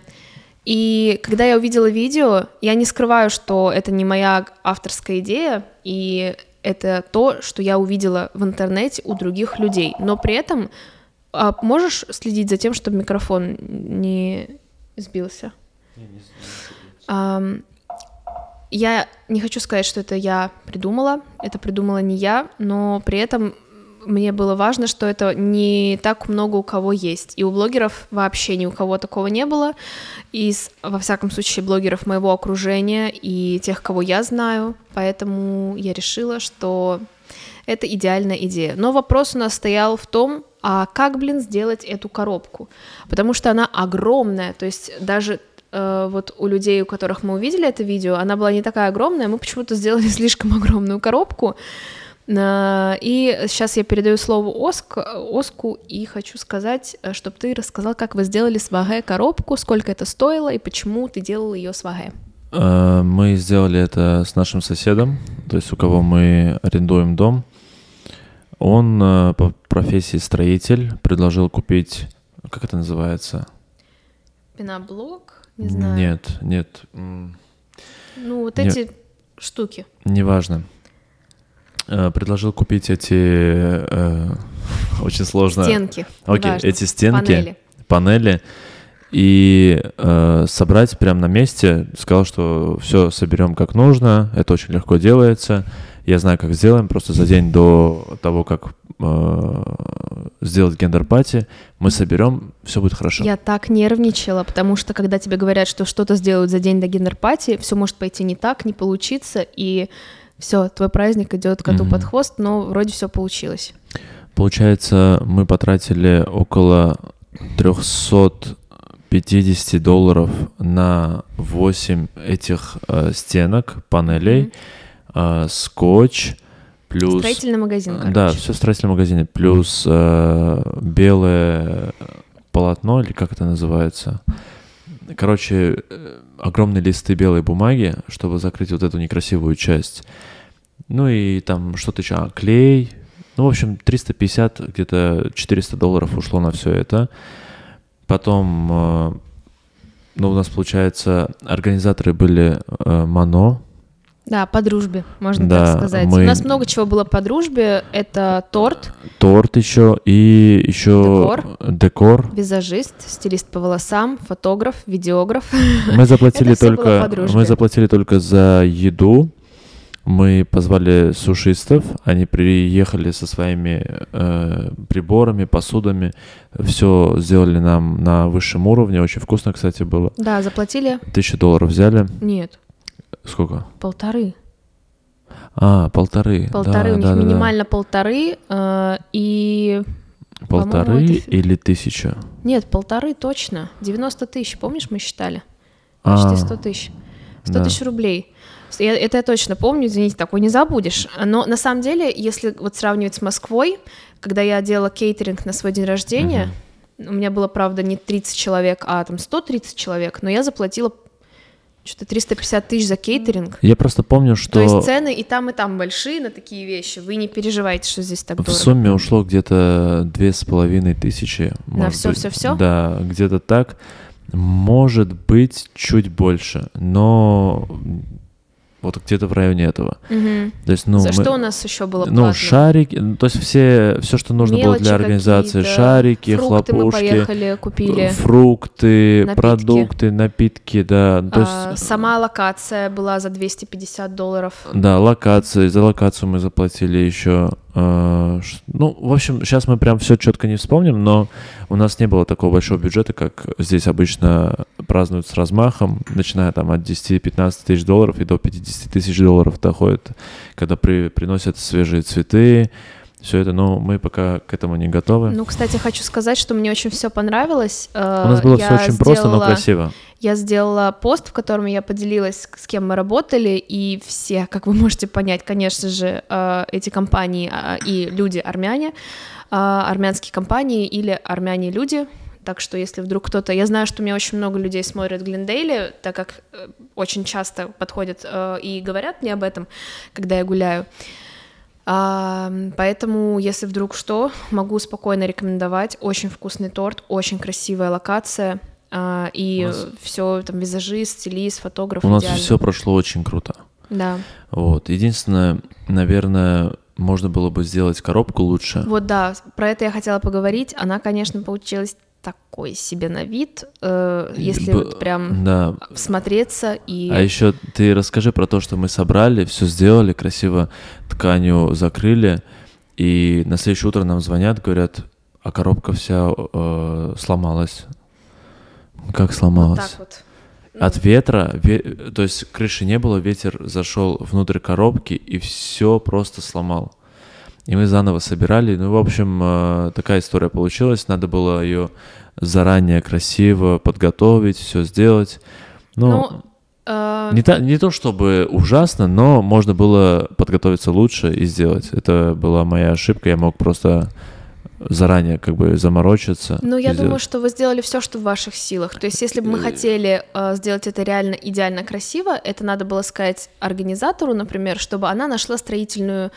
И когда я увидела видео, я не скрываю, что это не моя авторская идея, и это то, что я увидела в интернете у других людей. Но при этом а можешь следить за тем, чтобы микрофон не сбился? Не, не, Ам, я не хочу сказать, что это я придумала, это придумала не я, но при этом мне было важно, что это не так много у кого есть. И у блогеров вообще ни у кого такого не было. Из, во всяком случае, блогеров моего окружения и тех, кого я знаю. Поэтому я решила, что это идеальная идея. Но вопрос у нас стоял в том, а как, блин, сделать эту коробку? Потому что она огромная, то есть даже э, вот у людей, у которых мы увидели это видео, она была не такая огромная, мы почему-то сделали слишком огромную коробку. Э, И сейчас я передаю слово Оск, Оску и хочу сказать, чтобы ты рассказал, как вы сделали сваге коробку, сколько это стоило и почему ты делал ее сваге. Э, Мы сделали это с нашим соседом, то есть у кого мы арендуем дом. Он э, по профессии строитель предложил купить, как это называется? Пеноблок, не знаю. Нет, нет, Ну, вот Не- эти штуки. неважно. Э, Предложил купить эти, э, очень сложно. Стенки. Окей, неважно. эти стенки, Панели. панели, и э, собрать прямо на месте. Сказал, что все соберем как нужно, это очень легко делается. Я знаю, как сделаем. Просто за день до того, как э, сделать гендер-пати, мы соберем, все будет хорошо. Я так нервничала, потому что когда тебе говорят, что что-то сделают за день до гендер-пати, все может пойти не так, не получиться, и все, твой праздник идет коту Мгм. под хвост, но вроде все получилось. Получается, мы потратили около 350 долларов на 8 этих э, стенок, панелей, э, скотч, плюс... Строительный магазин, короче. Да, все в строительном магазине. Плюс э, белое полотно, или как это называется. Короче, э, огромные листы белой бумаги, чтобы закрыть вот эту некрасивую часть. Ну и там что-то еще, а, клей. Ну, в общем, 350, где-то 400 долларов ушло на все это. Потом, э, ну, у нас, получается, организаторы были э, Мано, Да, по дружбе, можно Да, так сказать. мы- У нас много чего было по дружбе. Это торт, торт еще и еще Декор. декор. визажист, стилист по волосам, фотограф, видеограф. Мы заплатили только, мы заплатили только за еду. Мы позвали сушистов, они приехали со своими э, приборами, посудами, все сделали нам на высшем уровне, очень вкусно, кстати, было. Да, заплатили? Тысячу долларов взяли, Нет, сколько? полторы. А, полторы. Полторы, да, у них да, да, да. минимально полторы, э, и... Полторы это- или тысяча? Нет, полторы точно. 90 тысяч, помнишь, мы считали? А, Почти 100 тысяч. 100 да. тысяч рублей. Я- это я точно помню, извините, такой не забудешь. Но на самом деле, если вот сравнивать с Москвой, когда я делала кейтеринг на свой день рождения, у меня было, правда, не 30 человек, а там 130 человек, но я заплатила что-то 350 тысяч за кейтеринг. Я просто помню, что То есть цены и там, и там большие на такие вещи. Вы не переживайте, что здесь так В дорого. сумме ушло где-то две с половиной тысячи. всё, всё? Да, где-то так. Может быть, чуть больше, но вот где-то в районе этого. Мгм. То есть, ну, За мы- что у нас еще было ну, платно? шарики, ну, то есть все, все, что нужно было Мелочи для организации, шарики, фрукты мы хлопушки, поехали, купили. фрукты, напитки. продукты, напитки, да. То А, есть, сама локация была за 250 долларов. да, локации, за локацию мы заплатили еще Ну, в общем, сейчас мы прям все четко не вспомним, но у нас не было такого большого бюджета, как здесь обычно празднуют с размахом, начиная там от 10-15 тысяч долларов и до 50 тысяч долларов доходит, когда при, приносят свежие цветы, все это, но мы пока к этому не готовы. Ну, кстати, хочу сказать, что мне очень все понравилось. Э, у нас было все Я очень просто, но сделала- красиво. Я сделала пост, в котором я поделилась, с кем мы работали, и все, как вы можете понять, конечно же, э, эти компании а, и люди армяне, а, армянские компании или армяне-люди. Так что, если вдруг кто-то... Я знаю, что у меня очень много людей смотрят Глендейле, так как э, очень часто подходят э, и говорят мне об этом, когда я гуляю. Поэтому, если вдруг что, могу спокойно рекомендовать. Очень вкусный торт, очень красивая локация. а, и нас- все там визажист, стилист, фотограф. У нас идеально. все прошло очень круто. Да. Вот. Единственное, наверное, можно было бы сделать коробку лучше. Вот да, про это я хотела поговорить. Она, конечно, получилась такой себе на вид, э, если Б- вот прям Да. всмотреться и... А еще ты расскажи про то, что мы собрали, все сделали, красиво тканью закрыли, и на следующее утро нам звонят, говорят, а коробка вся э, сломалась. Как вот сломалась? так вот. От ветра, ве- то есть крыши не было, ветер зашел внутрь коробки и все просто сломал. И мы заново собирали. Ну, в общем, э, такая история получилась. Надо было ее заранее красиво подготовить, все сделать. Ну, Ну, э, не, та- не то чтобы ужасно, но можно было подготовиться лучше и сделать. Это была моя ошибка. Я мог просто заранее как бы заморочиться. Ну, я думаю, сделать. что вы сделали все, что в ваших силах. То есть, если бы мы хотели э, сделать это реально идеально красиво, это надо было сказать организатору, например, чтобы она нашла строительную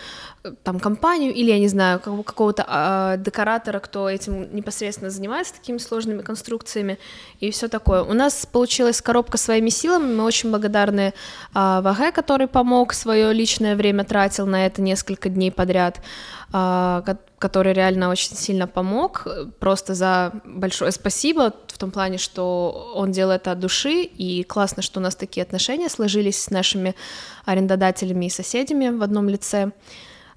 э, там компанию или, я не знаю, кого- какого-то а, декоратора, кто этим непосредственно занимается такими сложными конструкциями и все такое. У нас получилась коробка своими силами. Мы очень благодарны а, Ваге, который помог, свое личное время тратил на это несколько дней подряд, ко- который реально очень сильно помог. Просто за большое спасибо в том плане, что он делал это от души, и классно, что у нас такие отношения сложились с нашими арендодателями и соседями в одном лице.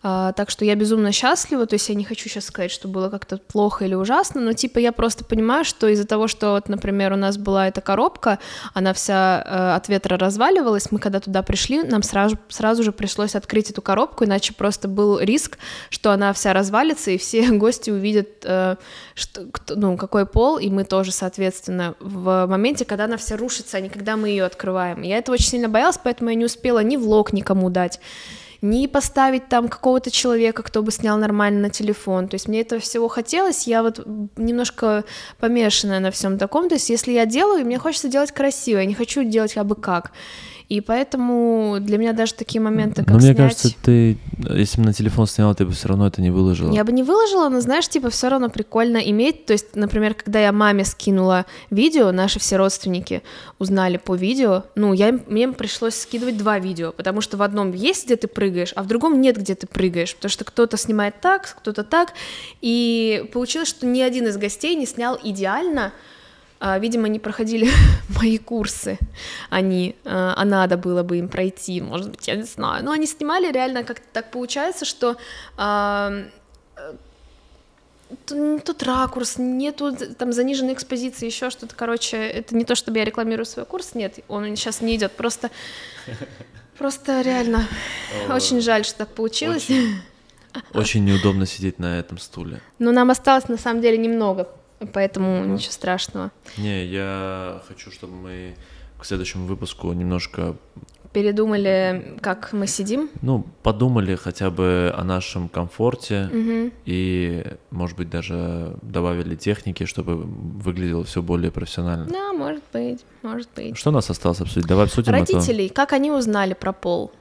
А, так что я безумно счастлива, то есть я не хочу сейчас сказать, что было как-то плохо или ужасно, но типа я просто понимаю, что из-за того, что вот, например, у нас была эта коробка, она вся э, от ветра разваливалась, мы когда туда пришли, нам сразу, сразу же пришлось открыть эту коробку, иначе просто был риск, что она вся развалится, и все гости увидят, э, что, кто- ну, какой пол, и мы тоже, соответственно, в моменте, когда она вся рушится, а не когда мы ее открываем. Я этого очень сильно боялась, поэтому я не успела ни влог никому дать, ни поставить там какого-то человека, кто бы снял нормально на телефон. То есть мне этого всего хотелось, я вот немножко помешанная на всем таком. То есть если я делаю, мне хочется делать красиво, я не хочу делать абы как. И поэтому для меня даже такие моменты, как Но мне снять... кажется, ты, если бы на телефон сняла, ты бы все равно это не выложила. Я бы не выложила, но знаешь, типа все равно прикольно иметь. То есть, например, когда я маме скинула видео, наши все родственники узнали по видео. Ну, я мне пришлось скидывать два видео, потому что в одном есть, где ты прыгаешь, а в другом нет, где ты прыгаешь, потому что кто-то снимает так, кто-то так, и получилось, что ни один из гостей не снял идеально. А, Видимо, не проходили мои курсы, они, а а надо было бы им пройти, может быть, я не знаю. Но они снимали реально как-то так получается, что а, э, т- н- тут ракурс, нету там заниженной экспозиции, еще что-то, короче, это не то, чтобы я рекламирую свой курс, нет, он сейчас не идет, просто, просто реально, очень жаль, что так получилось. Очень неудобно сидеть на этом стуле. Но нам осталось на самом деле немного, поэтому ничего страшного. Не, я хочу, чтобы мы к следующему выпуску немножко, Передумали, как мы сидим. ну, подумали хотя бы о нашем комфорте Мгм. и, может быть, даже добавили техники, чтобы выглядело все более профессионально. Да, может быть, может быть. Что у нас осталось обсудить? Давай обсудим это. Родителей, как они узнали про пол?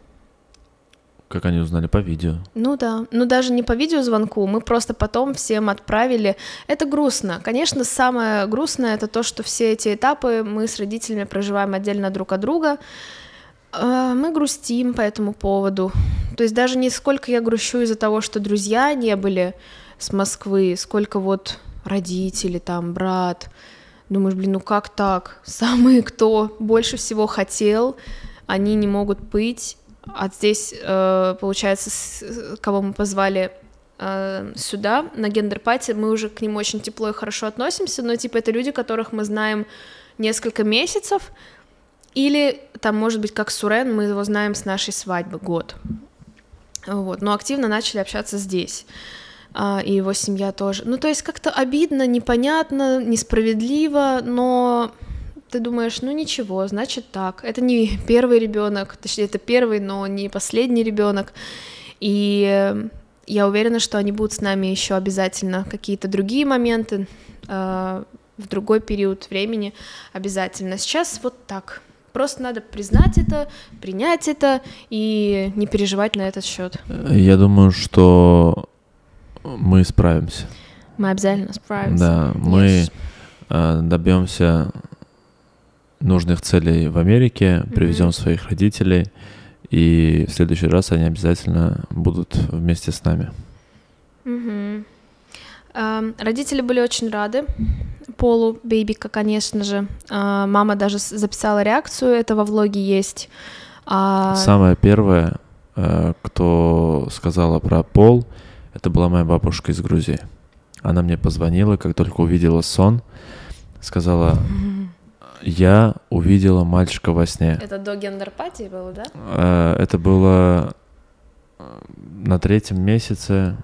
Как они узнали по видео. Ну да, ну даже не по видеозвонку, мы просто потом всем отправили. Это грустно. Конечно, самое грустное это то, что все эти этапы мы с родителями проживаем отдельно друг от друга. А, Мы грустим по этому поводу. То есть даже не сколько я грущу из-за того, что друзья не были с Москвы, сколько вот родители, там, брат. Думаешь, блин, ну как так? Самые, кто больше всего хотел, они не могут быть. А здесь, э, получается, кого мы позвали э, сюда, на гендер-пати, мы уже к ним очень тепло и хорошо относимся, но, типа, это люди, которых мы знаем несколько месяцев, или там, может быть, как Сурен, мы его знаем с нашей свадьбы год. Вот, но активно начали общаться здесь. А, и его семья тоже. Ну, то есть как-то обидно, непонятно, несправедливо, но ты думаешь, ну ничего, значит так. Это не первый ребенок, точнее, это первый, но не последний ребенок. И я уверена, что они будут с нами еще обязательно какие-то другие моменты э, в другой период времени обязательно. Сейчас вот так. Просто надо признать это, принять это и не переживать на этот счет. Я думаю, что мы справимся. Мы обязательно справимся. Да, мы yes. Э, добьемся нужных целей в Америке, привезем mm-hmm. своих родителей, и в следующий раз они обязательно будут вместе с нами. Mm-hmm. Uh, родители были очень рады Полу Бейбика, конечно же. Uh, мама даже записала реакцию, это во влоге есть. Uh... Самое первое, э, кто сказала про Пол, это была моя бабушка из Грузии. Она мне позвонила, как только увидела сон, сказала, я увидела мальчика во сне. Это до гендерпатии было, да? Э, это было э, на третьем месяце.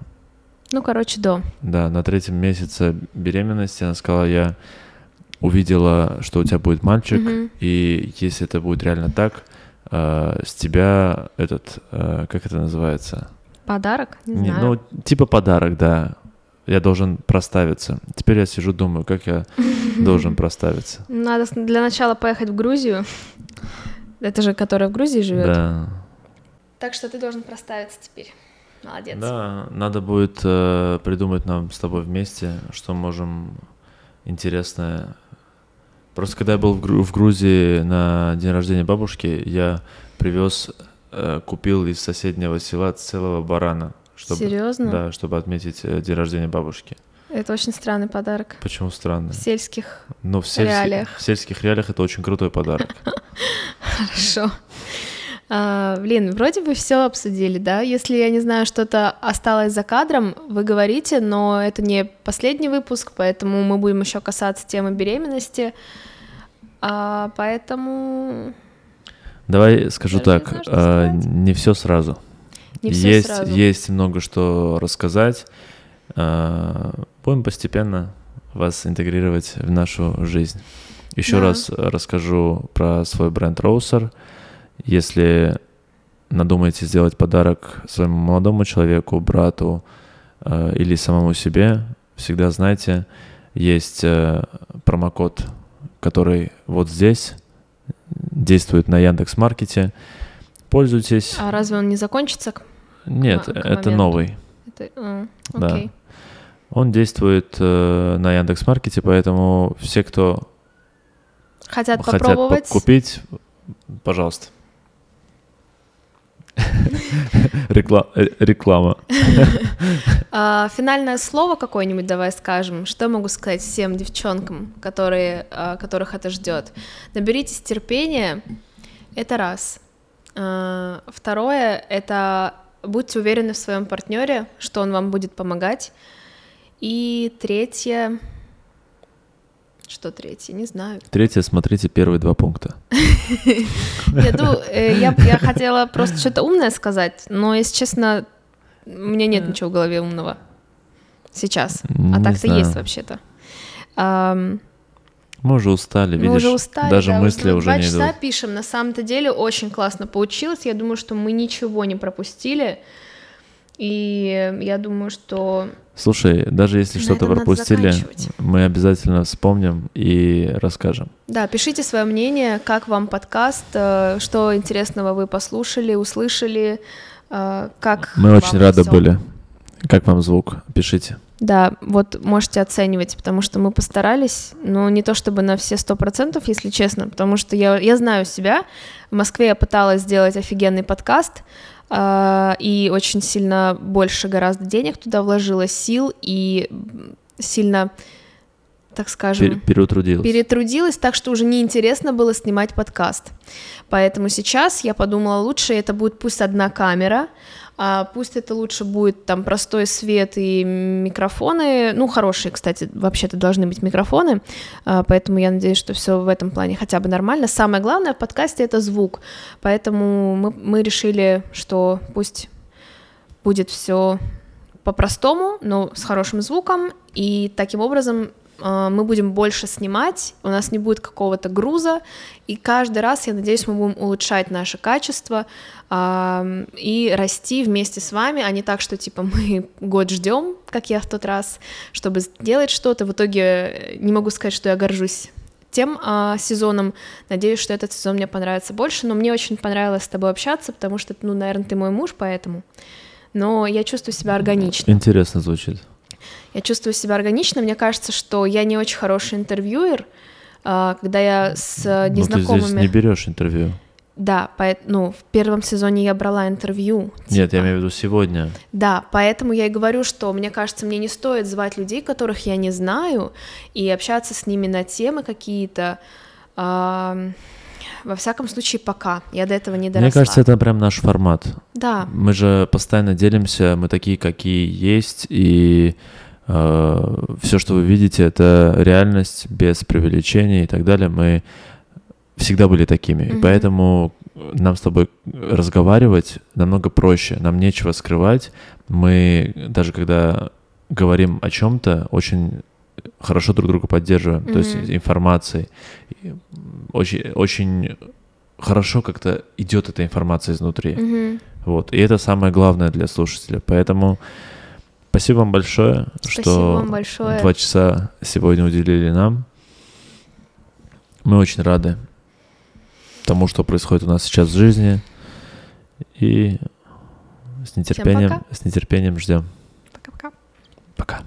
Ну, короче, до. Да, на третьем месяце беременности она сказала, я увидела, что у тебя будет мальчик, угу. и если это будет реально так, э, с тебя этот, как это называется? Подарок? Не, Не знаю. Ну, типа подарок, да я должен проставиться. Теперь я сижу, думаю, как я должен проставиться. Надо для начала поехать в Грузию. Это же, которая в Грузии живет. Да. Так что ты должен проставиться теперь. Молодец. Да, надо будет э, придумать нам с тобой вместе, что можем интересное. Просто когда я был в, Гру- в Грузии на день рождения бабушки, я привез, э, купил из соседнего села целого барана. Чтобы, Серьезно? Да, чтобы отметить э, день рождения бабушки. Это очень странный подарок. Почему странный? В сельских Но в сельских, реалиях. В сельских реалиях это очень крутой подарок. Хорошо. А, блин, вроде бы все обсудили, да? Если я не знаю, что-то осталось за кадром, вы говорите, но это не последний выпуск, поэтому мы будем еще касаться темы беременности. А, поэтому. Давай скажу Даже так, не, знаю, а, не все сразу. Не все есть, сразу. есть много что рассказать. А, будем постепенно вас интегрировать в нашу жизнь. Еще да. раз расскажу про свой бренд Роусер. Если надумаете сделать подарок своему молодому человеку, брату э, или самому себе, всегда знайте, есть э, промокод, который вот здесь действует на Яндекс Маркете. Пользуйтесь. А разве он не закончится? Нет, к это моменту? новый. Это, а, да. Он действует э, на Яндекс Маркете, поэтому все, кто хотят, хотят попробовать, купить, пожалуйста. Рекла... Э, реклама. А, финальное слово какое-нибудь давай скажем. Что могу сказать всем девчонкам, которые, а, которых это ждет? Наберитесь терпения. Это раз. А, второе — это будьте уверены в своем партнере, что он вам будет помогать. И третье... Что третье? Не знаю. Третье, смотрите первые два пункта. Э, я хотела просто что-то умное сказать, но, если честно, у меня нет ничего в голове умного сейчас. А так-то есть вообще-то. Мы уже устали, видишь? Мы уже устали, Даже да, мысли уже, уже не часа идут. пишем. На самом-то деле очень классно получилось. Я думаю, что мы ничего не пропустили. И я думаю, что... Слушай, даже если что-то пропустили, мы обязательно вспомним и расскажем. Да, пишите свое мнение, как вам подкаст, э, что интересного вы послушали, услышали, э, как Мы очень рады всё. были. Как вам звук? Пишите. Да, вот можете оценивать, потому что мы постарались, но не то чтобы на все сто процентов, если честно, потому что я, я знаю себя. В Москве я пыталась сделать офигенный подкаст, э, и очень сильно больше гораздо денег туда вложила, сил и сильно так скажем, Пер- переутрудилась. перетрудилась, так что уже неинтересно было снимать подкаст. Поэтому сейчас я подумала, лучше это будет пусть одна камера, а пусть это лучше будет там простой свет и микрофоны, ну хорошие, кстати, вообще-то должны быть микрофоны, а, поэтому я надеюсь, что все в этом плане хотя бы нормально. Самое главное в подкасте это звук, поэтому мы, мы решили, что пусть будет все по-простому, но с хорошим звуком, и таким образом а, мы будем больше снимать, у нас не будет какого-то груза, и каждый раз, я надеюсь, мы будем улучшать наше качество и расти вместе с вами, а не так, что типа мы год ждем, как я в тот раз, чтобы сделать что-то. В итоге э, не могу сказать, что я горжусь тем а, сезоном. Надеюсь, что этот сезон мне понравится больше, но мне очень понравилось с тобой общаться, потому что, ну, наверное, ты мой муж, поэтому. Но я чувствую себя органично. Интересно звучит. Я чувствую себя органично. Мне кажется, что я не очень хороший интервьюер, а, когда я с незнакомыми... Ну, ты здесь не берешь интервью. Да, поэт... ну, в первом сезоне я брала интервью. Нет, типа. я имею в виду сегодня. Да, поэтому я и говорю, что мне кажется, мне не стоит звать людей, которых я не знаю, и общаться с ними на темы какие-то. а, Во всяком случае, пока. Я до этого не доросла. Мне кажется, это прям наш формат. Да, Мы же постоянно делимся, мы такие, какие есть, и все, что вы видите, это реальность без преувеличений и так далее. Мы всегда были такими, и Мгм. поэтому нам с тобой разговаривать намного проще, нам нечего скрывать. Мы даже когда говорим о чем-то, очень хорошо друг друга поддерживаем, то есть информацией. И Очень, очень хорошо как-то идет эта информация изнутри. Мгм. Вот. И это самое главное для слушателя. Поэтому спасибо вам большое, Спасибо что вам большое. два часа сегодня уделили нам. Мы очень рады тому, что происходит у нас сейчас в жизни. И с нетерпением, с нетерпением ждем. Пока-пока. Пока.